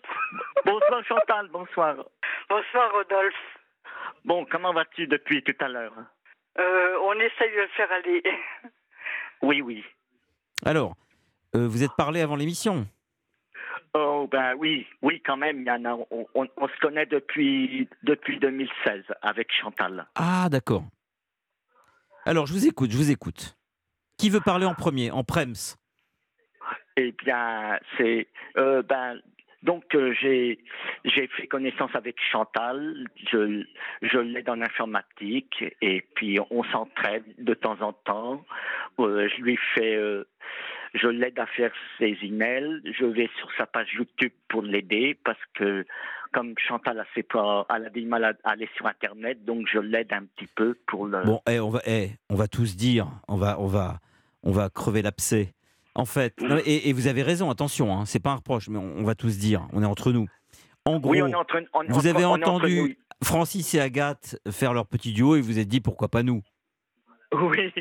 Speaker 19: bonsoir Chantal. Bonsoir.
Speaker 10: Bonsoir, Rodolphe.
Speaker 19: Bon, comment vas-tu depuis tout à l'heure?
Speaker 10: Euh, on essaye de le faire aller.
Speaker 19: Oui, oui.
Speaker 3: Alors, euh, vous êtes parlé avant l'émission
Speaker 19: Oh ben oui, oui quand même. On, on- on se connaît depuis depuis 2016 avec Chantal.
Speaker 3: Ah, d'accord. Alors, je vous écoute, je vous écoute. Qui veut parler en premier En Prems?
Speaker 19: Eh bien, c'est euh, ben Donc euh, j'ai j'ai fait connaissance avec Chantal, je je l'aide en informatique et puis on s'entraide de temps en temps. Euh, je lui fais euh, je l'aide à faire ses emails, je vais sur sa page YouTube pour l'aider parce que comme Chantal a, ses pas, elle a du mal à aller sur internet, donc je l'aide un petit peu pour le
Speaker 3: Bon, eh, on, va, eh, on va tous dire, on va, on va, on va crever l'abcès. En fait, non, et, et vous avez raison, attention, hein, c'est pas un reproche, mais on, on va tous dire, on est entre nous. En gros,
Speaker 19: Oui, on est entre- on-
Speaker 3: vous avez entendu. Francis et Agathe faire leur petit duo et vous vous êtes dit pourquoi pas nous?
Speaker 19: Oui.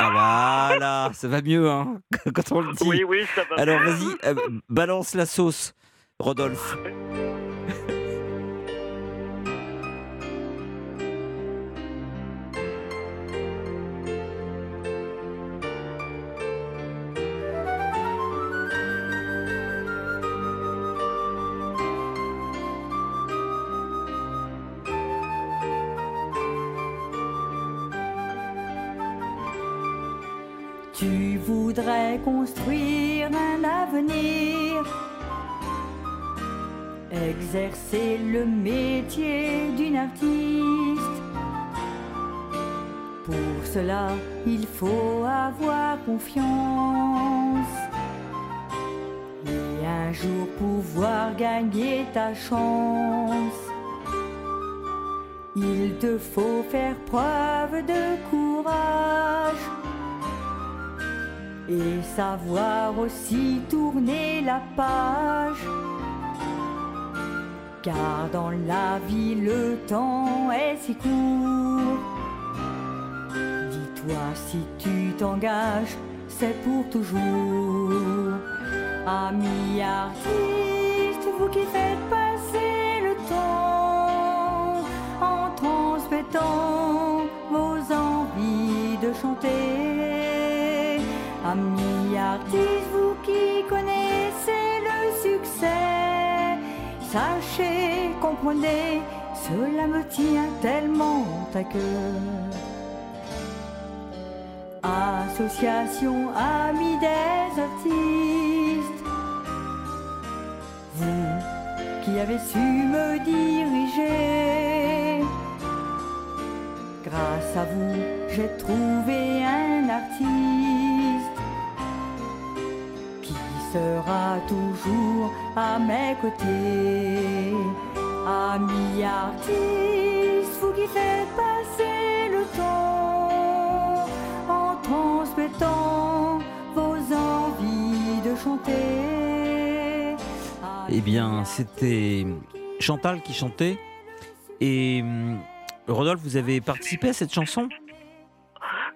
Speaker 3: Ah voilà, ça va mieux hein, quand on le dit.
Speaker 19: Oui, oui, ça va
Speaker 3: Alors vas-y, euh, balance la sauce, Rodolphe.
Speaker 20: Construire un avenir, exercer le métier d'une artiste. Pour cela, il faut avoir confiance et un jour pouvoir gagner ta chance. Il te faut faire preuve de courage et savoir aussi tourner la page. Car dans la vie le temps est si court. Dis-toi si tu t'engages, c'est pour toujours. Amis artistes, vous qui faites passer le temps en transmettant vos envies de chanter. Amis artistes, vous qui connaissez le succès, sachez, comprenez, cela me tient tellement à cœur. Association Amis des artistes, vous qui avez su me diriger, grâce à vous, j'ai trouvé un artiste sera toujours à mes côtés. Amis artistes, vous qui faites passer le temps en transmettant vos envies de chanter.
Speaker 3: Eh bien, c'était Chantal qui chantait. Et hum, Rodolphe, vous avez participé à cette chanson?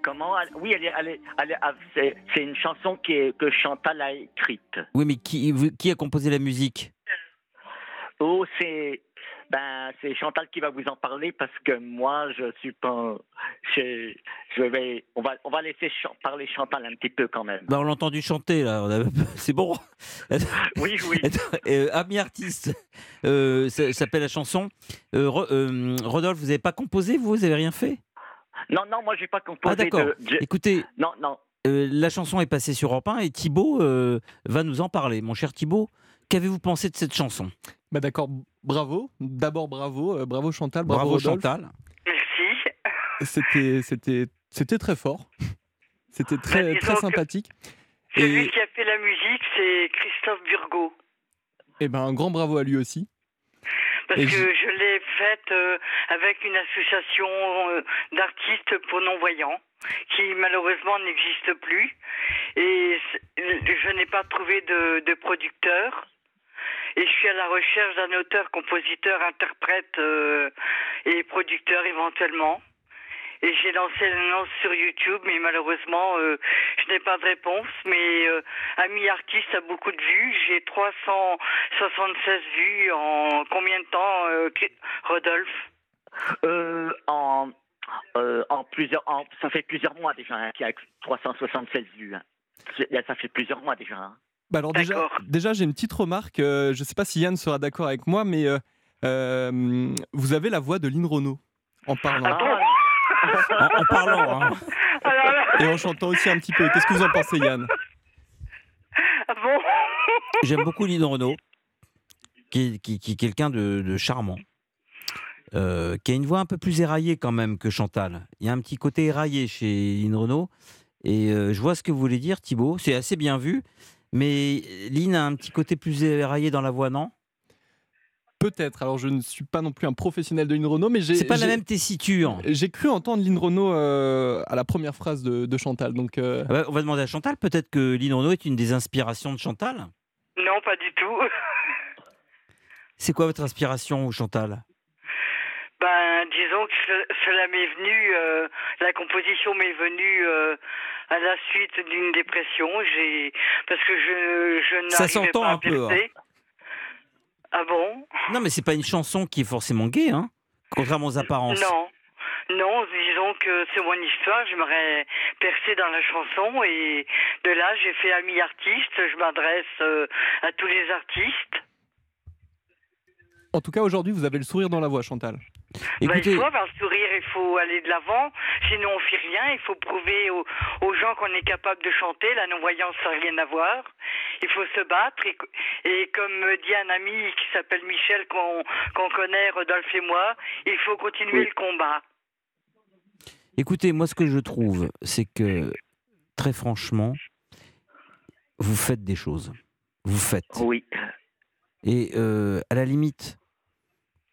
Speaker 19: Comment Oui, elle elle elle ah, c'est, c'est une chanson qui est, que Chantal a écrite.
Speaker 3: Oui, mais qui, a composé la musique?
Speaker 19: Oh, c'est ben c'est Chantal qui va vous en parler parce que moi je suis pas je, je vais on va on va laisser parler Chantal un petit peu quand même.
Speaker 3: bah, On l'a entendu chanter, là. on a- C'est bon
Speaker 19: Oui, oui.
Speaker 3: Euh, Ami artiste, euh, ça s'appelle la chanson. Euh, Rodolphe, vous n'avez pas composé, vous Vous n'avez rien fait?
Speaker 19: Non non, moi j'ai pas composé
Speaker 3: Ah, d'accord.
Speaker 19: de je-
Speaker 3: Écoutez,
Speaker 19: Non non.
Speaker 3: euh, la chanson est passée sur Europe 1 et Thibaut euh, va nous en parler. Mon cher Thibaut, qu'avez-vous pensé de cette chanson?
Speaker 18: Bah d'accord, bravo. D'abord bravo, euh, bravo Chantal, bravo,
Speaker 3: Bravo. Chantal.
Speaker 18: C'était, c'était, c'était très fort. C'était très,
Speaker 21: disons
Speaker 18: très
Speaker 21: que-
Speaker 18: sympathique.
Speaker 21: Celui
Speaker 18: Et,
Speaker 21: qui a fait la musique, c'est Christophe Burgot.
Speaker 18: et ben un grand bravo à lui aussi.
Speaker 21: Parce
Speaker 18: Et
Speaker 21: que
Speaker 18: je-
Speaker 21: l'ai faite euh, avec une association euh, d'artistes pour non-voyants qui malheureusement n'existe plus. Et je n'ai pas trouvé de, de producteur. Et je suis à la recherche d'un auteur, compositeur, interprète euh, et producteur éventuellement. Et j'ai lancé l'annonce sur YouTube, mais malheureusement, euh, je n'ai pas de réponse. Mais euh, Ami Artiste a beaucoup de vues. J'ai 376 vues en combien de temps, euh, Rodolphe?
Speaker 19: Euh, en euh, en plusieurs en- ça fait plusieurs mois déjà hein, qu'il y a 376 vues. hein. Ça fait plusieurs mois déjà. hein.
Speaker 18: Bah alors déjà, déjà j'ai une petite remarque. euh, je ne sais pas si Yann sera d'accord avec moi, mais euh, euh, vous avez la voix de Lynn Renault en parlant.
Speaker 3: En, en parlant, hein.
Speaker 18: Et en chantant aussi un petit peu. Qu'est-ce que vous en pensez, Yann?
Speaker 21: Ah bon?
Speaker 3: J'aime beaucoup Lynn Renault. qui est, qui, qui est quelqu'un de, de charmant. euh, qui a une voix un peu plus éraillée quand même que Chantal. Il y a un petit côté éraillé chez Lynn Renault. Et euh, je vois ce que vous voulez dire, Thibaut. C'est assez bien vu. Mais Lynn a un petit côté plus éraillé dans la voix, non?
Speaker 18: Peut-être. Alors, je ne suis pas non plus un professionnel de Lynn Renault, mais j'ai.
Speaker 3: C'est pas la même tessiture.
Speaker 18: J'ai cru entendre Lynn Renault euh, à la première phrase de, de Chantal. Donc, euh,
Speaker 3: Ah bah, on va demander à Chantal. Peut-être que Lynn Renault est une des inspirations de Chantal.
Speaker 21: Non, pas du tout.
Speaker 3: C'est quoi votre inspiration, Chantal?
Speaker 21: Ben, disons que ce- cela m'est venu, euh, la composition m'est venue euh, à la suite d'une dépression. J'ai parce que je, je
Speaker 3: Ça
Speaker 21: n'arrivais
Speaker 3: s'entend
Speaker 21: pas à
Speaker 3: un peu, hein.
Speaker 21: Ah bon?
Speaker 3: Non, mais c'est pas une chanson qui est forcément gay, hein Contrairement aux apparences.
Speaker 21: Non. Non, disons que c'est mon histoire, j'aimerais percer dans la chanson et de là j'ai fait ami artiste, je m'adresse euh, à tous les artistes.
Speaker 18: en tout cas, aujourd'hui, vous avez le sourire dans la voix, Chantal.
Speaker 21: Bah, il faut avoir le sourire, il faut aller de l'avant, sinon on fait rien. Il faut prouver aux, aux gens qu'on est capable de chanter. La non-voyance, ça n'a rien à voir. Il faut se battre. Et, et comme me dit un ami qui s'appelle Michel, qu'on qu'on connaît, Rodolphe et moi, il faut continuer le combat.
Speaker 3: Écoutez, moi, ce que je trouve, c'est que, très franchement, vous faites des choses. Vous faites.
Speaker 19: Oui.
Speaker 3: Et euh, à la limite,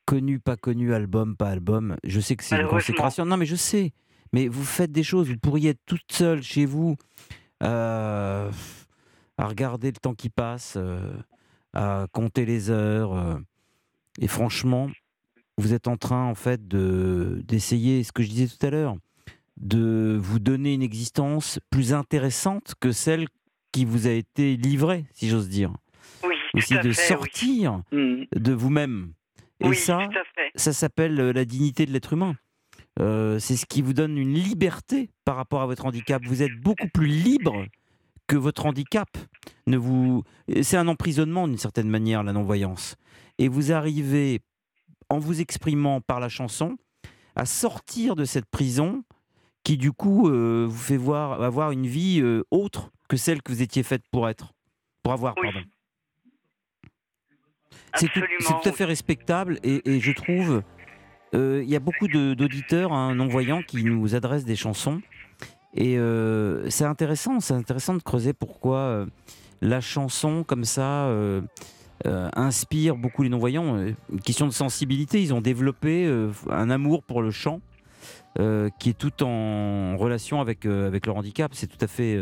Speaker 3: connu, pas connu, album, pas album, je sais que c'est une consécration. Non, mais je sais. Mais vous faites des choses. Vous pourriez être toute seule chez vous, euh, à regarder le temps qui passe, euh, à compter les heures. euh, et franchement, vous êtes en train, en fait, de d'essayer, ce que je disais tout à l'heure, de vous donner une existence plus intéressante que celle qui vous a été livrée, si j'ose dire.
Speaker 21: Oui,
Speaker 3: Aussi de
Speaker 21: fait, oui.
Speaker 3: sortir de vous-même. Et
Speaker 21: Oui,
Speaker 3: ça,
Speaker 21: tout à fait.
Speaker 3: ça s'appelle euh, la dignité de l'être humain. Euh, c'est ce qui vous donne une liberté par rapport à votre handicap. Vous êtes beaucoup plus libre que votre handicap. Ne vous... C'est un emprisonnement d'une certaine manière, la non-voyance. Et vous arrivez, en vous exprimant par la chanson, à sortir de cette prison qui, du coup, euh, vous fait voir, avoir une vie euh, autre que celle que vous étiez faite pour être. Pour avoir, pardon. C'est tout, à fait respectable et, et je trouve euh, il y a beaucoup d'auditeurs hein, non-voyants qui nous adressent des chansons et euh, c'est intéressant, c'est intéressant de creuser pourquoi euh, la chanson comme ça inspire beaucoup les non-voyants. Une question de sensibilité, ils ont développé un amour pour le chant qui est tout en relation avec, avec leur handicap. C'est tout à fait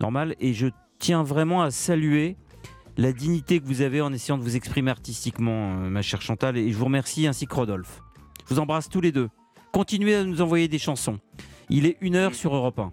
Speaker 3: normal et je tiens vraiment à saluer la dignité que vous avez en essayant de vous exprimer artistiquement, euh, ma chère Chantal, et je vous remercie ainsi que Rodolphe. Je vous embrasse tous les deux. Continuez à nous envoyer des chansons. Il est une heure sur Europe 1.